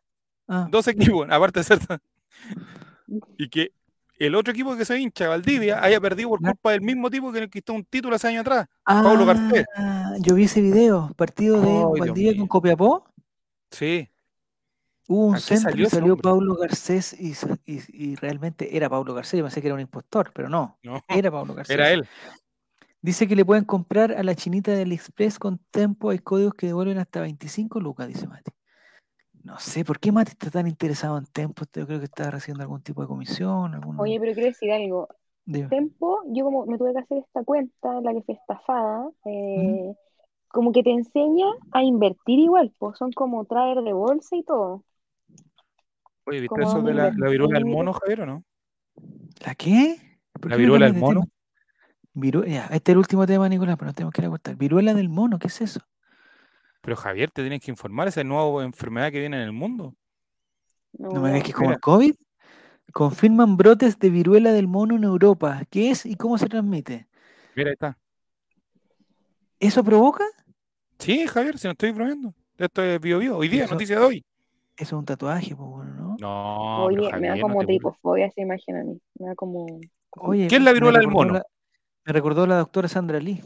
Ah. Dos equipos, [laughs] aparte de ser. [laughs] y que el otro equipo que se hincha, Valdivia, haya perdido por culpa del mismo tipo que quitó un título hace años atrás, Pablo Garcés. Ah, yo vi ese video, partido de Valdivia con Copiapó. Sí. Hubo un centro salió, y salió Pablo Garcés y, realmente era Pablo Garcés. Yo pensé que era un impostor, pero no, era Pablo [laughs] Garcés. Era él. Dice que le pueden comprar a la chinita del Express con tempo. Hay códigos que devuelven hasta 25 lucas, dice Mati. No sé, ¿por qué Mati está tan interesado en Tempo? Yo creo que está recibiendo algún tipo de comisión. Oye, pero quiero decir algo. Tempo, yo como me tuve que hacer esta cuenta, en la que fue estafada, eh, como que te enseña a invertir igual, pues son como traer de bolsa y todo. Oye, ¿viste eso de la, viruela del mono, Javier, o no? ¿La qué? ¿La viruela del mono? ya, este es el último tema, Nicolás, pero no tenemos que ir a cortar. Viruela del mono, ¿qué es eso? Pero Javier, te tienes que informar, esa nueva enfermedad que viene en el mundo. No, me digas que es como el COVID. Confirman brotes de viruela del mono en Europa. ¿Qué es y cómo se transmite? Mira, ahí está. ¿Eso provoca? Sí, Javier, si no estoy bromeando. Esto es bio, bio. Hoy día, noticia de hoy. Eso es un tatuaje, pues bueno, ¿no? No. Oye, me da como tripofobia esa imagen a mí. Me da como. Oye, ¿Qué es la viruela del mono? me recordó la doctora Sandra Lee.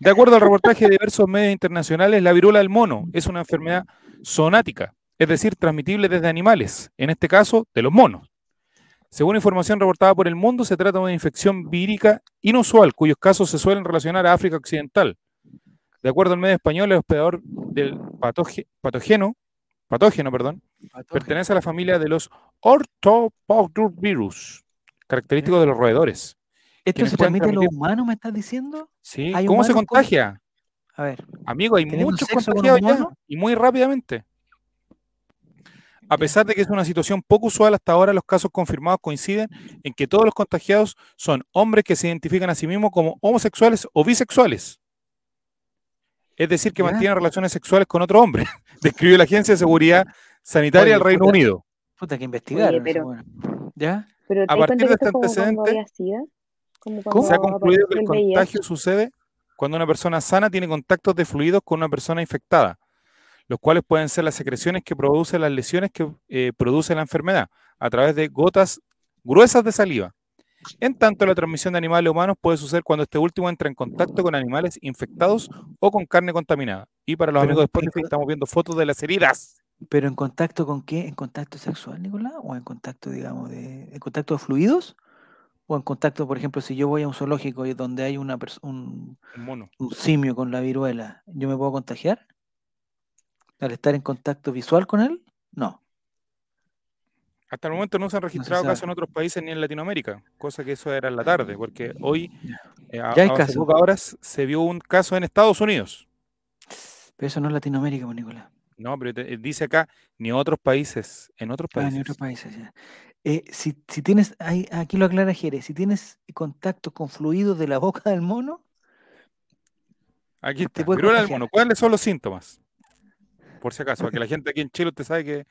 De acuerdo al reportaje de diversos medios internacionales, la viruela del mono es una enfermedad zoonática, es decir, transmitible desde animales, en este caso de los monos. Según información reportada por El Mundo, se trata de una infección vírica inusual, cuyos casos se suelen relacionar a África Occidental. De acuerdo al medio español, el hospedador del patógeno, patógeno perdón, pertenece a la familia de los orthopoxvirus, característicos de los roedores. ¿Esto se transmite a los humanos, me estás diciendo? Sí. ¿Cómo se contagia? A ver. Amigo, hay muchos contagiados ya y muy rápidamente. A pesar de que es una situación poco usual hasta ahora, los casos confirmados coinciden en que todos los contagiados son hombres que se identifican a sí mismos como homosexuales o bisexuales. Es decir, que mantienen relaciones sexuales con otro hombre, [laughs] describió la Agencia de Seguridad Sanitaria del Reino Unido. Puta, que investigar. ¿Ya? a partir de este antecedente, se ha concluido que el contagio sucede cuando una persona sana tiene contactos de fluidos con una persona infectada, los cuales pueden ser las secreciones que producen las lesiones que eh, produce la enfermedad a través de gotas gruesas de saliva. En tanto, la transmisión de animales humanos puede suceder cuando este último entra en contacto con animales infectados o con carne contaminada. Y para los amigos de Spotify estamos viendo fotos de las heridas. ¿Pero en contacto con qué? ¿En contacto sexual, Nicolás? ¿O en contacto, digamos, de, en contacto de fluidos? O en contacto, por ejemplo, si yo voy a un zoológico y donde hay una un, un simio con la viruela, ¿yo me puedo contagiar? ¿Al estar en contacto visual con él? No. Hasta el momento no se han registrado casos en otros países ni en Latinoamérica, cosa que eso era en la tarde, porque hoy Eh, ya hay casos. Ahora se vio un caso en Estados Unidos. Pero eso no es Latinoamérica, pues, Nicolás. No, pero dice acá, ni otros países, en otros países. Ah, en otros países, ya. Eh, si, tienes, aquí lo aclara Jerez, si tienes contacto con fluidos de la boca del mono. Aquí está, viruela del mono. ¿Cuáles son los síntomas? Por si acaso, que la gente aquí en Chile usted sabe que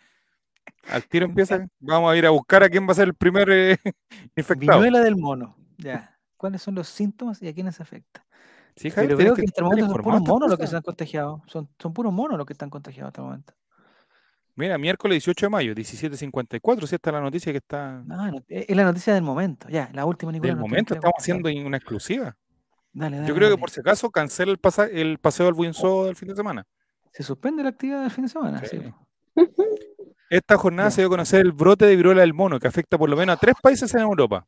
al tiro [laughs] empieza, vamos a ir a buscar a quién va a ser el primer eh, [laughs] infectado. Viruela del mono, ya. ¿Cuáles son los síntomas y a quiénes afecta? Sí, Pero creo que, hasta el momento son puros monos los que se han contagiado. Son, son puros monos los que están contagiados hasta el momento. Mira, miércoles 18 de mayo, 17.54, si esta es la noticia que está... No, es la noticia del momento, ya, la última Nicolás. Del momento, estamos haciendo una exclusiva. Dale, dale, Yo creo que por si acaso cancela el, el paseo del Buinzo del fin de semana. Se suspende la actividad del fin de semana, sí. [laughs] Esta jornada se dio a conocer el brote de viruela del mono que afecta por lo menos a tres países en Europa.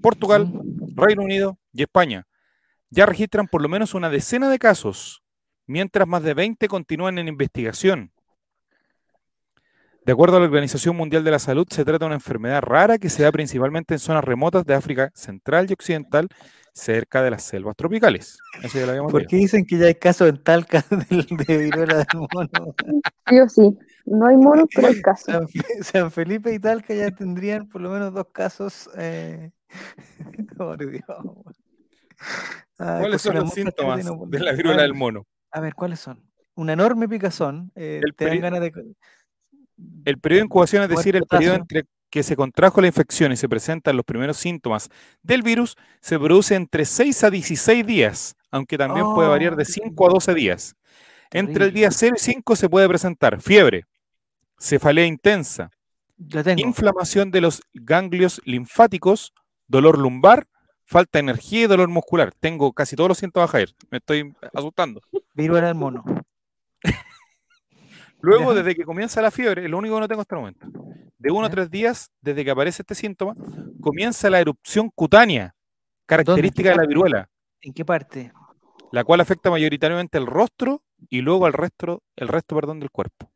Portugal, Reino Unido y España. Ya registran por lo menos una decena de casos, mientras más de 20 continúan en investigación. De acuerdo a la Organización Mundial de la Salud, se trata de una enfermedad rara que se da principalmente en zonas remotas de África Central y Occidental, cerca de las selvas tropicales. ¿Por qué dicen que ya hay casos en Talca [laughs] de, viruela del mono? Sí o sí. No hay mono, pero hay casos. San, Felipe y Talca ya tendrían por lo menos dos casos. Eh... [laughs] ¿Cuáles son los síntomas de la viruela del mono? A ver, ¿cuáles son? Un enorme picazón. Eh, te dan ganas de el periodo de incubación, es decir, el periodo entre que se contrajo la infección y se presentan los primeros síntomas del virus, se produce entre 6 a 16 días, aunque también puede variar de 5 a 12 días. Entre el día 0 y 5 se puede presentar fiebre, cefalea intensa, inflamación de los ganglios linfáticos, dolor lumbar, falta de energía y dolor muscular. Tengo casi todos los síntomas, Jair. Me estoy asustando. Viruela del mono. Luego, desde que comienza la fiebre, lo único que no tengo hasta el momento, de uno a tres días desde que aparece este síntoma, comienza la erupción cutánea, característica de la viruela. ¿En qué parte? La cual afecta mayoritariamente el rostro y luego al resto, el resto perdón, del cuerpo.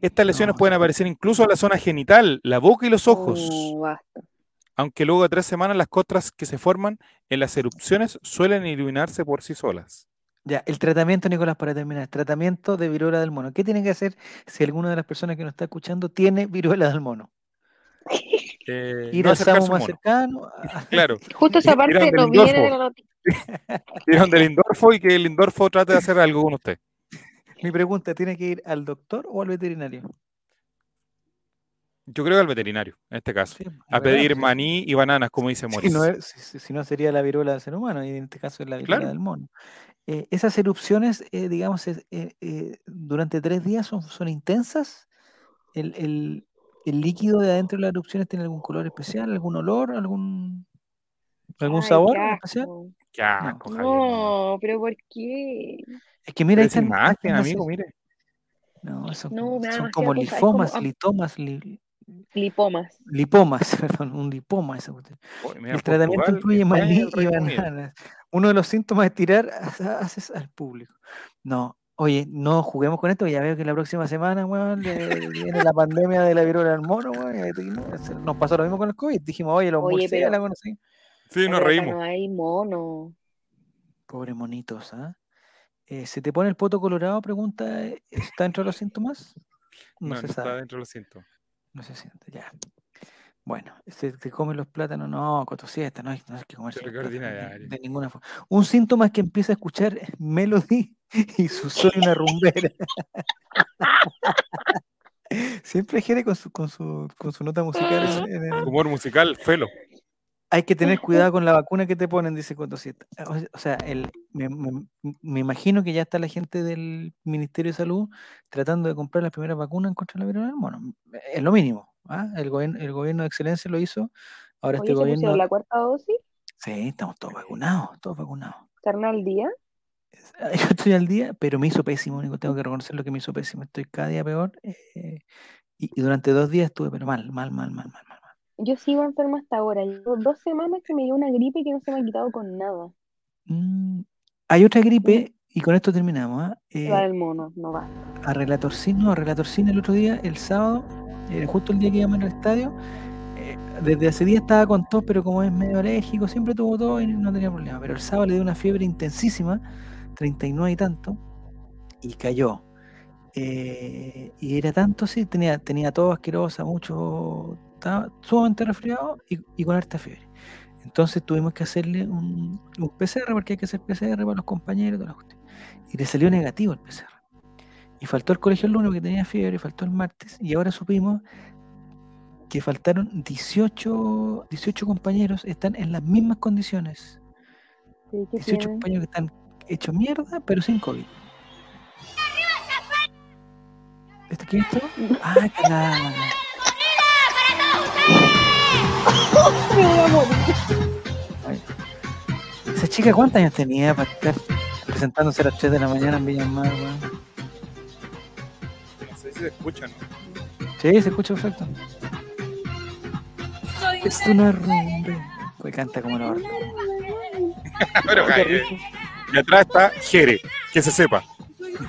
Estas lesiones pueden aparecer incluso en la zona genital, la boca y los ojos. Oh, aunque luego de tres semanas las costras que se forman en las erupciones suelen iluminarse por sí solas. Ya, el tratamiento, Nicolás, para terminar, tratamiento de viruela del mono. ¿Qué tiene que hacer si alguna de las personas que nos está escuchando tiene viruela del mono? Eh, Ir al SAMU más cercano. [laughs] [laughs] Claro. Justo esa parte no viene de la noticia. [laughs] Ir del Lindorfo y que el Lindorfo trate de hacer algo con usted. Mi pregunta, ¿tiene que ir al doctor o al veterinario? Yo creo que al veterinario, en este caso. a pedir maní y bananas, como dice Moris. Si no, sería la viruela del ser humano, y en este caso es la viruela del mono. Eh, esas erupciones, eh, digamos, eh, durante tres días son, son intensas. El, líquido de adentro de las erupciones tiene algún color especial, algún olor, algún, algún sabor especial. no. pero ¿por qué? Es que mira, esta imagen, amigo, mire. No, son, como linfomas, litomas, lipomas. Lipomas, [laughs] perdón, un lipoma. el tratamiento incluye maní y bananas uno de los síntomas es tirar haces al público. No, oye, no juguemos con esto, ya veo que la próxima semana, weón, [laughs] viene la pandemia de la viruela del mono, weón. Nos pasó lo mismo con el COVID. Dijimos, oye, los murciélagos, sí. Sí, nos reímos. No hay mono. Pobre monitos, ¿ah? Eh, ¿Se te pone el poto colorado? Pregunta, ¿está dentro de los síntomas? No, se sabe. está dentro de los síntomas. No se siente, ya. Bueno, se te comen los plátanos, no, cotosiesta, no hay, no hay que comer de, ninguna forma. Un síntoma es que empieza a escuchar Melody [laughs] y su soy una rumbera. [laughs] Siempre quiere con su, con su, con su nota musical. Humor musical, felo. Hay que tener cuidado con la vacuna que te ponen, dice Cotosieta. O sea, el, me, me, imagino que ya está la gente del Ministerio de Salud tratando de comprar las primeras vacunas contra la viruela del mono. Es lo mínimo. ¿Ah? El, gobierno, el gobierno de excelencia lo hizo. Ahora este gobierno. la cuarta dosis? Sí, estamos todos vacunados, todos vacunados. ¿Están al día? [laughs] Yo estoy al día, pero me hizo pésimo, tengo que reconocer lo que me hizo pésimo. Estoy cada día peor. Eh, y, durante dos días estuve, pero mal, mal, mal, mal, mal, mal. Yo sigo enfermo hasta ahora. Llevo dos semanas que me dio una gripe que no se me ha quitado con nada. Mm, hay otra gripe, y con esto terminamos. ¿ah? Eh, va el mono, no va. A Relatorcino, a Relatorcino el otro día, el sábado, justo el día que íbamos al estadio, eh, desde hace días estaba con tos, pero como es medio alérgico, siempre tuvo todo y no tenía problema. Pero el sábado le dio una fiebre intensísima, 39 y tanto, y cayó. Eh, y era tanto así, tenía, tenía todo asquerosa, mucho, estaba sumamente resfriado y, con harta fiebre. Entonces tuvimos que hacerle un, PCR, porque hay que hacer PCR para los compañeros, y le salió negativo el PCR. Y faltó el colegio el lunes porque tenía fiebre, faltó el martes, y ahora supimos que faltaron 18, 18 compañeros, están en las mismas condiciones. 18 compañeros que están hechos mierda, pero sin COVID. ¿Esto qué es [laughs] esto? Ah, que la... Esa chica, ¿cuántos años tenía para estar presentándose a las 3 de la mañana en Villamar, weón? Si se escucha, ¿no? Sí, se escucha perfecto. Esto no es rumbe. Pues canta como la. [laughs] Pero cae. Y atrás está Jere, que se sepa.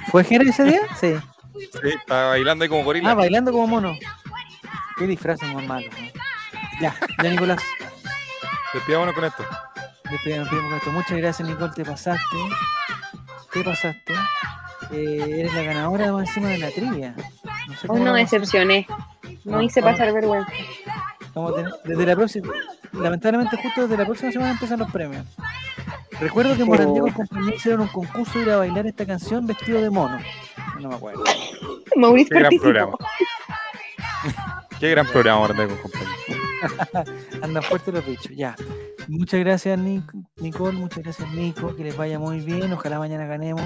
¿Fue Jere ese día? Sí. Sí, está bailando ahí como gorila. Ah, bailando como mono. Qué disfraz más malo. Ya, ya Nicolás. Despidámonos con esto. Despidámonos con esto. Muchas gracias, Nicole, te pasaste. Te pasaste. Eh, eres la ganadora más encima de la trivia. No sé Hoy no decepcioné. No, hice pasar vergüenza. desde la próxima, lamentablemente justo desde la próxima semana empiezan los premios. Recuerdo que Morandego y compañía hicieron un concurso de ir a bailar esta canción vestido de mono. No me acuerdo. Mauricio Qué gran programa. Qué gran programa, Morandego compañía. [laughs] Andan fuertes los bichos, ya. Muchas gracias, Nicole. Muchas gracias, Nico. Que les vaya muy bien. Ojalá mañana ganemos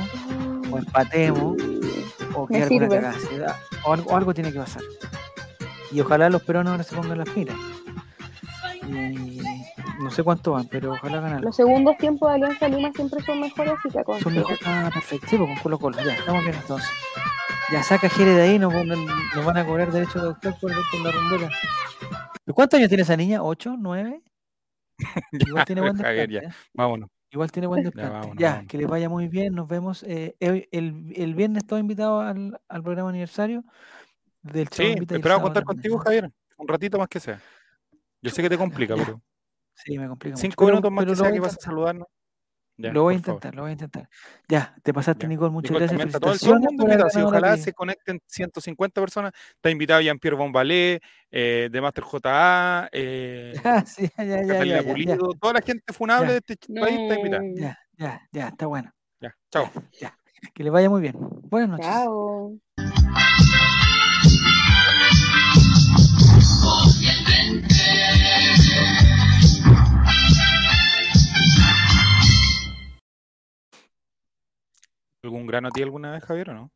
o empatemos o que o algo, o algo tiene que pasar. Y ojalá los peruanos ahora se pongan las pilas. Y no sé cuánto van, pero ojalá ganen. Los segundos tiempos de Alianza Lima siempre son mejores, así que con. Son mejores. Ah, perfecto. Sí, pues, con Colo Colo. Ya, estamos bien entonces. Ya saca Jere de ahí, nos, nos van a cobrar derecho de autor por, por la rumbera. ¿Cuántos años tiene esa niña? ¿Ocho? ¿Nueve? [laughs] Igual tiene buen ya. ¿eh? Vámonos. Igual tiene buen desplante. Ya, que les vaya muy bien. Nos vemos. Eh, el, el, viernes estoy invitado al, al programa aniversario del Sí, esperaba contar contigo, Javier. Un ratito más que sea. Yo sé que te complica, pero. Sí, me complica. Cinco minutos más que sea que vas a saludarnos. Lo voy a intentar, lo voy a intentar. Ya, te pasaste, Nicole, muchas gracias. Felicitaciones todo el mundo, si ojalá se conecten 150 personas. Está invitado Jean-Pierre Bombalé, eh, de Master JA, eh, [laughs] sí, ya, ya, ya, Pulido, toda la gente funable de este país está invitada. Ya, ya, ya, está bueno. Ya, chao. Ya, que le vaya muy bien. Buenas noches. Chao. ¿Algún grano a ti alguna vez, Javier, o no?